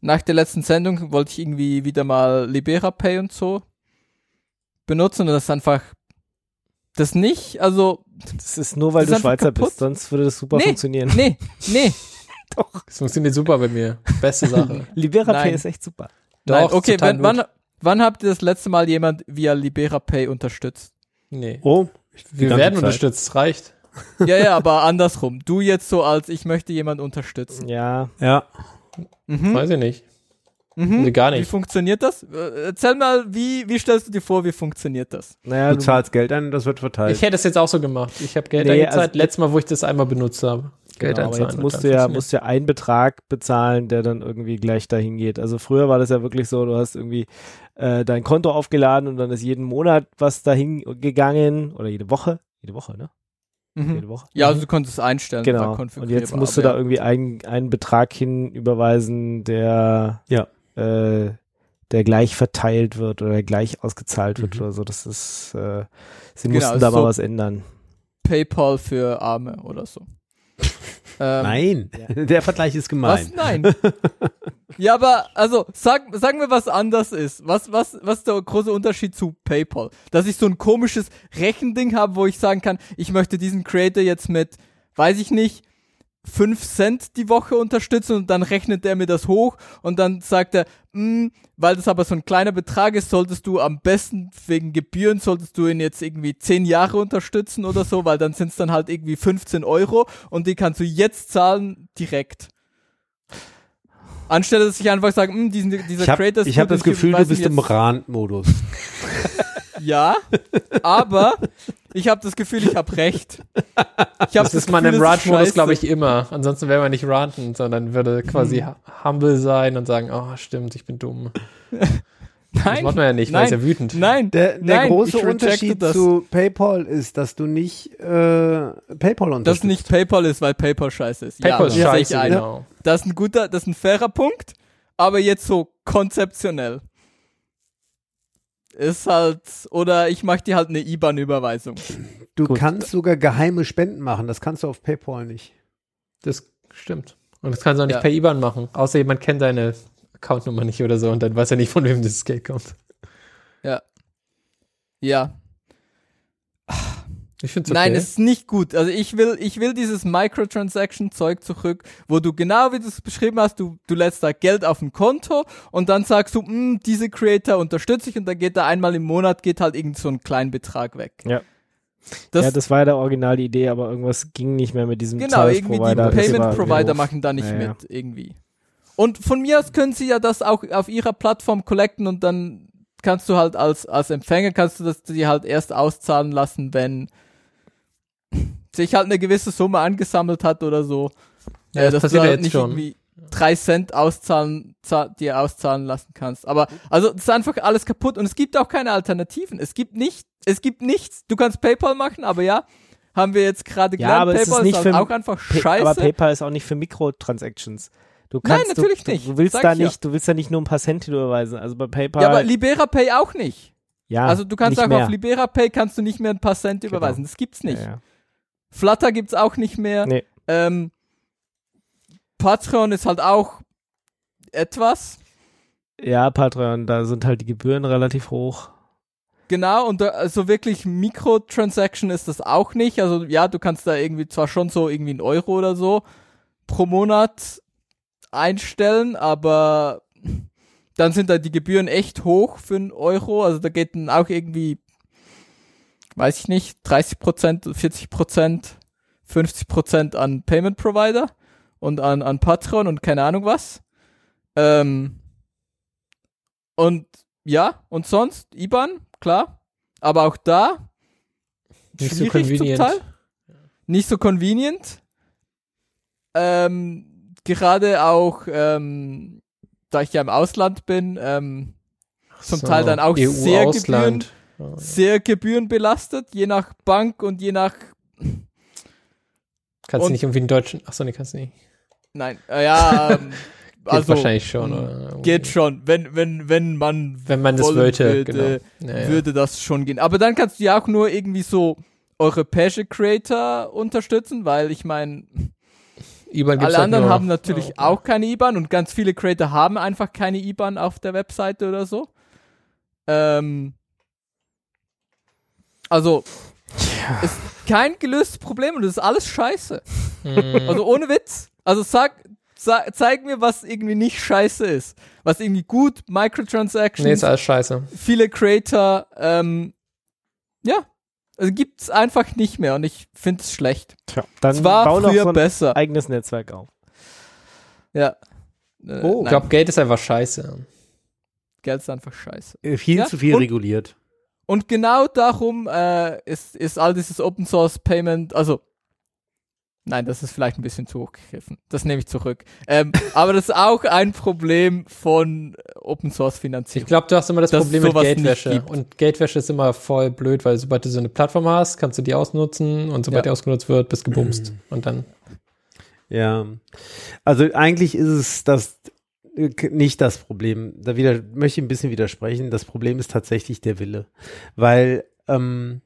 nach der letzten Sendung wollte ich irgendwie wieder mal Libera Pay und so benutzen und das ist einfach das nicht, also das ist nur weil du Schweizer kaputt. bist, sonst würde das super nee, funktionieren. Nee, nee. *laughs* Doch. Das funktioniert super bei mir. Beste Sache. *laughs* Libera Nein. Pay ist echt super. Doch, Nein, okay, wenn, wann, wann habt ihr das letzte Mal jemand via Libera Pay unterstützt? Nee. Oh, wir werden Zeit. unterstützt, reicht. Ja, ja, aber andersrum. Du jetzt so als ich möchte jemand unterstützen. Ja. Ja. Mhm. Weiß ich nicht. Mhm. Nee, gar nicht. Wie funktioniert das? Äh, erzähl mal, wie, wie stellst du dir vor, wie funktioniert das? Naja, du, du zahlst Geld ein, das wird verteilt. Ich hätte es jetzt auch so gemacht. Ich habe Geld nee, eingezahlt, also, letztes Mal, wo ich das einmal benutzt habe. Geld genau, aber jetzt musst du ja, musst ja einen Betrag bezahlen, der dann irgendwie gleich dahin geht. Also früher war das ja wirklich so, du hast irgendwie äh, dein Konto aufgeladen und dann ist jeden Monat was dahin gegangen oder jede Woche, jede Woche, ne? Mhm. Jede Woche. Ja, also du konntest es einstellen. Genau. Und jetzt musst du da irgendwie einen, einen Betrag hin überweisen, der ja. äh, der gleich verteilt wird oder gleich ausgezahlt wird mhm. oder so. Das ist, äh, sie genau, mussten da mal so was ändern. PayPal für Arme oder so. Ähm, Nein, *laughs* der Vergleich ist gemein. Was? Nein. *laughs* ja, aber also sag, sag mir, was anders ist. Was, was, was ist der große Unterschied zu PayPal? Dass ich so ein komisches Rechending habe, wo ich sagen kann, ich möchte diesen Creator jetzt mit, weiß ich nicht, 5 Cent die Woche unterstützen und dann rechnet er mir das hoch und dann sagt er, "Mm, weil das aber so ein kleiner Betrag ist, solltest du am besten wegen Gebühren, solltest du ihn jetzt irgendwie 10 Jahre unterstützen oder so, weil dann sind es dann halt irgendwie 15 Euro und die kannst du jetzt zahlen direkt. Anstelle, dass ich einfach sage, "Mm, diesen, dieser Ich habe Creator ist ich hab gut, das Gefühl, du bist im Randmodus. *laughs* Ja, aber ich habe das Gefühl, ich habe recht. Ich hab Das ist man Gefühl, im es ist Rant-Modus, glaube ich, immer. Ansonsten wäre man nicht ranten, sondern würde quasi Hm. hu- humble sein und sagen, oh, stimmt, ich bin dumm. *laughs* Das Nein, macht man ja nicht, weil nein, ist ja wütend. nein, Der, der nein, große Unterschied das. zu PayPal ist, dass du nicht äh, PayPal dass unterstützt. nicht PayPal ist, weil PayPal scheiße ist. PayPal das ist scheiße, ein. genau. Das ist ein guter, das ist ein fairer Punkt, aber jetzt so konzeptionell. Ist halt, oder ich mache dir halt eine IBAN-Überweisung. Du Gut. kannst sogar geheime Spenden machen, das kannst du auf PayPal nicht. Das stimmt. Und das kannst du auch nicht Ja. per IBAN machen. Außer jemand kennt deine Accountnummer nicht oder so und dann weiß er nicht, von wem dieses Geld kommt. Ja. Ich finde es okay. Nein, es ist nicht gut. Also ich will, ich will dieses Microtransaction-Zeug zurück, wo du genau wie du es beschrieben hast, du, du lädst da Geld auf ein Konto und dann sagst du, "Mm, diese Creator unterstütze ich und dann geht da einmal im Monat geht halt irgend so ein kleinen Betrag weg. Ja. Das, ja, das war ja der Original die Idee, aber irgendwas ging nicht mehr mit diesem genau, irgendwie die Zahlungsprovider. Das Payment war Provider doof. machen da nicht Ja, ja. mit irgendwie. Und von mir aus können sie ja das auch auf ihrer Plattform collecten und dann kannst du halt als, als Empfänger kannst du das dir halt erst auszahlen lassen, wenn sich halt eine gewisse Summe angesammelt hat oder so. Ja, Äh, das dass passiert du ja halt jetzt nicht schon. irgendwie drei Cent auszahlen, zahl, dir auszahlen lassen kannst. Aber also das ist einfach alles kaputt und es gibt auch keine Alternativen. Es gibt nicht, es gibt nichts. Du kannst PayPal machen, aber ja, haben wir jetzt gerade Ja, gelernt, aber es ist PayPal nicht ist für- halt auch einfach scheiße. Aber PayPal ist auch nicht für Mikrotransactions. Du Nein, kannst, natürlich du, nicht. Du willst Sag da ich ja. nicht, du willst da nicht nur ein paar Cent überweisen. Also bei PayPal. Ja, aber Libera Pay auch nicht. ja, also du kannst nicht auch mehr. auf Libera Pay kannst du nicht mehr ein paar Cent Genau. überweisen. Das gibt's nicht. Ja, ja. Flutter gibt's auch nicht mehr. Nee. Ähm, Patreon ist halt auch etwas. ja, Patreon, da sind halt die Gebühren relativ hoch. Genau, und da, also wirklich Mikrotransaction ist das auch nicht. Also ja, du kannst da irgendwie zwar schon so irgendwie ein Euro oder so pro Monat einstellen, aber dann sind da die Gebühren echt hoch für einen Euro. Also da geht dann auch irgendwie, weiß ich nicht, 30 Prozent, 40 Prozent, 50 Prozent an Payment Provider und an, an Patreon und keine Ahnung was. Ähm, und ja, und sonst IBAN, klar. Aber auch da Nicht so schwierig zum convenient. Teil. Nicht so convenient. Ähm, gerade auch, ähm, da ich ja im Ausland bin, ähm, zum Teil dann auch sehr EU-Ausland. Sehr gebührenbelastet, je nach Bank und je nach, Kannst du nicht irgendwie einen deutschen. Achso, nee, kannst du nicht. nein, äh, ja, *laughs* ähm, Geht also wahrscheinlich schon. Oder geht schon, wenn, wenn, wenn man Wenn man das wollte, würde, genau. Ja, ja. würde das schon gehen. Aber dann kannst du ja auch nur irgendwie so europäische Creator unterstützen, weil ich meine, IBAN gibt's alle halt anderen nur- haben natürlich Ja, auch keine IBAN und ganz viele Creator haben einfach keine IBAN auf der Webseite oder so. Ähm, also, ist kein gelöstes Problem und das ist alles scheiße. Mhm. Also ohne Witz. Also sag, sag zeig mir, was irgendwie nicht scheiße ist. Was irgendwie gut, Microtransactions, nee, ist alles scheiße. viele Creator, ähm, ja, also gibt's einfach nicht mehr und ich finde es schlecht. Tja, dann Es war bau noch früher so ein besser. eigenes Netzwerk auf. Ja. Äh, Oh. Ich glaube, Geld ist einfach scheiße. Geld ist einfach scheiße. Äh, Viel Ja, zu viel und- reguliert. Und genau darum äh, ist, ist all dieses Open Source Payment, also nein, das ist vielleicht ein bisschen zu hoch gegriffen. Das nehme ich zurück. Ähm, *laughs* aber das ist auch ein Problem von Open Source Ich Finanzierung. glaube, du hast immer das Problem mit Geldwäsche. Und Geldwäsche ist immer voll blöd, weil sobald du so eine Plattform hast, kannst du die ausnutzen und sobald Ja. die ausgenutzt wird, bist gebumst. Und dann Ja. Also eigentlich ist es das nicht das Problem. Da wieder möchte ich ein bisschen widersprechen. Das Problem ist tatsächlich der Wille. Weil ähm,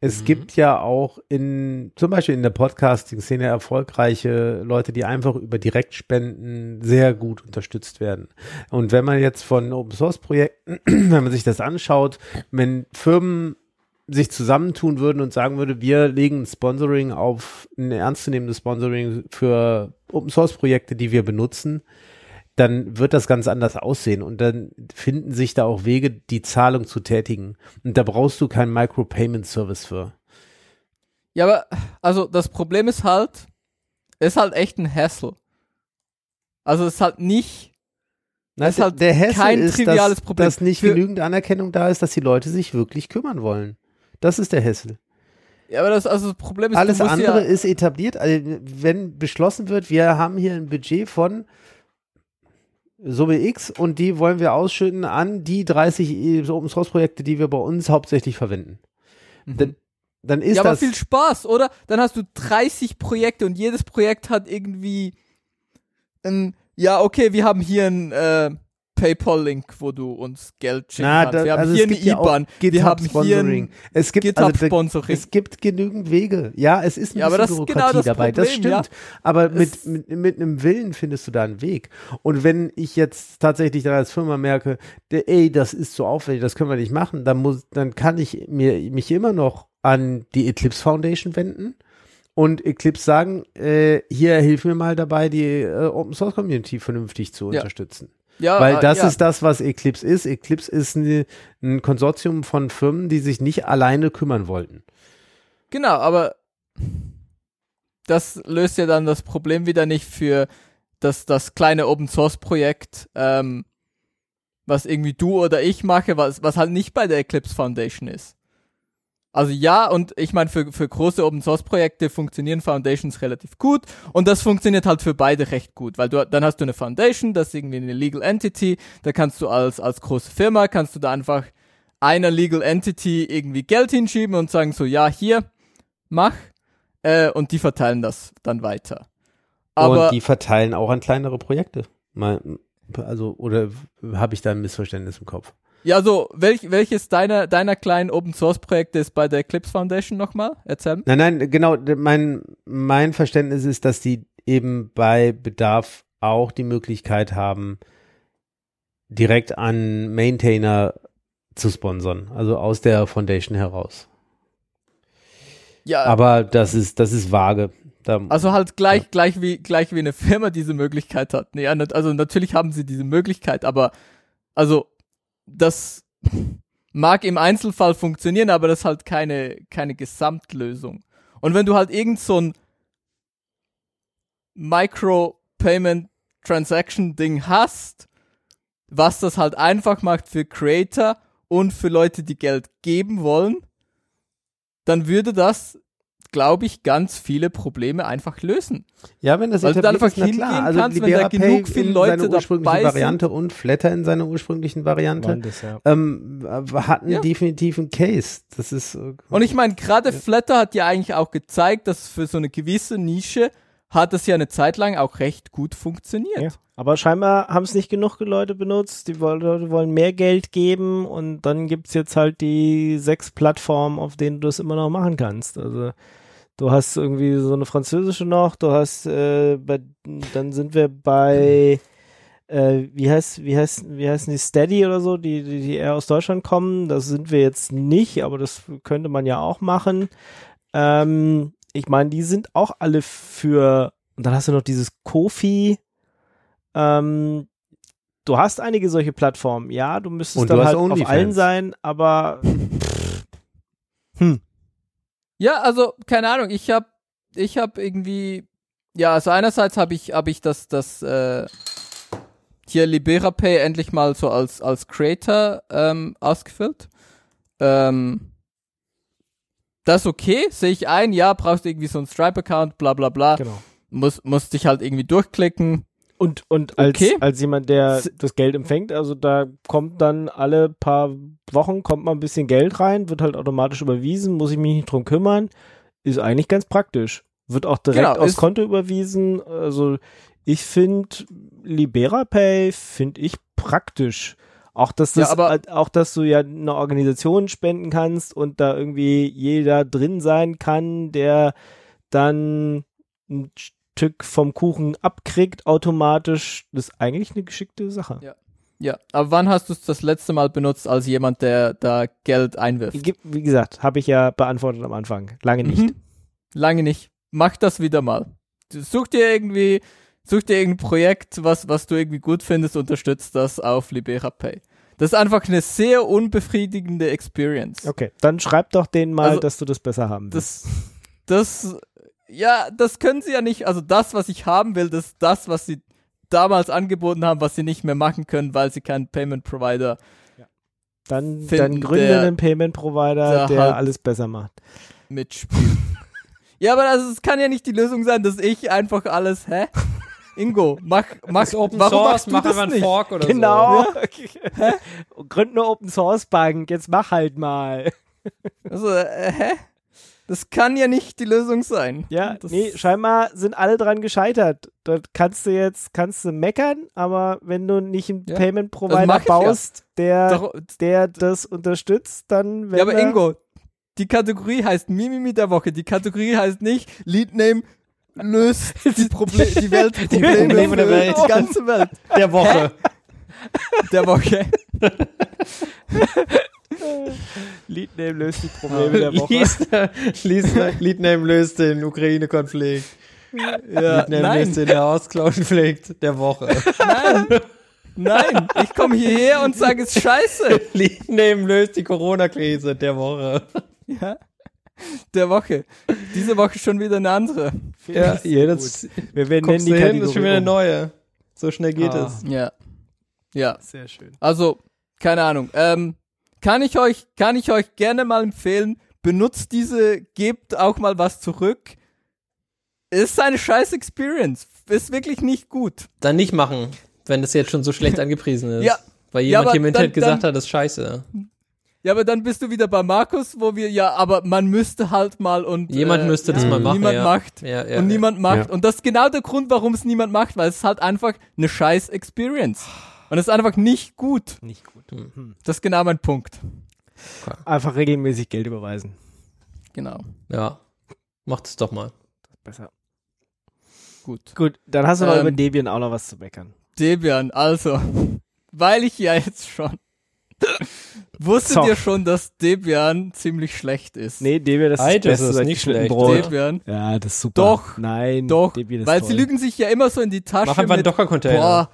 Es Mhm. gibt ja auch in, zum Beispiel in der Podcasting-Szene erfolgreiche Leute, die einfach über Direktspenden sehr gut unterstützt werden. Und wenn man jetzt von Open Source Projekten, *clears throat* wenn man sich das anschaut, wenn Firmen sich zusammentun würden und sagen würde, wir legen ein Sponsoring auf ein ernstzunehmendes Sponsoring für Open Source Projekte, die wir benutzen, dann wird das ganz anders aussehen und dann finden sich da auch Wege, die Zahlung zu tätigen. Und da brauchst du keinen Micropayment-Service für. Ja, aber, also das Problem ist halt, es ist halt echt ein Hassle. Also es ist halt nicht, Na, ist halt der Hassel kein ist, triviales dass, Problem. dass nicht Für- genügend Anerkennung da ist, dass die Leute sich wirklich kümmern wollen. Das ist der Hassel. ja, aber das, also das Problem ist, Alles andere ja, ist etabliert. Also, wenn beschlossen wird, wir haben hier ein Budget von Summe X und die wollen wir ausschütten an die 30 Open Source Projekte, die wir bei uns hauptsächlich verwenden. Dann, dann ist Mhm. ja, aber das viel Spaß, oder? Dann hast du 30 Projekte und jedes Projekt hat irgendwie ein, ja, okay, wir haben hier ein äh, PayPal-Link, wo du uns Geld schicken Na, kannst. da, wir haben also hier eine ja IBAN. Wir GitHub haben hier ein Es gibt also GitHub-Sponsoring. Es gibt genügend Wege. Ja, es ist ein Ja, bisschen das Bürokratie genau das dabei. das Problem, stimmt. Aber mit, mit, mit einem Willen findest du da einen Weg. Und wenn ich jetzt tatsächlich dann als Firma merke, der, ey, das ist so aufwendig, das können wir nicht machen, dann muss, dann kann ich mir mich immer noch an die Eclipse Foundation wenden und Eclipse sagen, äh, hier hilf mir mal dabei, die äh, Open Source Community vernünftig zu Ja. unterstützen. Ja, Weil äh, das ja. ist das, was Eclipse ist. Eclipse ist eine, ein Konsortium von Firmen, die sich nicht alleine kümmern wollten. Genau, aber das löst ja dann das Problem wieder nicht für das, das kleine Open Source Projekt, ähm, was irgendwie du oder ich mache, was, was halt nicht bei der Eclipse Foundation ist. Also ja, und ich meine, für, für große Open Source Projekte funktionieren Foundations relativ gut und das funktioniert halt für beide recht gut, weil du dann hast du eine Foundation, das ist irgendwie eine Legal Entity, da kannst du als, als große Firma, kannst du da einfach einer Legal Entity irgendwie Geld hinschieben und sagen so, ja, hier, mach, äh, und die verteilen das dann weiter. Aber und die verteilen auch an kleinere Projekte. Mal, also, oder habe ich da ein Missverständnis im Kopf? Ja, so, welch, welches deiner, deiner kleinen Open Source Projekte ist bei der Eclipse Foundation nochmal? Erzähl. Nein, nein, genau. Mein, mein Verständnis ist, dass die eben bei Bedarf auch die Möglichkeit haben, direkt an Maintainer zu sponsern, also aus der Foundation heraus. Ja, Aber das ist, das ist vage. Da, also halt gleich, Ja. gleich wie, gleich wie eine Firma diese Möglichkeit hat. Nee, also natürlich haben sie diese Möglichkeit, aber, also, das mag im Einzelfall funktionieren, aber das ist halt keine, keine Gesamtlösung. Und wenn du halt irgend so ein Micro-Payment Transaction-Ding hast, was das halt einfach macht für Creator und für Leute, die Geld geben wollen, dann würde das, glaube ich, ganz viele Probleme einfach lösen. Ja, wenn das Weil du etabliert einfach ist, na klar. hingehen Also kannst, wenn da Libera genug viele in Leute seiner ursprünglichen dabei sind. Variante und Flatter in seiner ursprünglichen Variante das, ja. ähm, äh, hatten Ja. definitiv einen Case. Das ist äh, Und ich meine, gerade Flatter hat ja eigentlich auch gezeigt, dass für so eine gewisse Nische hat es ja eine Zeit lang auch recht gut funktioniert. Ja. Aber scheinbar haben es nicht genug Leute benutzt. Die wollen, Leute wollen mehr Geld geben und dann gibt's jetzt halt die sechs Plattformen, auf denen du das immer noch machen kannst. Also du hast irgendwie so eine französische noch, du hast äh, bei, dann sind wir bei äh, wie heißt, wie heißt, wie heißen die Steady oder so, die, die, die eher aus Deutschland kommen. Das sind wir jetzt nicht, aber das könnte man ja auch machen. Ähm, ich meine, die sind auch alle für, und dann hast du noch dieses Kofi, ähm, du hast einige solche Plattformen, ja, du müsstest Und du dann hast halt auf allen sein, aber *laughs* Ja, also keine Ahnung, ich habe ich habe irgendwie ja, also einerseits habe ich habe ich das das äh, hier LiberaPay endlich mal so als als Creator ähm, ausgefüllt. Ähm, das ist okay, sehe ich ein, ja, brauchst du irgendwie so einen Stripe-Account, bla bla bla. genau. Muss, musst dich halt irgendwie durchklicken. Und, und als, Okay. als jemand, der das Geld empfängt, also da kommt dann alle paar Wochen kommt mal ein bisschen Geld rein, wird halt automatisch überwiesen, muss ich mich nicht drum kümmern, ist eigentlich ganz praktisch. Wird auch direkt Genau, aufs Konto überwiesen. Also ich finde LiberaPay finde ich praktisch. Auch dass Ja, das, aber- äh, auch dass du ja eine Organisation spenden kannst und da irgendwie jeder drin sein kann, der dann ein Stück vom Kuchen abkriegt automatisch, das ist eigentlich eine geschickte Sache. Ja. Ja, aber wann hast du es das letzte Mal benutzt als jemand, der da Geld einwirft? Wie gesagt, habe ich ja beantwortet am Anfang. Lange nicht. Mhm. Lange nicht. Mach das wieder mal. Such dir irgendwie, such dir irgendein Projekt, was, was du irgendwie gut findest, unterstützt das auf Libera Pay. Das ist einfach eine sehr unbefriedigende Experience. Okay, dann schreib doch denen mal, Also, dass du das besser haben willst. Das, das, ja, das können sie ja nicht. Also das, was ich haben will, das ist das, was sie damals angeboten haben, was sie nicht mehr machen können, weil sie keinen Payment Provider. Dann, finden, dann gründe der- einen Payment Provider, der der, halt- alles besser macht. mitspielt. *laughs* ja, aber also, es kann ja nicht die Lösung sein, dass ich einfach alles, hä? Ingo, mach, *laughs* mach, Das Open warum Source, machst du mach das einfach einen nicht? Fork oder Genau. *laughs* Gründ eine Open Source Bank, jetzt mach halt mal. Also, äh, hä? Das kann ja nicht die Lösung sein. Ja, das, nee, scheinbar sind alle dran gescheitert. Dort kannst du jetzt, kannst du meckern, aber wenn du nicht einen Ja, Payment Provider ich ja. baust, der, der das unterstützt, dann ja, aber Ingo, die Kategorie heißt Mimimi der Woche. Die Kategorie heißt nicht Leadname löst *laughs* die, Proble die Weltprobleme Probleme der Welt. die ganze Welt. Der Woche. der Woche. *laughs* Leadname löst die Probleme der Woche. *laughs* Leadname löst den Ukraine-Konflikt. Ja, Leadname nein, löst den Chaos-Konflikt der Woche. nein, nein. Ich komme hierher und sage, es scheiße. *laughs* Leadname löst die Corona-Krise der Woche. Ja. Der Woche. Diese Woche schon wieder eine andere. Ja, jedes Wir werden nennen die hin, Kategorie ist schon wieder eine neue. So schnell geht Ah. es. Ja. Ja. Sehr schön. Also, keine Ahnung. Ähm, kann ich euch, kann ich euch gerne mal empfehlen, benutzt diese, gebt auch mal was zurück. Ist eine scheiß Experience. Ist wirklich nicht gut. Dann nicht machen, wenn das jetzt schon so schlecht *laughs* angepriesen ist. Ja. Weil Ja, jemand aber hier im Internet dann- gesagt dann- hat, das ist scheiße. Ja, aber dann bist du wieder bei Markus, wo wir, ja, aber man müsste halt mal und. Jemand äh, müsste das ja, mal machen. Niemand ja. macht. Ja, ja, und ja. niemand macht. Ja. Und das ist genau der Grund, warum es niemand macht, weil es ist halt einfach eine scheiß Experience. Und es ist einfach nicht gut. Nicht gut. Hm. Hm. Das ist genau mein Punkt. Einfach regelmäßig Geld überweisen. Genau. Ja. Macht es doch mal. Besser. Gut. Gut, dann hast du Ähm, über Debian auch noch was zu meckern. Debian, also, *laughs* weil ich ja jetzt schon. *laughs* Wusstet So. ihr schon, dass Debian ziemlich schlecht ist? Nee, Debian das ist Ei, das Beste ist nicht schlecht. Brot. Debian. Ja, das ist super. Doch, Nein, Doch, Debian ist weil toll. sie lügen sich ja immer so in die Tasche Mach einfach einen mit, Docker-Container.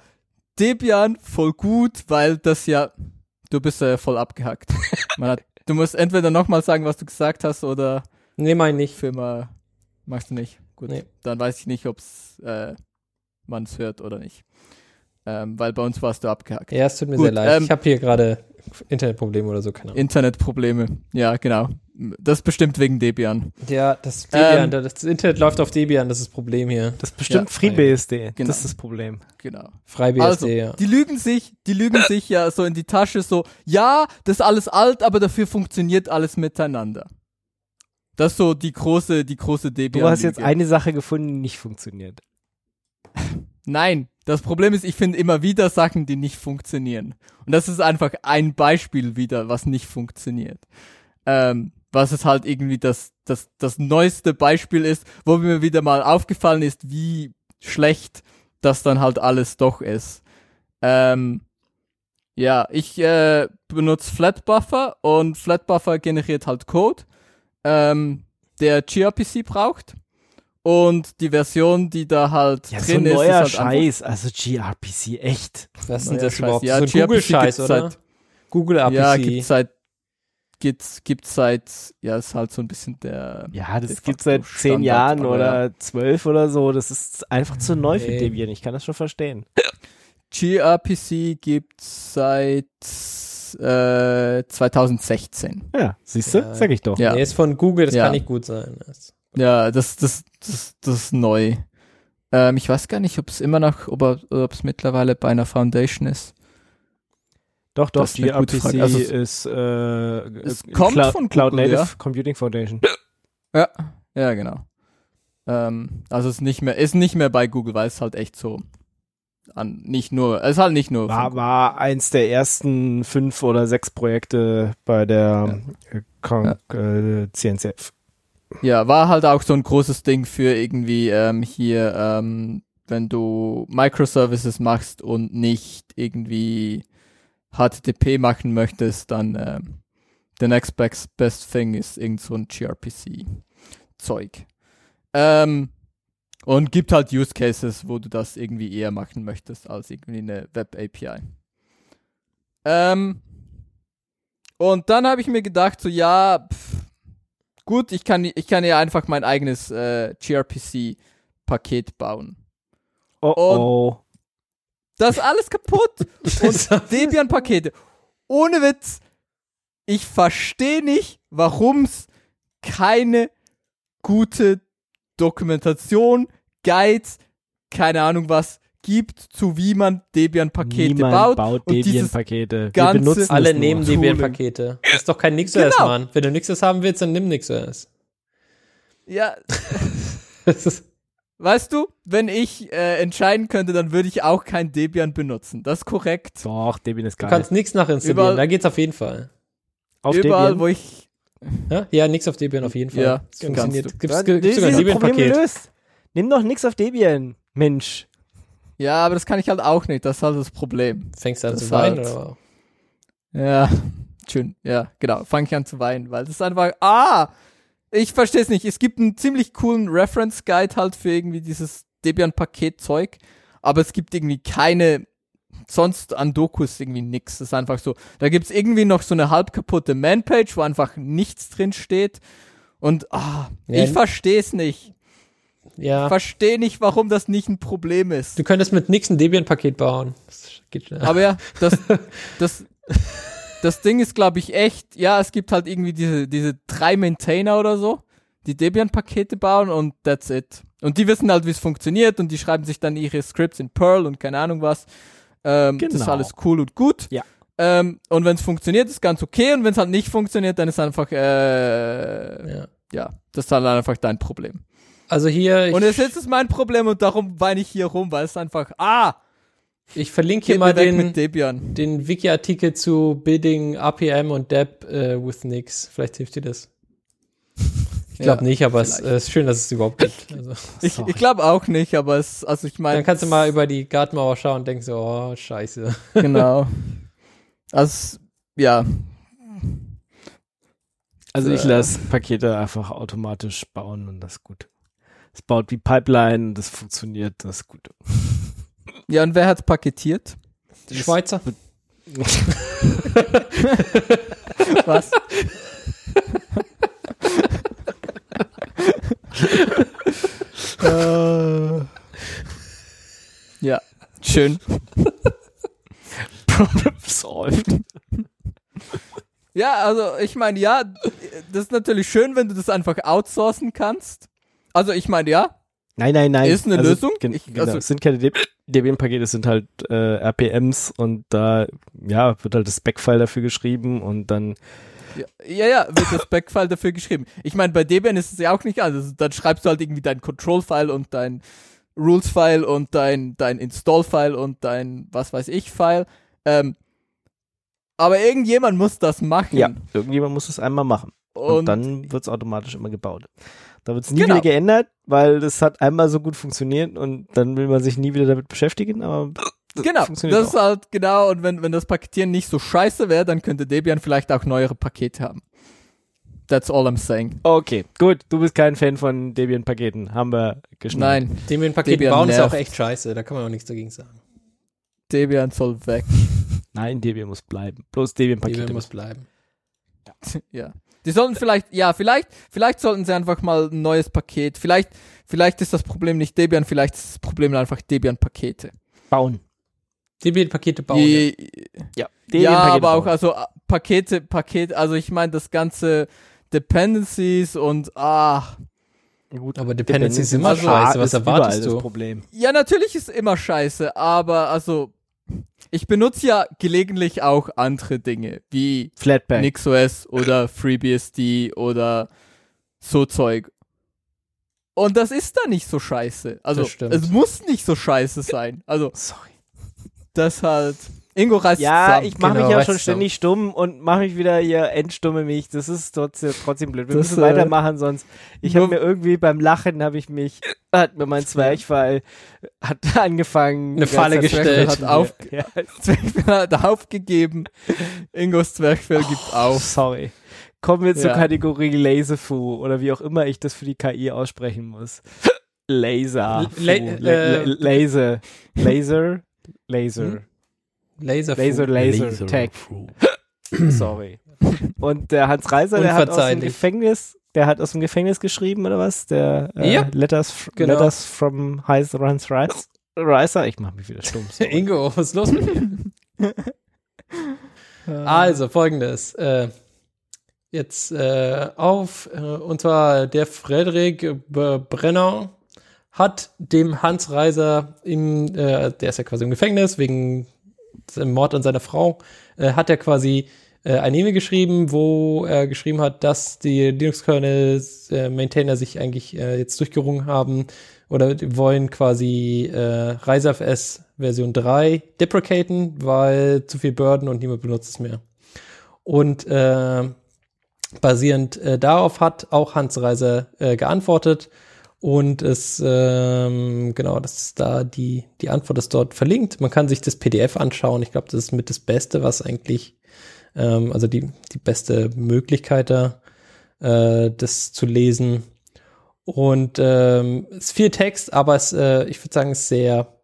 Debian voll gut, weil das ja, du bist ja voll abgehackt. *laughs* Man hat, du musst entweder nochmal sagen, was du gesagt hast, oder Nee, mein nicht. Firma machst du nicht. Gut, Nee. dann weiß ich nicht, ob's äh, man es hört oder nicht. Ähm, weil bei uns warst du abgehackt. Ja, es tut mir Gut, sehr leid. ähm, ich habe hier gerade Internetprobleme oder so, keine Ahnung. Internetprobleme. Ja, genau. Das ist bestimmt wegen Debian. Ja, das Debian, Ähm, das Internet läuft auf Debian, das ist das Problem hier. das ist bestimmt Ja. FreeBSD. Genau. Das ist das Problem. Genau. FreiBSD, Also, ja. die lügen sich, die lügen sich ja so in die Tasche so, ja, das ist alles alt, aber dafür funktioniert alles miteinander. Das ist so die große, die große Debian. Du hast jetzt eine Sache gefunden, die nicht funktioniert. *laughs* Nein, das Problem ist, ich finde immer wieder Sachen, die nicht funktionieren. Und das ist einfach ein Beispiel wieder, was nicht funktioniert. Ähm, was es halt irgendwie das, das, das neueste Beispiel ist, wo mir wieder mal aufgefallen ist, wie schlecht das dann halt alles doch ist. Ähm, ja, ich äh, benutze Flatbuffer und Flatbuffer generiert halt Code, ähm, der gRPC braucht. Und die Version, die da halt Ja, so drin ein ist, neuer ist halt einfach Scheiß. Also gRPC, echt. Was ist Neuer denn das Scheiß. überhaupt? Ja, so ein Google-Scheiß, oder? seit- Google APC. Ja, gibt's seit gibt's gibt's seit ja, ist halt so ein bisschen der Ja, das gibt's seit zehn Standard, Jahren oder zwölf oder so. Das ist einfach zu neu für Nee. Debian. Ich kann das schon verstehen. gRPC gibt's seit äh, 2016. Ja, siehst du? Ja. Sag ich doch. Ja. Nee, ist von Google, das Ja. kann nicht gut sein. Das- Ja, das das das das ist neu. Ähm, ich weiß gar nicht, ob es immer noch ob es mittlerweile bei einer Foundation ist. Doch, doch, Das gRPC Frage. Also, ist äh, es kommt Cloud, von Cloud Google, Native ja. Computing Foundation. Ja, ja, genau. Ähm, also es ist nicht mehr ist nicht mehr bei Google, weil es halt echt so an, nicht nur, es ist halt nicht nur. War, war eins der ersten fünf oder sechs Projekte bei der äh, Con äh, CNCF. Ja, war halt auch so ein großes Ding für irgendwie ähm, hier, ähm, wenn du Microservices machst und nicht irgendwie HTTP machen möchtest, dann ähm, the next best, best thing ist irgend so ein gRPC-Zeug. Ähm, und gibt halt Use Cases, wo du das irgendwie eher machen möchtest als irgendwie eine Web API. Ähm, und dann habe ich mir gedacht, so ja, pff, gut, ich kann, ich kann ja einfach mein eigenes äh, gRPC-Paket bauen. Oh oh. Das ist alles kaputt. *laughs* Und Debian-Pakete. Ohne Witz. Ich verstehe nicht, warum es keine gute Dokumentation, Guides, keine Ahnung was gibt, zu wie man Debian-Pakete Niemand baut. baut Debian-Pakete. Wir benutzen Alle nehmen Debian-Pakete. Das ist doch kein NixOS, Genau. Mann. Wenn du NixOS haben willst, dann nimm NixOS. Ja, *laughs* *laughs* Das ist, weißt du, wenn ich äh, entscheiden könnte, dann würde ich auch kein Debian benutzen. Das ist korrekt. Doch, Debian ist du geil. kannst nichts nachinstallieren, Überall- da geht's auf jeden Fall. Auf Überall, Debian. wo ich. Ja, ja nix auf Debian auf jeden Fall. Ja, das funktioniert. du. Gibt's, Ja, gibt's sogar ein Problem Debian-Paket. gelöst. Nimm doch nix auf Debian, Mensch. Ja, aber das kann ich halt auch nicht. Das ist halt das Problem. Fängst du an Das zu weinen halt- oder? Ja, schön. Ja, genau. Fange ich an zu weinen, weil das ist einfach. Ah! Ich verstehe es nicht. Es gibt einen ziemlich coolen Reference Guide halt für irgendwie dieses Debian-Paket-Zeug, aber es gibt irgendwie keine. Sonst an Dokus irgendwie nix. Das ist einfach so. Da gibt's irgendwie noch so eine halb kaputte Man-Page, wo einfach nichts drin steht. Und ah, Ja, ich verstehe es nicht. Ja. Verstehe nicht, warum das nicht ein Problem ist. Du könntest mit nix ein Debian-Paket bauen. Das geht schnell. Aber ja, das, *laughs* das, das Ding ist, glaube ich, echt, ja, es gibt halt irgendwie diese, diese drei Maintainer oder so, die Debian-Pakete bauen und that's it. Und die wissen halt, wie es funktioniert und die schreiben sich dann ihre Scripts in Perl und keine Ahnung was. Ähm, Das ist Genau. alles cool und gut. Ja. Ähm, und wenn es funktioniert, ist ganz okay. Und wenn es halt nicht funktioniert, dann ist einfach, äh, ja. ja, das ist halt einfach dein Problem. Also hier, Und jetzt ist es mein Problem und darum weine ich hier rum, weil es einfach, ah, ich verlinke hier mal den, den Wiki-Artikel zu Building RPM und Deb äh, with Nix. Vielleicht hilft dir das. Ich glaube Ja, nicht, aber es äh, ist schön, dass es überhaupt gibt. *laughs* Also, Ich, ich glaube auch nicht, aber es, also ich meine. dann kannst du mal über die Gartenmauer schauen und denkst so, oh, scheiße. Genau. *laughs* Also, ja. Also ich Äh. lasse Pakete einfach automatisch bauen und das ist gut. Es baut wie Pipeline, das funktioniert, das ist gut. Ja, und wer hat's paketiert? Die Schweizer? *laughs* Was? ja, schön. *laughs* Problem solved. Ja, also ich meine, ja, das ist natürlich schön, wenn du das einfach outsourcen kannst. Also ich meine, ja, Nein, nein, nein. Ist eine also, Lösung? Ich- genau, also- es sind keine Deb- Debian-Pakete, es sind halt äh, RPMs und da ja, wird halt das Spec-File dafür geschrieben und dann ja, ja, ja wird das Backfile dafür geschrieben. Ich meine, bei Debian ist es ja auch nicht anders. Dann schreibst du halt irgendwie dein Control-File und dein Rules-File und dein, dein Install-File und dein was weiß ich-File. Ähm, aber irgendjemand muss das machen. ja, irgendjemand muss es einmal machen. Und, Und, dann wird es automatisch immer gebaut. Da wird es nie Genau. wieder geändert, weil das hat einmal so gut funktioniert und dann will man sich nie wieder damit beschäftigen, aber das genau, funktioniert das auch. ist halt genau. Und wenn, wenn das Paketieren nicht so scheiße wäre, dann könnte Debian vielleicht auch neuere Pakete haben. That's all I'm saying. Okay, gut, du bist kein Fan von Debian-Paketen, haben wir geschnallt. Nein, Debian-Paket Debian bauen ist ja auch nervt. echt scheiße, da kann man auch nichts dagegen sagen. Debian soll weg. Nein, Debian muss bleiben. Bloß Debian-Pakete Debian muss muss bleiben. *laughs* Ja. Die sollten vielleicht, ja, vielleicht, vielleicht sollten sie einfach mal ein neues Paket. Vielleicht, vielleicht ist das Problem nicht Debian, vielleicht ist das Problem einfach Debian-Pakete. bauen. Debian-Pakete bauen. ja. Die- Ja, Ja, aber auch bauen. also äh, Pakete, Paket, also ich meine das ganze Dependencies und ah, Gut, Aber Dependencies sind immer Also, scheiße. Was erwartest das du? Problem. ja, natürlich ist immer scheiße, aber also ich benutze ja gelegentlich auch andere Dinge, wie Flatpak. NixOS oder FreeBSD oder so Zeug. Und das ist da nicht so scheiße. Also, es muss nicht so scheiße sein. Also, Sorry. das halt. Ingo reißt Ja, zusammen. ich mache Genau, mich ja schon ständig stumm und mache mich wieder hier entstumme mich. Das ist trotzdem, trotzdem blöd. Wir Das, müssen äh, weitermachen, sonst. Ich habe mir irgendwie beim Lachen habe ich mich, hat mir mein Zwerchfall hat *laughs* angefangen. Eine Falle gestellt. Hat auf-. *laughs* Ja, Zwerchfell hat aufgegeben. Ingos Zwerchfell gibt auf. sorry. Kommen wir zur Ja. Kategorie Laserfu oder wie auch immer ich das für die KI aussprechen muss. Laser. La- äh, Laser. Laser. Laser. Laser. Laser, Laser, Tag. *clears throat* Sorry. Und der Hans Reiser, der hat aus dem. Gefängnis, der hat aus dem Gefängnis geschrieben, oder was? Der äh, Ja. Letters, Genau. Letters from Hans Reiser. Reiser. Ich mach mich wieder stumm. *laughs* Ingo, was ist los mit dir? *laughs* Also, folgendes. Äh, jetzt äh, auf, äh, und zwar der Frederik Brenner hat dem Hans Reiser im, äh, der ist ja quasi im Gefängnis wegen Mord an seiner Frau, äh, hat er quasi äh, eine E-Mail geschrieben, wo er geschrieben hat, dass die Linux-Kernel-Maintainer sich eigentlich äh, jetzt durchgerungen haben oder wollen quasi äh, RiseFS Version 3 deprecaten, weil zu viel Burden und niemand benutzt es mehr. Und äh, basierend äh, darauf hat auch Hans Reiser äh, geantwortet und es ähm, genau, das ist da die die Antwort ist dort verlinkt. Man kann sich das PDF anschauen. Ich glaube, das ist mit das Beste, was eigentlich ähm, also die die beste Möglichkeit da äh, das zu lesen. Und ähm, es ist viel Text, aber es, äh, ich würde sagen, ist sehr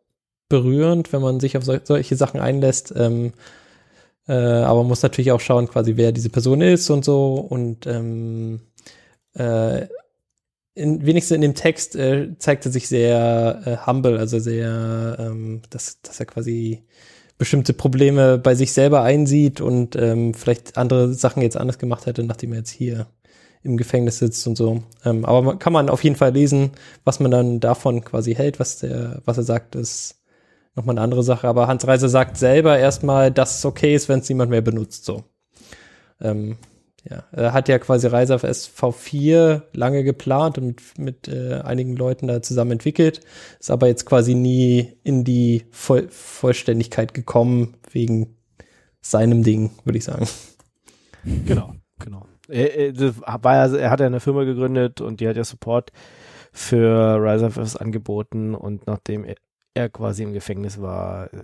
berührend, wenn man sich auf sol solche Sachen einlässt. Ähm, äh, aber man muss natürlich auch schauen, quasi, wer diese Person ist und so. Und ähm, äh, in, wenigstens in dem Text äh, zeigt er sich sehr äh, humble, also sehr, ähm, dass, dass er quasi bestimmte Probleme bei sich selber einsieht und ähm, vielleicht andere Sachen jetzt anders gemacht hätte, nachdem er jetzt hier im Gefängnis sitzt und so. Ähm, aber man, kann man auf jeden Fall lesen, was man dann davon quasi hält, was der, was er sagt, ist nochmal eine andere Sache. Aber Hans Reiser sagt selber erstmal, dass es okay ist, wenn es niemand mehr benutzt. So. Ähm, ja, er hat ja quasi Reiser auf SV4 lange geplant und mit, mit äh, einigen Leuten da zusammen entwickelt, ist aber jetzt quasi nie in die Voll Vollständigkeit gekommen, wegen seinem Ding, würde ich sagen. Genau, genau. Er, er, das war ja, er hat ja eine Firma gegründet und die hat ja Support für RiseFS angeboten und nachdem er, er quasi im Gefängnis war, äh,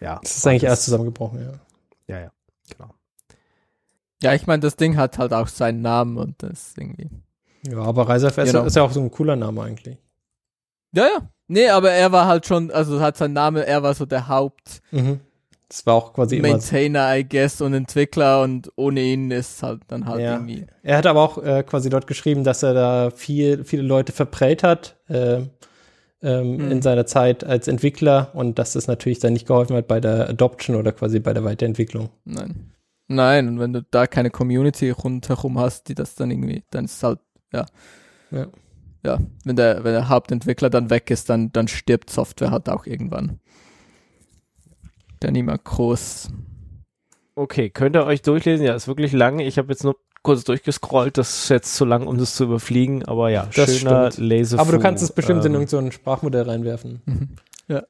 ja. Das ist eigentlich das- erst zusammengebrochen, ja. Ja, ja, genau. Ja, ich meine, das Ding hat halt auch seinen Namen und das irgendwie. Ja, aber RiseFS Genau. ist ja auch so ein cooler Name eigentlich. Ja, ja. Nee, aber er war halt schon, also hat sein Name, er war so der Hauptmaintainer, Das war auch quasi immer. so. I guess, und Entwickler und ohne ihn ist halt dann halt Ja. irgendwie. Er hat aber auch äh, quasi dort geschrieben, dass er da viel, viele Leute verprellt hat äh, ähm, Hm. in seiner Zeit als Entwickler und dass das natürlich dann nicht geholfen hat bei der Adoption oder quasi bei der Weiterentwicklung. Nein. Nein, und wenn du da keine Community rundherum hast, die das dann irgendwie, dann ist es halt, ja. Ja. Ja, wenn der, wenn der Hauptentwickler dann weg ist, dann, dann stirbt Software halt auch irgendwann. Der niemand groß. Okay, könnt ihr euch durchlesen? Ja, ist wirklich lang. Ich habe jetzt nur kurz durchgescrollt. Das ist jetzt zu lang, um das zu überfliegen. Aber ja, Das schöner stimmt. Laserfu. Aber du kannst es bestimmt in ähm, irgendein so Sprachmodell reinwerfen. Mhm.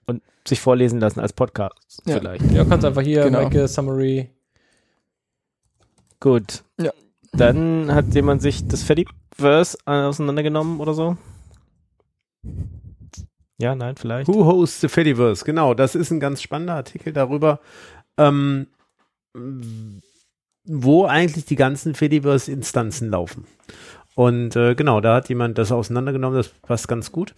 und sich vorlesen lassen als Podcast Ja. vielleicht. Ja, kannst einfach hier Genau. make a summary. Gut. Ja. Dann hat jemand sich das Fediverse auseinandergenommen oder so? Ja, nein, vielleicht. Who hosts the Fediverse? Genau, das ist ein ganz spannender Artikel darüber, ähm, wo eigentlich die ganzen Fediverse-Instanzen laufen. Und äh, genau, da hat jemand das auseinandergenommen, das passt ganz gut.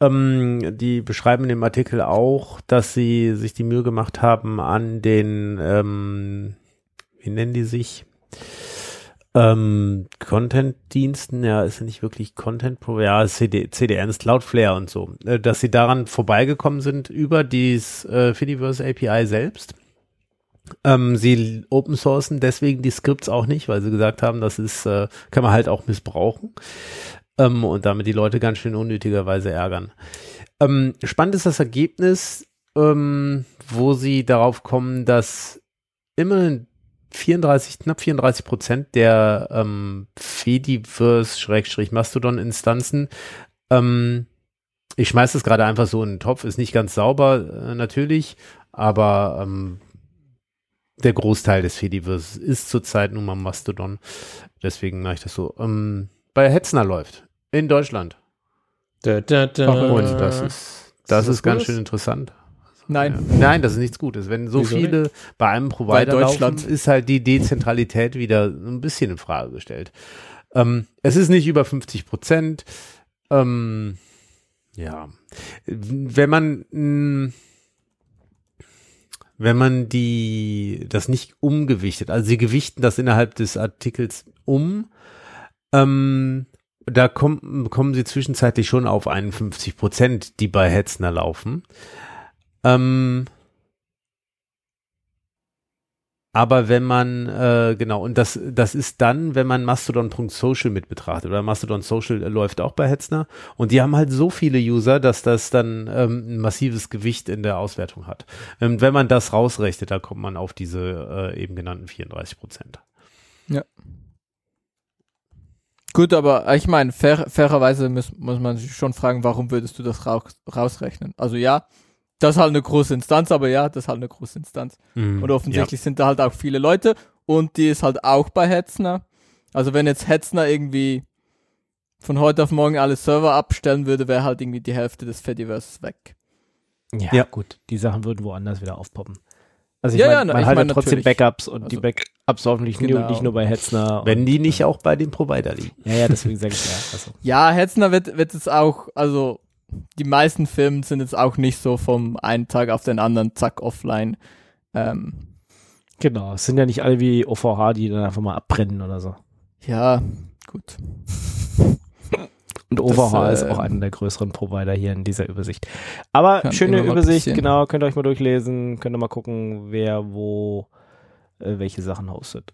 Ähm, die beschreiben in dem Artikel auch, dass sie sich die Mühe gemacht haben an den, ähm, wie nennen die sich? Ähm, Content-Diensten, ja, ist ja nicht wirklich Content Pro, ja, CD, CDN ist Cloudflare und so, äh, dass sie daran vorbeigekommen sind über dieses äh, Fediverse API selbst. Ähm, sie open sourcen deswegen die Skripts auch nicht, weil sie gesagt haben, das ist, äh, kann man halt auch missbrauchen ähm, und damit die Leute ganz schön unnötigerweise ärgern. Ähm, spannend ist das Ergebnis, ähm, wo sie darauf kommen, dass immerhin 34, knapp 34 Prozent der ähm, Fediverse-Mastodon-Instanzen ähm, ich schmeiße es gerade einfach so in den Topf, ist nicht ganz sauber äh, natürlich, aber ähm, der Großteil des Fediverse ist zurzeit nun mal Mastodon. Deswegen mache ich das so. Ähm, bei Hetzner läuft in Deutschland. Da, da, da. Und das ist, das was ist ganz schön interessant. Nein. Ja. Nein, das ist nichts Gutes. Wenn so Wieso viele bei einem Provider Bei laufen, Deutschland. ist halt die Dezentralität wieder ein bisschen in Frage gestellt. Ähm, es ist nicht über 50 Prozent. Ähm, ja, wenn man mh, wenn man die das nicht umgewichtet, also sie gewichten das innerhalb des Artikels um, ähm, da kommen, kommen sie zwischenzeitlich schon auf 51 Prozent, die bei Hetzner laufen. Ähm, aber wenn man, äh, genau, und das, das ist dann, wenn man Mastodon.social mit betrachtet, oder Mastodon Social läuft auch bei Hetzner, und die haben halt so viele User, dass das dann ähm, ein massives Gewicht in der Auswertung hat. Und wenn man das rausrechnet, da kommt man auf diese äh, eben genannten 34 Prozent. Gut, aber ich meine, fair, fairerweise muss, muss man sich schon fragen, warum würdest du das raus, rausrechnen? Also ja, das ist halt eine große Instanz, aber ja, das ist halt eine große Instanz. Mhm. Und offensichtlich sind da halt auch viele Leute und die ist halt auch bei Hetzner. Also wenn jetzt Hetzner irgendwie von heute auf morgen alle Server abstellen würde, wäre halt irgendwie die Hälfte des Fediverse weg. Ja, Ja. gut. Die Sachen würden woanders wieder aufpoppen. Also ich Ja, mein, ja, man ich hat mein ja trotzdem natürlich. Backups und die Also, Backups hoffentlich genau. nur, nicht nur bei Hetzner. *laughs* Wenn die nicht auch bei dem Provider liegen. Ja, ja, deswegen sage ich ja. Also, Ja, Hetzner wird, wird jetzt auch, also die meisten Firmen sind jetzt auch nicht so vom einen Tag auf den anderen, zack, offline. Ähm, genau. Es sind ja nicht alle wie OVH, die dann einfach mal abbrennen oder so. ja, gut. Und Das, OVH äh, ist auch einer der größeren Provider hier in dieser Übersicht. Aber schöne Übersicht, genau, könnt ihr euch mal durchlesen, könnt ihr mal gucken, wer wo äh, welche Sachen hostet.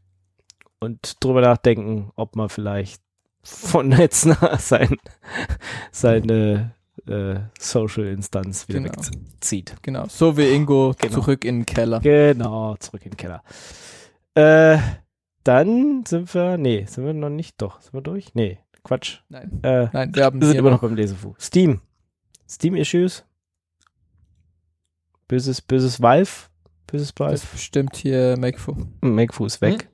Und drüber nachdenken, ob man vielleicht von Netzner *laughs* sein, seine äh, Social-Instanz wieder Genau. wegzieht. Genau. So wie Ingo Genau. zurück in den Keller. Genau, zurück in den Keller. Äh, dann sind wir, nee, sind wir noch nicht, doch, sind wir durch? Nee, Quatsch. Nein. Äh, Nein, wir haben wir sind immer noch beim Lesefu. Steam. Steam-Issues. Böses, böses Valve. Böses Das Valve. ist bestimmt hier Makefu. Makefu ist weg.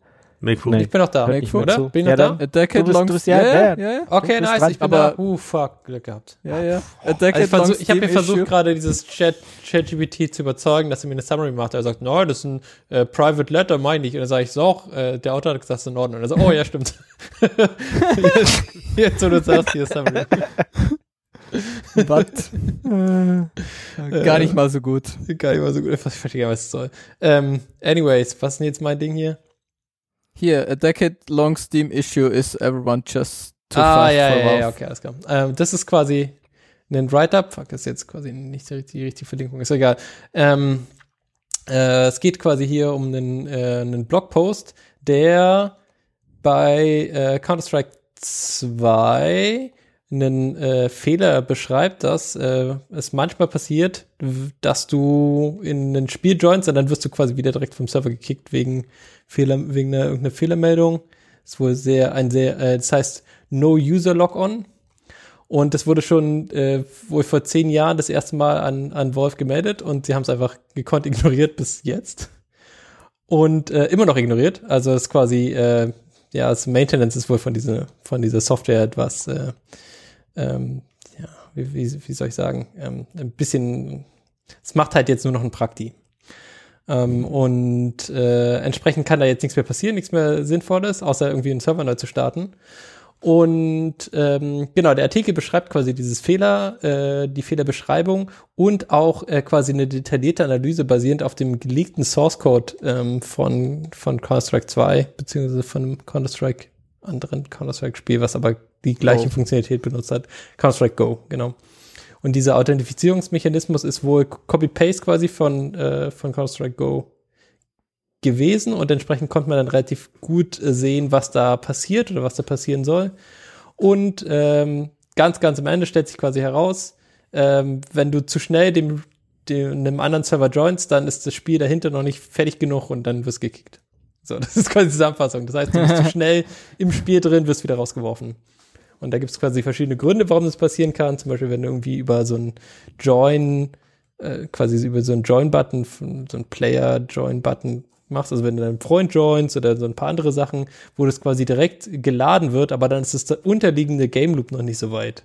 Make Nee. Ich bin noch da, mehr oder? zu. Bin ich Ja, noch da? dann- A decade long bist- ja, ja, ja. ja, ja, Okay, nice, dran, ich bin aber- da. Uh, fuck, Glück gehabt. ja, ja. Also ich versuch, ich habe mir versucht gerade dieses Chat ChatGPT zu überzeugen, dass er mir eine Summary macht. Er sagt, no, das ist ein äh, Private Letter, meine ich. Und dann sage ich, so, auch, äh, der Autor hat gesagt, das ist in Ordnung. Und er sagt, oh ja, stimmt. *laughs* Jetzt, wo du sagst, hier ist Summary. *laughs* Was? Gar nicht mal so gut. Gar nicht mal so gut. Ich verstehe gar nicht, was es soll. Ähm, anyways, was ist denn jetzt mein Ding hier? Hier, a decade long Steam issue is everyone just too ah, fast ja, for ja, ja, okay, alles klar. Ähm, das ist quasi ein Write-Up. Fuck, das ist jetzt quasi nicht die richtige, die richtige Verlinkung. Ist egal. Ähm, äh, es geht quasi hier um einen, äh, einen Blogpost, der bei äh, Counter-Strike 2 einen äh, Fehler beschreibt, dass äh, es manchmal passiert, dass du in ein Spiel joinst und dann wirst du quasi wieder direkt vom Server gekickt wegen Fehler, wegen einer irgendeiner Fehlermeldung. Das ist wohl sehr, ein sehr, äh, das heißt No User Log-On. Und das wurde schon äh, wohl vor zehn Jahren das erste Mal an, an Wolf gemeldet und sie haben es einfach gekonnt ignoriert bis jetzt. Und äh, immer noch ignoriert. Also es ist quasi, äh, ja, das Maintenance ist wohl von dieser, von dieser Software etwas, äh, ähm, ja, wie, wie, wie soll ich sagen, ähm, ein bisschen, es macht halt jetzt nur noch ein Prakti. Ähm, und äh, entsprechend kann da jetzt nichts mehr passieren, nichts mehr Sinnvolles, außer irgendwie einen Server neu zu starten. Und ähm, genau, der Artikel beschreibt quasi dieses Fehler, äh, die Fehlerbeschreibung und auch äh, quasi eine detaillierte Analyse basierend auf dem geleakten Source Code ähm, von, von Counter-Strike 2, beziehungsweise von Counter-Strike anderen Counter-Strike-Spiel, was aber die gleiche Go. Funktionalität benutzt hat. Counter-Strike Go, genau. Und dieser Authentifizierungsmechanismus ist wohl Copy-Paste quasi von, äh, von Counter-Strike Go gewesen und entsprechend konnte man dann relativ gut äh, sehen, was da passiert oder was da passieren soll. Und ähm, ganz, ganz am Ende stellt sich quasi heraus, ähm, wenn du zu schnell dem, dem einem anderen Server joinst, dann ist das Spiel dahinter noch nicht fertig genug und dann wirst gekickt. So, *laughs* das ist quasi die Zusammenfassung. Das heißt, du bist zu *laughs* schnell im Spiel drin, wirst wieder rausgeworfen. Und da gibt es quasi verschiedene Gründe, warum das passieren kann. Zum Beispiel, wenn du irgendwie über so ein Join, äh, quasi über so einen Join-Button, so ein Player-Join-Button machst, also wenn du deinen Freund joins oder so ein paar andere Sachen, wo das quasi direkt geladen wird, aber dann ist das unterliegende Game Loop noch nicht so weit.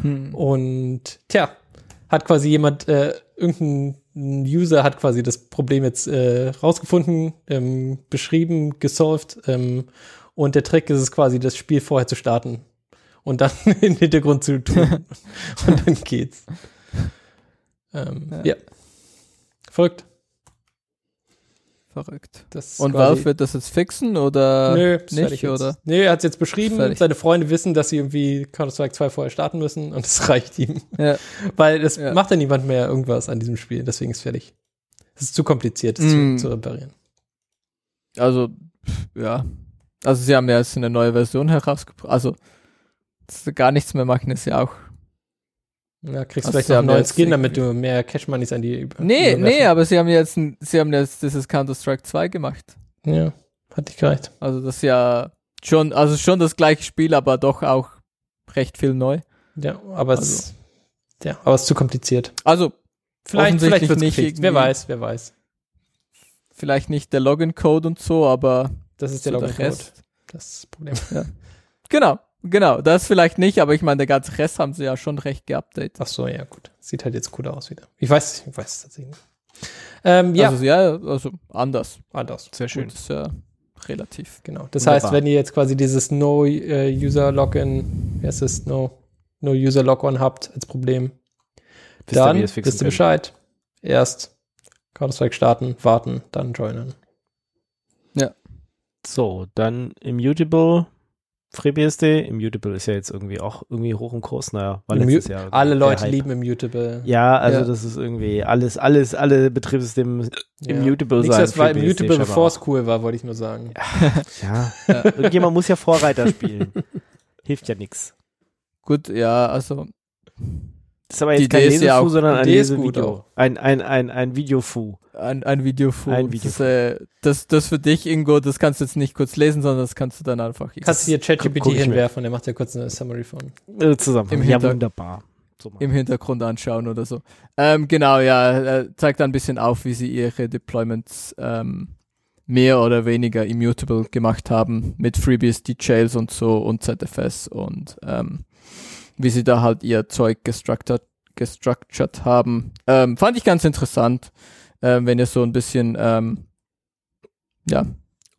Hm. Und tja, hat quasi jemand, äh, irgendein User hat quasi das Problem jetzt äh, rausgefunden, ähm, beschrieben, gesolved. Ähm, und der Trick ist es quasi, das Spiel vorher zu starten und dann *laughs* im Hintergrund zu tun. *laughs* und dann geht's. Ähm, ja. Ja. Folgt. Verrückt. Das Und Valve wird das jetzt fixen oder Nö, nicht? Oder? Nö, er hat es jetzt beschrieben. Fertig. Seine Freunde wissen, dass sie irgendwie Counter-Strike 2 vorher starten müssen und es *laughs* reicht ihm. Ja. Weil es Ja. macht ja niemand mehr irgendwas an diesem Spiel, deswegen ist fertig. Es ist zu kompliziert, es Mm. zu, zu reparieren. Also, ja. Also sie haben ja jetzt eine neue Version herausgebracht. Also, gar nichts mehr machen, ist ja auch. Ja, kriegst Ach, vielleicht noch einen neuen Skin, damit du mehr Cash-Moneys an die Nee, nee, aber sie haben jetzt, ein, sie haben jetzt dieses Counter-Strike 2 gemacht. Ja, hat nicht gereicht. Also das ist ja schon, also schon das gleiche Spiel, aber doch auch recht viel neu. Ja, aber Also. es ja, aber es ist zu kompliziert. Also Vielleicht, vielleicht wird's nicht. Wer weiß, wer weiß. vielleicht nicht der Login-Code und so, aber Das ist so der der Login-Code. Das ist das Problem. Genau, genau. Das vielleicht nicht, aber ich meine, der ganze Rest haben sie ja schon recht geupdatet. Ach so, ja, gut. Sieht halt jetzt cool aus wieder. Ich weiß, ich weiß es tatsächlich nicht. Ähm, ja, Also ja, also anders. anders. Sehr schön. Gut, ist ja relativ. Genau. Das Wunderbar. heißt, wenn ihr jetzt quasi dieses No-User-Login, wie heißt es, No, No-User-Log-On habt als Problem, Wisst ihr, dann ihr wisst ihr? Bescheid. Erst Counter-Strike starten, warten, dann joinen. So, dann Immutable, FreeBSD. Immutable ist ja jetzt irgendwie auch irgendwie hoch im Kurs. Naja, war Immu- letztes Jahr. Alle Leute Hype. lieben Immutable. Ja, also Ja. das ist irgendwie alles, alles, alle Betriebssysteme Immutable Nichts, sein. das war Immutable, bevor es cool war, wollte ich nur sagen. *laughs* Ja, irgendjemand muss ja Vorreiter spielen. *laughs* Hilft ja nichts. Gut, ja, also Das ist aber Die jetzt kein Idee ist ja Lesefu, auch- sondern ein die Lesevideo. auch. Ein, ein, ein, ein Videofu. ein, ein Video Ein Das, Videofu. äh, das, das für dich, Ingo, das kannst du jetzt nicht kurz lesen, sondern das kannst du dann einfach Kannst du dir ChatGPT hinwerfen, der macht ja kurz eine Summary von. Äh, zusammen. Im ja, wunderbar. So im Hintergrund anschauen oder so. Ähm, genau, ja, äh, zeigt dann ein bisschen auf, wie sie ihre Deployments ähm, mehr oder weniger immutable gemacht haben mit FreeBSD Jails und so und ZFS und ähm, wie sie da halt ihr Zeug gestructured, gestructured haben. Ähm, fand ich ganz interessant, ähm, wenn ihr so ein bisschen ähm, ja,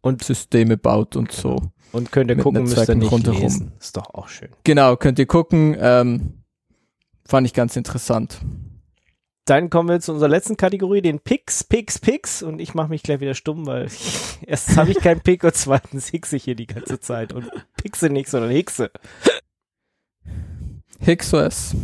Und- Systeme baut und so. Und könnt ihr gucken, müsst ihr nicht rundherum. lesen. Ist doch auch schön. Genau, könnt ihr gucken. Ähm, fand ich ganz interessant. Dann kommen wir zu unserer letzten Kategorie, den Picks, Picks, Picks. Und ich mache mich gleich wieder stumm, weil *laughs* erstens habe ich keinen Pick und zweitens hickse ich hier die ganze Zeit. Und pickse nicht, sondern hickse. HixOS.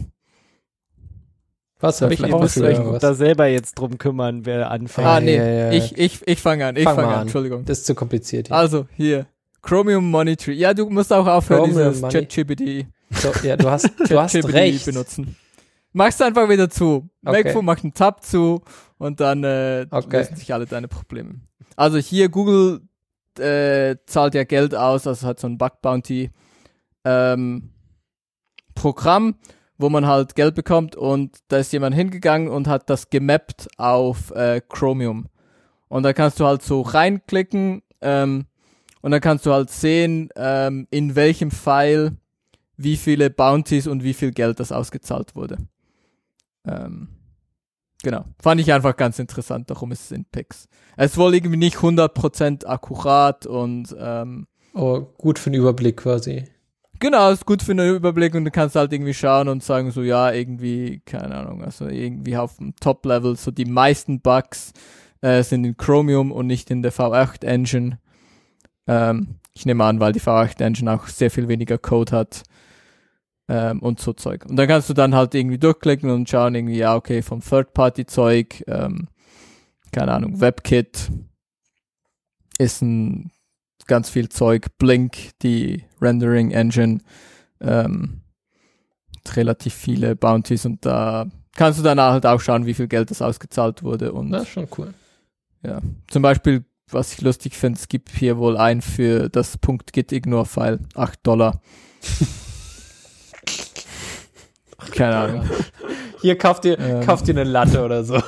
Was Ja, habe ich müsst ihr euch was? da selber jetzt drum kümmern, wer anfängt. Ah, nee, ja, ja. ich, ich, ich fange an, ich Fang fange mal an, an. Entschuldigung. Das ist zu kompliziert. Hier. Also, hier. Chromium Monitoring. Ja, du musst auch aufhören, Chromium dieses ChatGPT So, ja, du hast, du hast recht. benutzen. Machst einfach wieder zu. Okay. MacBook macht einen Tab zu und dann äh, Okay. lösen sich alle deine Probleme. Also hier, Google äh, zahlt ja Geld aus, also hat so ein Bug Bounty ähm, Programm, wo man halt Geld bekommt und da ist jemand hingegangen und hat das gemappt auf äh, Chromium. Und da kannst du halt so reinklicken ähm, und dann kannst du halt sehen, ähm, in welchem File wie viele Bounties und wie viel Geld das ausgezahlt wurde. Ähm, genau. Fand ich einfach ganz interessant, darum ist es in Pix. Es ist wohl irgendwie nicht 100% akkurat und ähm, Oh, gut für den Überblick quasi. Genau, ist gut für einen Überblick und du kannst halt irgendwie schauen und sagen so, ja, irgendwie, keine Ahnung, also irgendwie auf dem Top-Level, so die meisten Bugs äh, sind in Chromium und nicht in der V8-Engine. Ähm, ich nehme an, weil die V8-Engine auch sehr viel weniger Code hat ähm, und so Zeug. Und dann kannst du dann halt irgendwie durchklicken und schauen irgendwie, ja, okay, vom Third-Party-Zeug, ähm, keine Ahnung, WebKit ist ein ganz viel Zeug. Blink, die Rendering Engine, ähm, relativ viele Bounties und da kannst du dann halt auch schauen, wie viel Geld das ausgezahlt wurde und Das ist schon cool. ja, zum Beispiel was ich lustig finde, es gibt hier wohl ein für das .git ignore File 8 Dollar. Keine Ahnung. Hier kauft ihr, Ähm. kauft ihr eine Latte oder so.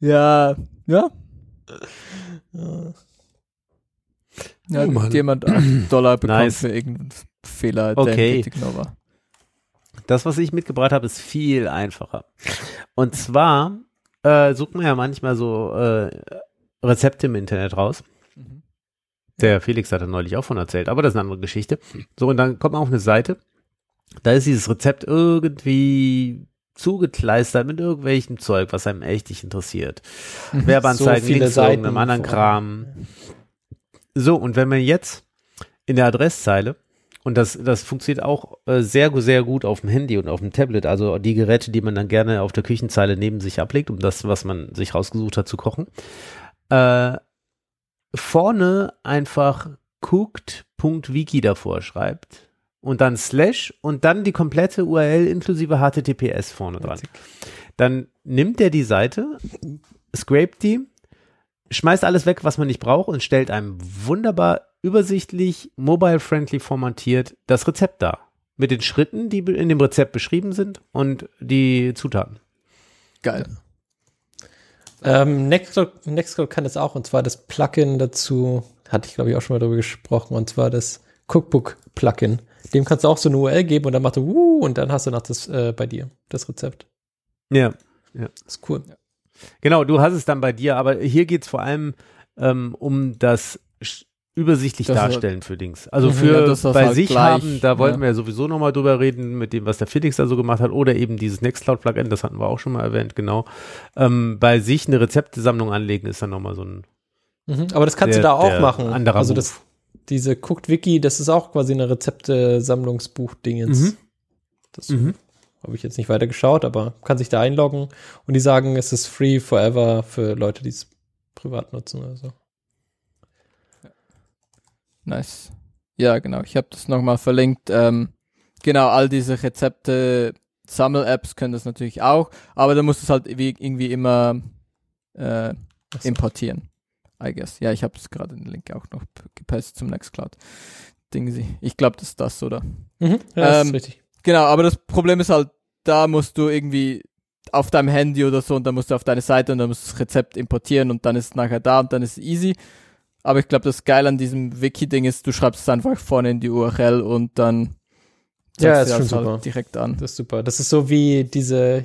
Ja, ja. Ja, Oh jemand 8 *clears throat* Dollar bekommen Nice. für irgendeinen Fehler, Okay. der ignore war. Das, was ich mitgebracht habe, ist viel einfacher. Und zwar äh, sucht man ja manchmal so äh, Rezepte im Internet raus. Mhm. Der Felix hat da neulich auch von erzählt, aber das ist eine andere Geschichte. So, und dann kommt man auf eine Seite. Da ist dieses Rezept irgendwie zugekleistert mit irgendwelchem Zeug, was einem echt nicht interessiert. Werbeanzeigen, So Links irgendeinem anderen Kram. So, und wenn man jetzt in der Adresszeile, und das, das funktioniert auch äh, sehr, sehr gut auf dem Handy und auf dem Tablet, also die Geräte, die man dann gerne auf der Küchenzeile neben sich ablegt, um das, was man sich rausgesucht hat, zu kochen, äh, vorne einfach cooked.wiki davor schreibt und dann slash und dann die komplette URL inklusive HTTPS vorne dran. Dann nimmt er die Seite, scrapt die, schmeißt alles weg, was man nicht braucht und stellt einem wunderbar übersichtlich, mobile-friendly formatiert das Rezept dar. Mit den Schritten, die in dem Rezept beschrieben sind und die Zutaten. Geil. Ähm, Nextcloud, Nextcloud kann das auch, und zwar das Plugin dazu, hatte ich glaube ich auch schon mal darüber gesprochen, und zwar das Cookbook-Plugin. Dem kannst du auch so eine URL geben und dann macht er, uh, und dann hast du noch das äh, bei dir, das Rezept. Ja. Das ist cool. Genau, du hast es dann bei dir, aber hier geht es vor allem ähm, um das übersichtlich Das- darstellen für Dings. Also Mhm, für ja, bei halt sich gleich, haben, da wollten ja. wir ja sowieso nochmal drüber reden, mit dem, was der Felix da so gemacht hat, oder eben dieses Nextcloud-Plugin, das hatten wir auch schon mal erwähnt, genau. Ähm, bei sich eine Rezeptesammlung anlegen ist dann nochmal so ein Mhm. Aber das kannst Der- du da auch machen. anderer also das, diese Cooked Wiki, das ist auch quasi eine Rezepte-Sammlungsbuch-Dingens. Mhm. Das Mhm. Habe ich jetzt nicht weiter geschaut, aber kann sich da einloggen und die sagen, es ist free forever für Leute, die es privat nutzen oder so. Nice. Ja, genau. Ich habe das nochmal verlinkt. Ähm, genau, all diese Rezepte, Sammel-Apps können das natürlich auch, aber da musst du es halt wie, irgendwie immer äh, so. importieren. I guess. Ja, ich habe es gerade den Link auch noch gepastet zum Nextcloud. Dingsy. Ich glaube, das ist das, oder? Mhm. Ja, das Ähm, ist richtig. Genau, aber das Problem ist halt, da musst du irgendwie auf deinem Handy oder so und dann musst du auf deine Seite und dann musst du das Rezept importieren und dann ist es nachher da und dann ist es easy. Aber ich glaube, das Geil an diesem Wiki-Ding ist, du schreibst es einfach vorne in die URL und dann Ja, zeigst ist du schon das halt super. direkt an. Das ist super. Das ist so wie diese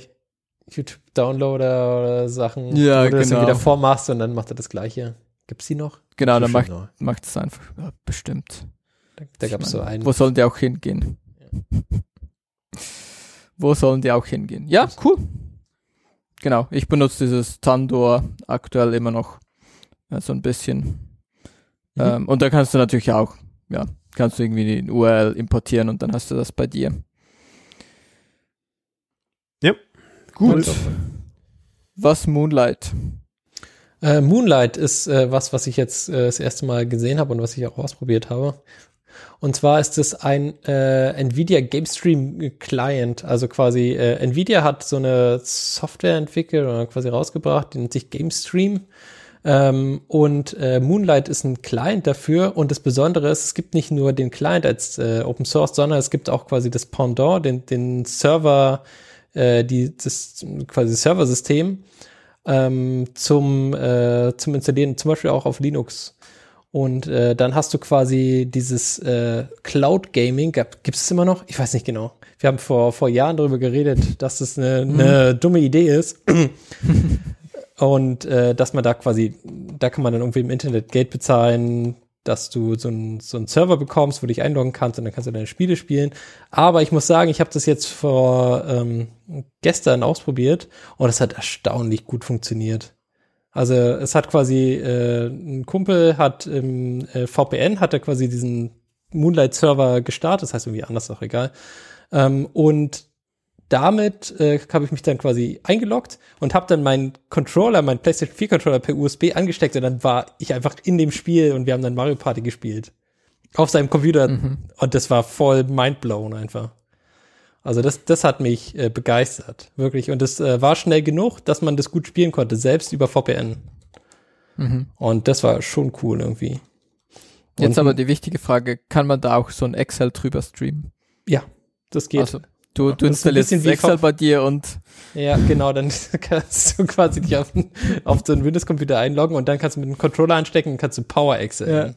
YouTube-Downloader oder Sachen, Ja, wo du das genau. irgendwie davor machst und dann macht er das Gleiche. Gibt's die noch? Genau, dann macht, Genau. macht es einfach. Ja, bestimmt. Da, da gab es so einen. Wo sollen die auch hingehen? Wo sollen die auch hingehen? Ja, cool. Genau, ich benutze dieses Tandor aktuell immer noch äh, so ein bisschen. Mhm. Ähm, und da kannst du natürlich auch, ja, kannst du irgendwie die URL importieren und dann hast du das bei dir. Ja. Gut. Was Moonlight? Äh, Moonlight ist äh, was, was ich jetzt äh, das erste Mal gesehen habe und was ich auch ausprobiert habe. Und zwar ist es ein äh, Nvidia GameStream Client. Also quasi äh, Nvidia hat so eine Software entwickelt oder quasi rausgebracht, die nennt sich GameStream. Ähm, und äh, Moonlight ist ein Client dafür. Und das Besondere ist, es gibt nicht nur den Client als äh, Open Source, sondern es gibt auch quasi das Pendant, den, den Server, äh, die, das quasi Serversystem ähm, zum, äh, zum Installieren, zum Beispiel auch auf Linux. Und äh, dann hast du quasi dieses äh, Cloud Gaming, gibt es immer noch? Ich weiß nicht genau. Wir haben vor, vor Jahren darüber geredet, dass das eine, eine dumme Idee ist. *clears throat* Und äh, dass man da quasi, da kann man dann irgendwie im Internet Geld bezahlen, dass du so einen so einen Server bekommst, wo du dich einloggen kannst und dann kannst du deine Spiele spielen. Aber ich muss sagen, ich habe das jetzt vor ähm, gestern ausprobiert und es hat erstaunlich gut funktioniert. Also es hat quasi, äh, ein Kumpel hat im äh, VPN, hat er quasi diesen Moonlight-Server gestartet, das heißt irgendwie anders, auch egal. Ähm, und damit äh, habe ich mich dann quasi eingeloggt und habe dann meinen Controller, meinen PlayStation 4 Controller per USB angesteckt und dann war ich einfach in dem Spiel und wir haben dann Mario Party gespielt. Auf seinem Computer Mhm. und das war voll mindblown einfach. Also das, das hat mich äh, begeistert, wirklich. Und es äh, war schnell genug, dass man das gut spielen konnte, selbst über VPN. Mhm. Und das war schon cool irgendwie. Jetzt Und- aber die wichtige Frage, kann man da auch so ein Excel drüber streamen? Ja, das geht. Also, du, du Das installierst Excel bei dir und Ja, genau, dann *laughs* kannst du quasi dich auf, auf so einen Windows-Computer einloggen und dann kannst du mit dem Controller anstecken und kannst du Power Excel. Ja.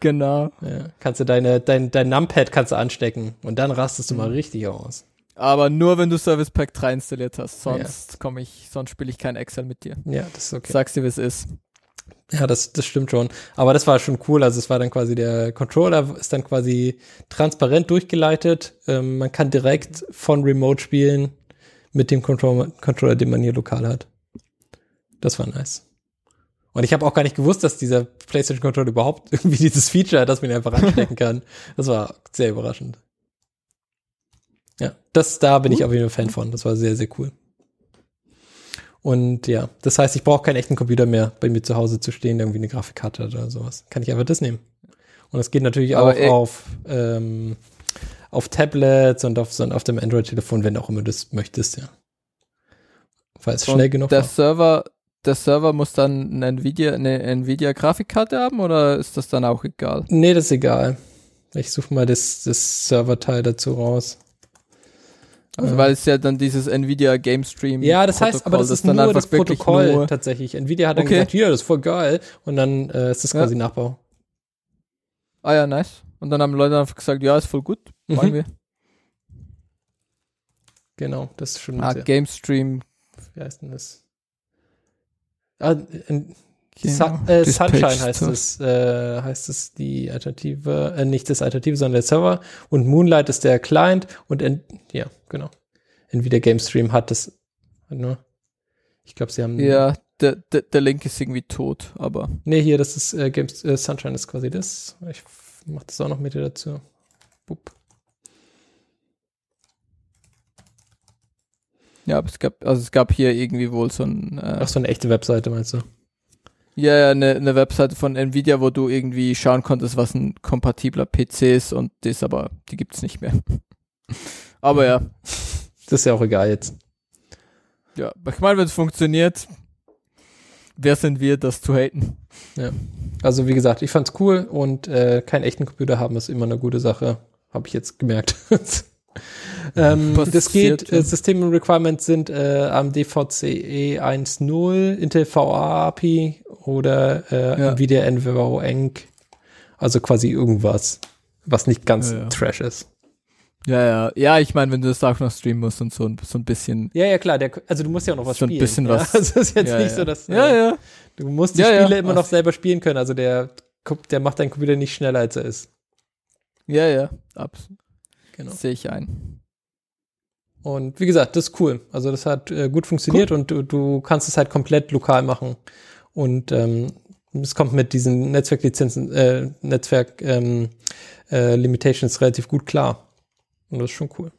Genau. Ja, kannst du deine, dein, dein Numpad kannst du anstecken und dann rastest du mal richtig aus. Aber nur wenn du Service Pack 3 installiert hast, sonst komme ich, sonst spiele ich kein Excel mit dir. Ja, das ist okay. Sagst dir, wie es ist. Ja, das, das stimmt schon. Aber das war schon cool. Also es war dann quasi der Controller ist dann quasi transparent durchgeleitet. Ähm, man kann direkt von Remote spielen mit dem Controller, Controller, den man hier lokal hat. Das war nice. Und ich habe auch gar nicht gewusst, dass dieser PlayStation Controller überhaupt *laughs* irgendwie dieses Feature hat, dass man ihn einfach anstecken kann. Das war sehr überraschend. Ja, das da bin ich auf jeden Fall Fan von. Das war sehr, sehr cool. Und ja, das heißt, ich brauche keinen echten Computer mehr bei mir zu Hause zu stehen, der irgendwie eine Grafikkarte hat oder sowas. Kann ich einfach das nehmen. Und das geht natürlich Aber auch auf, ähm, auf Tablets und auf, so, auf dem Android-Telefon, wenn du auch immer das möchtest, ja. Weil es schnell Und genug der war. Server, der Server muss dann eine Nvidia, eine Nvidia Grafikkarte haben oder ist das dann auch egal? Nee, das ist egal. Ich suche mal das, das Serverteil dazu raus. Also weil es ja dann dieses Nvidia Game Stream Ja, das heißt, aber das ist dann nur einfach das Protokoll nur- tatsächlich. Nvidia hat dann Okay. gesagt, ja, das ist voll geil. Und dann äh, ist das Ja. quasi Nachbau. Ah ja, nice. Und dann haben Leute einfach gesagt, ja, ist voll gut, wollen Mhm. wir. Genau, das ist schon Ah, Game Stream. wie heißt denn das? Ah, in, Genau, Sun, äh, Sunshine heißt es, äh, heißt es die Alternative, äh, nicht das Alternative, sondern der Server und Moonlight ist der Client und en, ja, genau. Nvidia Game Stream hat das nur. Ich glaube, sie haben Ja, der, der, der Link ist irgendwie tot, aber Nee, hier, das ist äh, Games, äh, Sunshine ist quasi das. Ich mach das auch noch mit dir dazu. Bup. Ja, aber es gab, also es gab hier irgendwie wohl so ein, äh, Ach so, eine echte Webseite meinst du? ja, ja, eine, eine Webseite von Nvidia, wo du irgendwie schauen konntest, was ein kompatibler PC ist und das aber, die gibt's nicht mehr. *laughs* aber ja, Das ist ja auch egal jetzt. ja, ich meine, wenn es funktioniert, wer sind wir, das zu haten? Also wie gesagt, ich fand's cool und äh, keinen echten Computer haben ist immer eine gute Sache. Habe ich jetzt gemerkt. *laughs* ähm, das geht, ja. äh, System Requirements sind äh, AMD VCE 1.0, Intel VA API oder äh, Ja. Nvidia NVO Enc. Also quasi irgendwas, was nicht ganz Ja, ja. Trash ist. Ja, ja, ja, ich meine, wenn du das auch noch streamen musst und so, ein- so ein bisschen. Ja, ja, klar. Der, also du musst ja auch noch was So ein spielen. bisschen ja? was. *laughs* Also es ist jetzt ja, nicht ja. so, dass Ja, äh, ja. du musst die Ja, ja. Spiele immer noch selber spielen können. Also der, der macht deinen Computer nicht schneller, als er ist. Ja, ja, absolut. Genau. Sehe ich ein. Und wie gesagt, das ist cool. Also das hat äh, gut funktioniert und du, du kannst es halt komplett lokal machen. Und ähm, es kommt mit diesen Netzwerklizenzen, äh, Netzwerk ähm, äh, Limitations relativ gut klar. Und das ist schon cool.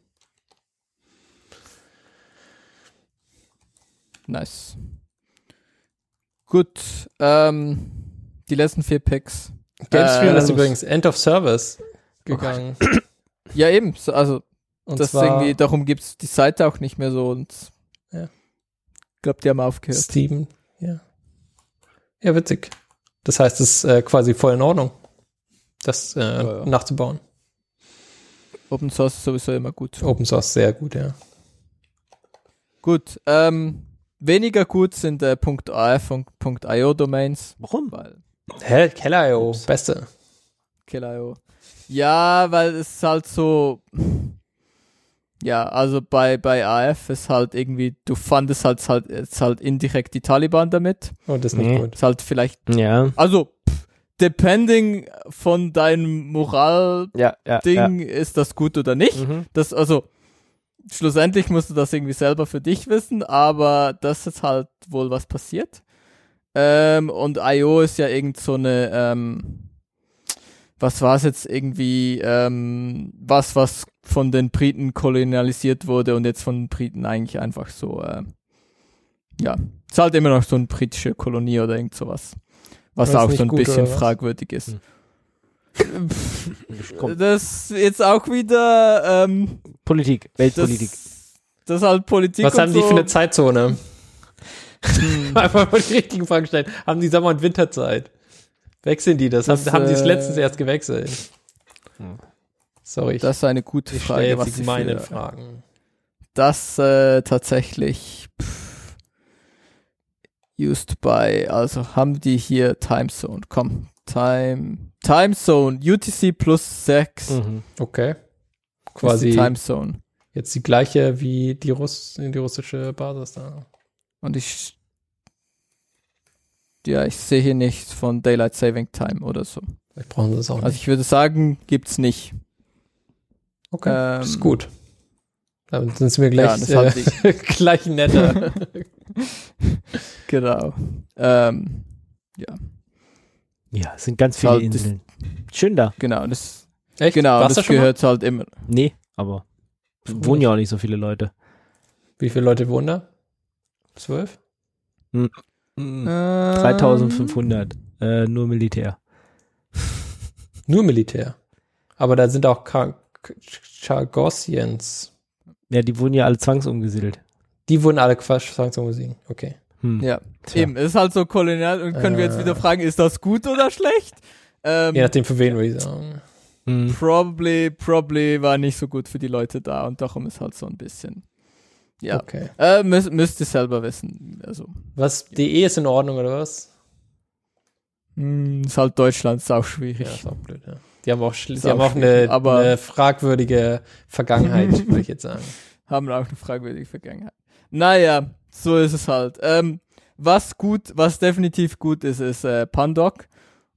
Nice. Gut, ähm, die letzten vier Picks. GameStream Äh, ist übrigens End of Service gegangen. Ja, eben, so, also Und das zwar irgendwie, darum gibt's die Seite auch nicht mehr so und Ja. ich glaube, die haben aufgehört. Steam. Ja. Ja, witzig. Das heißt, es ist äh, quasi voll in Ordnung, das äh, ja. nachzubauen. Open Source ist sowieso immer gut. Open Source sehr gut, ja. Gut, ähm, weniger gut sind äh, .af und .io Domains, Warum? weil Hä? Keller.io, beste. Kill.io. Ja, weil es halt so, ja, also bei, bei AF ist halt irgendwie, du fandest halt, halt, jetzt halt indirekt die Taliban damit. Oh, das ist nicht Nee. gut. Ist halt vielleicht, Ja. also, pff, depending von deinem Moral-Ding Ja, ja. ja. ist das gut oder nicht. Mhm. Das, also, schlussendlich musst du das irgendwie selber für dich wissen, aber das ist halt wohl was passiert. Ähm, und IO ist ja irgend so eine, ähm, was war es jetzt irgendwie, ähm, was, was von den Briten kolonialisiert wurde und jetzt von den Briten eigentlich einfach so, äh, ja, ist halt immer noch so eine britische Kolonie oder irgend sowas. Was auch so ein gut, bisschen fragwürdig ist. Hm. Das jetzt auch wieder, ähm, Politik, Weltpolitik. das, das ist halt Politik Was und haben die so. für eine Zeitzone? *laughs* Hm. Einfach mal die richtigen Fragen stellen. Haben die Sommer- und Winterzeit? Wechseln die das? Das, haben, haben sie es äh, letztens erst gewechselt? Sorry, ich, Das ist eine gute ich Frage, jetzt was sie gemeinen für, Fragen. Das äh, tatsächlich pff, used by, also haben die hier Timezone. Komm, Time, Timezone, UTC plus 6 Mhm. Okay. Quasi Timezone. jetzt die gleiche wie die, Russ die russische Basis da. Und ich, ja, ich sehe hier nichts von Daylight Saving Time oder so. Vielleicht brauchen sie das auch Also nicht. ich würde sagen, gibt's nicht. Okay, ähm, ist gut. Dann sind sie mir Ja, gleich, das äh, *laughs* gleich netter. *laughs* Genau. Ähm, ja, Ja, es sind ganz viele Halt, das- Inseln. Schön da. genau. Das, Echt? genau, Warst das gehört halt immer. Nee, aber wohnen ja auch nicht so viele Leute. Wie viele Leute wohnen da? Zwölf? Ähm, 3500. Äh, nur Militär. Nur Militär. Aber da sind auch Ka- K- Chagossians. Ja, die wurden ja alle zwangsumgesiedelt. Die wurden alle Quatsch Sanktionsmusik. Okay. Hm. Ja, Tja. eben. Es ist halt so kolonial und können wir jetzt Äh. wieder fragen, ist das gut oder schlecht? Ähm, Je nachdem für wen würde ich sagen. Hm. probably, probably war nicht so gut für die Leute da und darum ist halt so ein bisschen. Ja. Okay. Äh, müsst, müsst ihr selber wissen. Also, Was, DE ist in Ordnung oder was? mh, ist halt Deutschland, ist auch Ja, schwierig. ist auch blöd, ja. Die haben auch, die haben auch eine, aber- eine fragwürdige Vergangenheit, *laughs* würde ich jetzt sagen. Haben auch eine fragwürdige Vergangenheit. Naja, so ist es halt. Ähm, was gut, was definitiv gut ist, ist äh, Pandoc.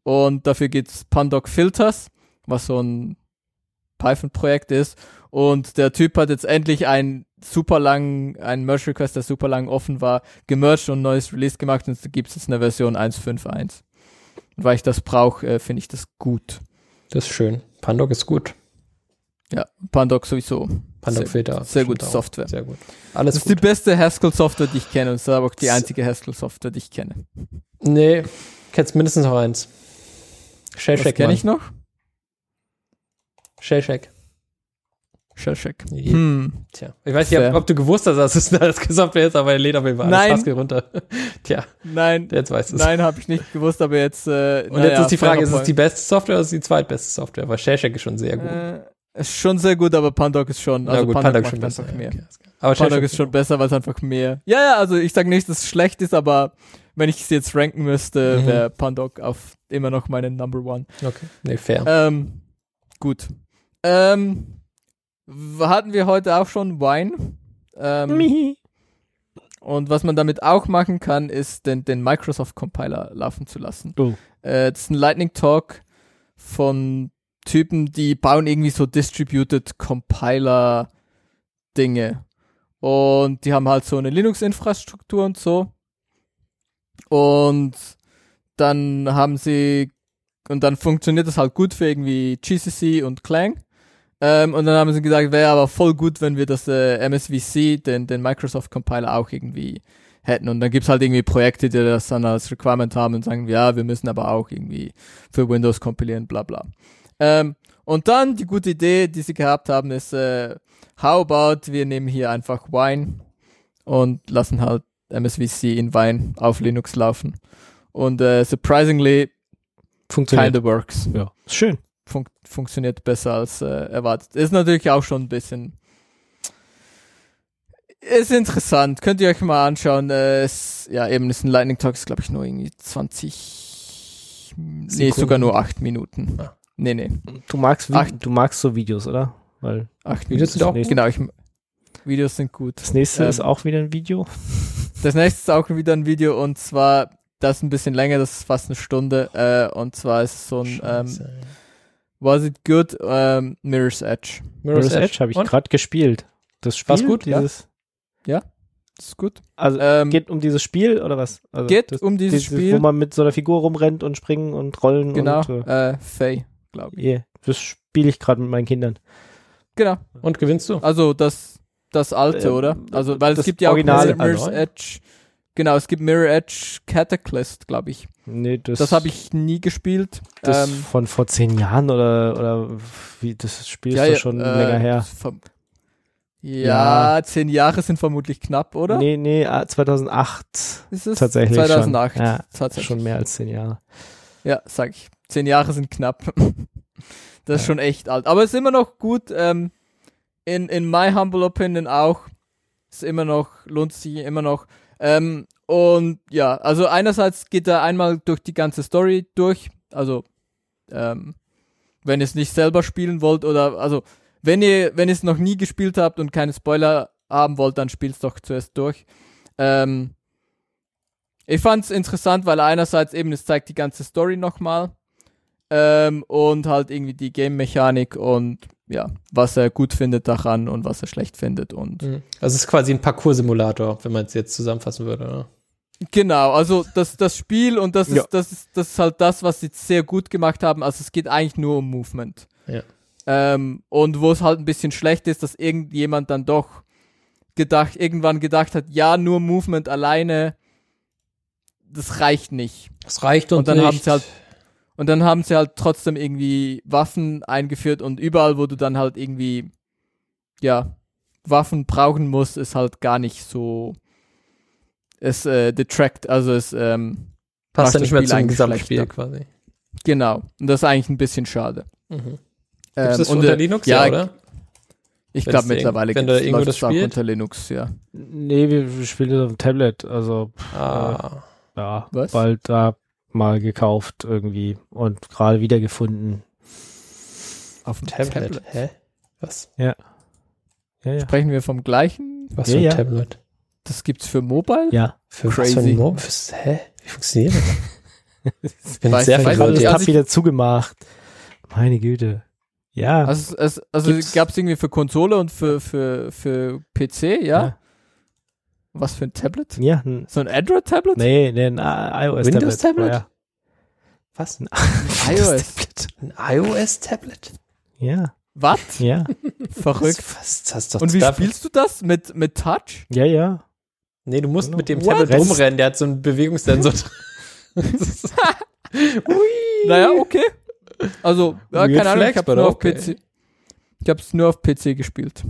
Und dafür gibt's Pandoc Filters, was so ein Python-Projekt ist. Und der Typ hat jetzt endlich ein super lang, ein Merge Request, der super lang offen war, gemerged und ein neues Release gemacht und da gibt's jetzt eine Version 1.5.1. Und weil ich das brauche, äh, finde ich das gut. Das ist schön. Pandoc ist gut. Ja, Pandoc sowieso. Pandoc Sehr- Filter. sehr gute. Software. Sehr gut. Das Alles ist die gut. beste Haskell-Software, die ich kenne und es ist aber auch die einzige Haskell-Software, die ich kenne. Nee, kennst mindestens noch eins. Shellshack kenne ich noch? Shellshack. Shellshack. Ja. Hm. Tja. Ich weiß nicht, ob, ob du gewusst hast, dass es eine Software ist, aber Lederbild war alles Nein. Haskell runter. *laughs* Tja, Nein, jetzt weißt du es. nein, habe ich nicht gewusst, aber jetzt. Äh, Und jetzt ist die Frage, ist es die beste Software oder ist es die zweitbeste Software? Weil Shellshack ist schon sehr gut. Äh, ist schon sehr gut, aber Pandoc ist schon. Also Na gut, Pandoc, Pandoc macht schon besser. einfach ja, mehr. okay, alles aber Pandoc ist schon besser, weil es einfach mehr. Ja, ja, also ich sage nicht, dass es schlecht ist, aber wenn ich es jetzt ranken müsste, Mhm. wäre Pandoc auf immer noch meine Number One. Okay, nee, fair. Ähm, gut. Ähm, hatten wir heute auch schon Wine. Ähm, und was man damit auch machen kann, ist den, den Microsoft Compiler laufen zu lassen. Oh. Äh, das ist ein Lightning Talk von Typen, die bauen irgendwie so Distributed Compiler Dinge. Und die haben halt so eine Linux-Infrastruktur und so. Und dann haben sie, und dann funktioniert das halt gut für irgendwie GCC und Clang. Ähm, und dann haben sie gesagt, wäre aber voll gut, wenn wir das äh, MSVC, den, den Microsoft Compiler auch irgendwie hätten. Und dann gibt's halt irgendwie Projekte, die das dann als Requirement haben und sagen, ja, wir müssen aber auch irgendwie für Windows kompilieren, bla bla. Ähm, und dann die gute Idee, die sie gehabt haben, ist, äh, how about wir nehmen hier einfach Wine und lassen halt MSVC in Wine auf Linux laufen. Und äh, surprisingly, Funktioniert. kinda works. Ja. Schön. Fun funktioniert besser als äh, erwartet. Ist natürlich auch schon ein bisschen. Ist interessant. Könnt ihr euch mal anschauen. Äh, ist, ja, eben ist ein Lightning Talk, ist glaube ich nur irgendwie 20. Nee, Sekunden. sogar nur 8 Minuten. Ah. Nee, nee. Du magst, Vi Ach. du magst so Videos, oder? Weil 8 Videos sind auch gut. Genau, ich, Videos sind gut. das nächste Ähm, ist auch wieder ein Video. Das nächste ist auch wieder ein Video und zwar, das ist ein bisschen länger, das ist fast eine Stunde. Äh, und zwar ist es so ein ähm, Scheiße. Was it good? Ähm, Mirror's Edge. Mirror's Edge habe ich gerade gespielt. Das Spiel, War's gut? Ja. Dieses, Das ist gut. Also Ähm, geht um dieses Spiel oder was? Also geht das, um dieses Spiel. Wo man mit so einer Figur rumrennt und springen und rollen genau. und äh, Äh, Faye, glaube ich. yeah, das spiele ich gerade mit meinen Kindern. Genau. Und gewinnst du? Also das, das alte, Ähm, oder? Also, weil es das gibt ja auch Original- Mirror's also- Edge. Genau, es gibt Mirror Edge Cataclysm, glaube ich. Nee, das, Das habe ich nie gespielt. das ähm, von vor zehn Jahren oder oder wie das Spiel ist ja, ja, schon äh, länger her. Ver Ja, zehn Jahre sind vermutlich knapp, oder? Nee, nee, ah, 2008 Ist es? tatsächlich 2008. schon. Ja, Tatsächlich. schon mehr als zehn Jahre. Ja, sag ich. Zehn Jahre sind knapp. *laughs* das ist Ja. schon echt alt. Aber es ist immer noch gut. Ähm, in, in my humble opinion auch. Ist immer noch, lohnt sich immer noch. Ähm, und ja, also einerseits geht er einmal durch die ganze Story durch. Also, ähm, wenn ihr es nicht selber spielen wollt oder, also, wenn ihr, wenn ihr es noch nie gespielt habt und keine Spoiler haben wollt, dann spielt es doch zuerst durch. Ähm, ich fand es interessant, weil einerseits eben es zeigt die ganze Story nochmal ähm, und halt irgendwie die Game-Mechanik und ja, was er gut findet daran und was er schlecht findet und Mhm. Also es ist quasi ein Parcours-Simulator, wenn man es jetzt zusammenfassen würde. Oder? genau, also das, das Spiel und das ist, Ja. das ist das ist halt das, was sie jetzt sehr gut gemacht haben. Also es geht eigentlich nur um Movement. Ja. Ähm, und wo es halt ein bisschen schlecht ist, dass irgendjemand dann doch gedacht, irgendwann gedacht hat, ja, nur Movement alleine, das reicht nicht. Das reicht und, Und dann nicht. haben sie halt- Und dann haben sie halt trotzdem irgendwie Waffen eingeführt und überall, wo du dann halt irgendwie, ja, Waffen brauchen musst, ist halt gar nicht so, es äh, detract, also es, ähm, passt ja nicht das mehr Spiel zum Gesamtspiel quasi. genau. Und das ist eigentlich ein bisschen schade. Mhm. Ähm, Gibt es unter äh, Linux, ja, ja, oder? Ich glaube es mittlerweile wenn da gibt's- irgendwo das es auch spielt? unter Linux, ja. Nee, wir spielen das auf dem Tablet, also Ah, ja, Was? bald da mal gekauft irgendwie und gerade wiedergefunden. Auf dem Tablet. Tablet. Hä? Was? Ja, ja. Sprechen wir vom gleichen? Was Ja, für ein ja. Tablet? Das gibt's für Mobile? Ja, Für was für Crazy. ein Mo fürs, Hä? Wie funktioniert das? *laughs* Ich bin Weiß- sehr verwirrt. also ich- wieder zugemacht. Meine Güte. Ja, Also, es, also Gibt's- gab es irgendwie für Konsole und für, für, für PC, ja? Was für ein Tablet? ja, ein, So ein Android-Tablet? nee, nee, ein iOS Windows-Tablet? Ja. Was? Ein *laughs* iOS. Ein iOS-Tablet? Ja, Was? ja, *laughs* Verrückt. Was, was hast du Und wie spielst du das? Mit, mit Touch? ja, ja. Nee, du musst Genau. mit dem What? Tablet rumrennen, der hat so einen Bewegungssensor drin. *laughs* Ui. Naja, okay. Also, ja, keine Ahnung, ich hab's nur auf okay. PC. Ich hab's nur auf PC gespielt.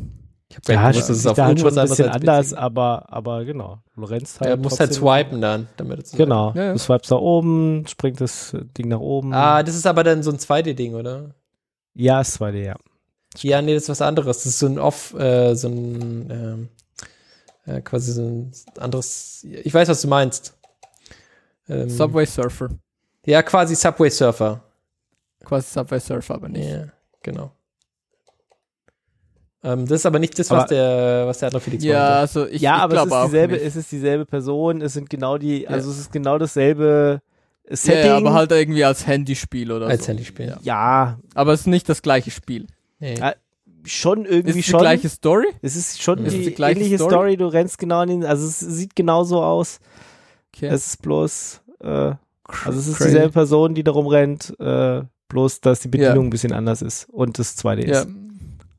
Ich hab gar Ja, gewusst, dass ist es auf da halt schon ein bisschen anders, aber, aber genau. Du rennst halt. Ja, du musst halt swipen dann, damit es Genau. Ja, ja. Du swipest nach oben, springt das Ding nach oben. Ah, das ist aber dann so ein 2D-Ding, oder? ja, ist 2D, ja. Ja, nee, das ist was anderes. Das ist so ein Off, äh, so ein, ähm, äh, quasi so ein anderes, ich weiß, was du meinst. Ähm, Subway Surfer. Ja, quasi Subway Surfer. Quasi Subway Surfer, aber nicht. Ja, genau. Ähm, das ist aber nicht das, was Aber- der, was der andere Felix Ja, meinte. also ich, ja, ich aber es glaube ist dieselbe, nicht. es ist dieselbe Person, es sind genau die, Ja. also es ist genau dasselbe ja, Setting. ja, aber halt irgendwie als Handyspiel oder Als so. Handyspiel. Ja. ja, Aber es ist nicht das gleiche Spiel. Nee. Ja, schon irgendwie Ist es die schon. gleiche Story? Es ist schon Ist die, die gleiche ähnliche Story? Story? du rennst genau in den, also es sieht genauso aus. Okay. Es ist bloß, äh, also es ist Crazy. dieselbe Person, die da rumrennt, äh, bloß dass die Ja. Bedienung ein bisschen anders ist und das 2D ja. ist.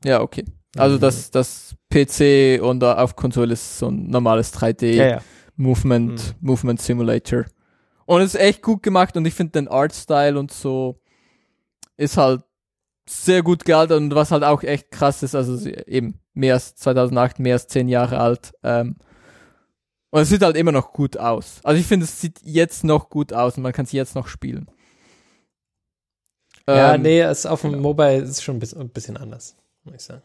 ja, okay. Also Mhm. das, das PC und da auf Konsole ist so ein normales 3D Ja, ja. Movement, Movement Simulator. Und es ist echt gut gemacht und ich finde den Artstyle und so ist halt sehr gut gealtert und was halt auch echt krass ist, also eben mehr als 2008, mehr als 10 Jahre alt. Ähm, und es sieht halt immer noch gut aus. Also ich finde, es sieht jetzt noch gut aus und man kann es jetzt noch spielen. ja, Ähm, nee, es auf dem genau. Mobile ist es schon ein bisschen anders, muss ich sagen.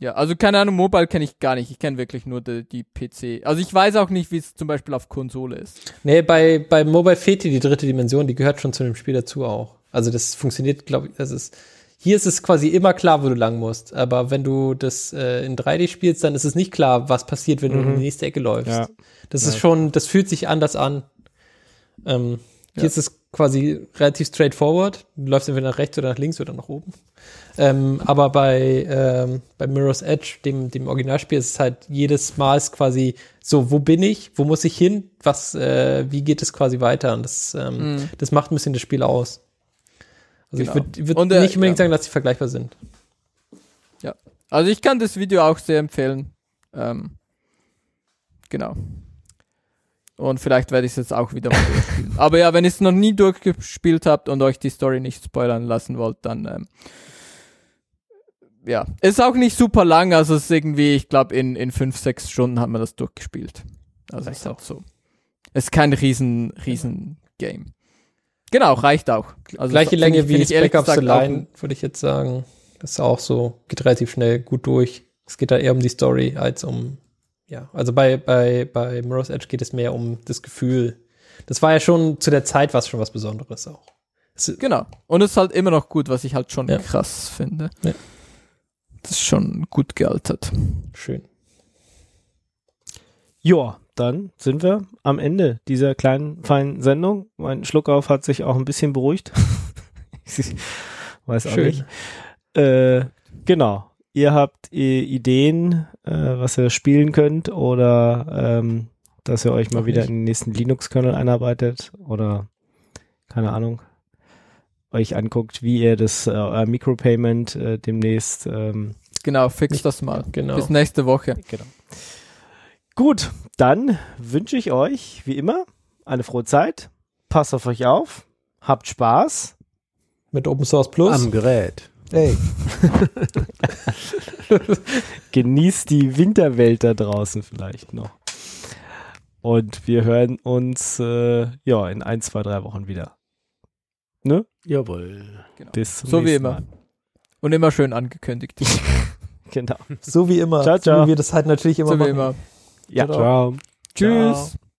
Ja, also keine Ahnung, Mobile kenne ich gar nicht. Ich kenne wirklich nur die, die PC. Also ich weiß auch nicht, wie es zum Beispiel auf Konsole ist. Nee, bei, bei Mobile fehlt dir die dritte Dimension, die gehört schon zu dem Spiel dazu auch. Also das funktioniert, glaube ich, das ist, hier ist es quasi immer klar, wo du lang musst. Aber wenn du das äh, in 3D spielst, dann ist es nicht klar, was passiert, wenn du in Mhm. die nächste Ecke läufst. Ja. Das Ja. ist schon, das fühlt sich anders an. Ähm, hier Ja. ist es quasi relativ straightforward. Du läufst entweder nach rechts oder nach links oder nach oben. Ähm, aber bei, ähm, bei Mirror's Edge, dem, dem Originalspiel, ist es halt jedes Mal quasi so, wo bin ich, wo muss ich hin, was, äh, wie geht es quasi weiter? Und das, ähm, Mhm. das macht ein bisschen das Spiel aus. Also Genau. ich würde würd äh, nicht unbedingt ja. sagen, dass sie vergleichbar sind. Also ich kann das Video auch sehr empfehlen. Ähm, genau. Und vielleicht werde ich es jetzt auch wieder mal durchspielen. *laughs* Aber ja, wenn ihr es noch nie durchgespielt habt und euch die Story nicht spoilern lassen wollt, dann ähm, ja, ist auch nicht super lang, also es ist irgendwie, ich glaube, in, in fünf, sechs Stunden hat man das durchgespielt. Also ist auch so. Es ist kein riesen, riesen Game. Genau, reicht auch. Also Gleiche Länge ich- wie Spec Ops The Line, würde ich jetzt sagen. Das ist auch so, geht relativ schnell gut durch. Es geht da eher um die Story als um, ja, also bei, bei, bei Mirror's Edge geht es mehr um das Gefühl. Das war ja schon zu der Zeit was schon was Besonderes auch. Es, Genau. Und es ist halt immer noch gut, was ich halt schon Ja. krass finde. Ja. Das ist schon gut gealtert. schön. Ja, dann sind wir am Ende dieser kleinen, feinen Sendung. Mein Schluckauf hat sich auch ein bisschen beruhigt. *laughs* ich weiß auch Schön. nicht. Äh, genau. Ihr habt äh, Ideen, äh, was ihr spielen könnt oder ähm, dass ihr euch mal Noch wieder nicht. in den nächsten Linux-Kernel einarbeitet oder keine Ahnung, euch anguckt, wie ihr das äh, euer Micropayment äh, demnächst ähm, Genau, fix das mal. Genau. Bis nächste Woche. Genau. Gut, dann wünsche ich euch, wie immer, eine frohe Zeit. Passt auf euch auf. Habt Spaß. Mit Open Source Plus. Am Gerät. Ey. *laughs* Genießt die Winterwelt da draußen vielleicht noch. Und wir hören uns äh, ja in ein, zwei, drei Wochen wieder. Ne? Jawohl. Bis zum So wie immer. Mal. Und immer schön angekündigt. *laughs* Genau. So wie immer. Ciao, ciao. So wie wir das halt natürlich immer so wie machen. immer. Ja, Ciao. ciao. Tschüss.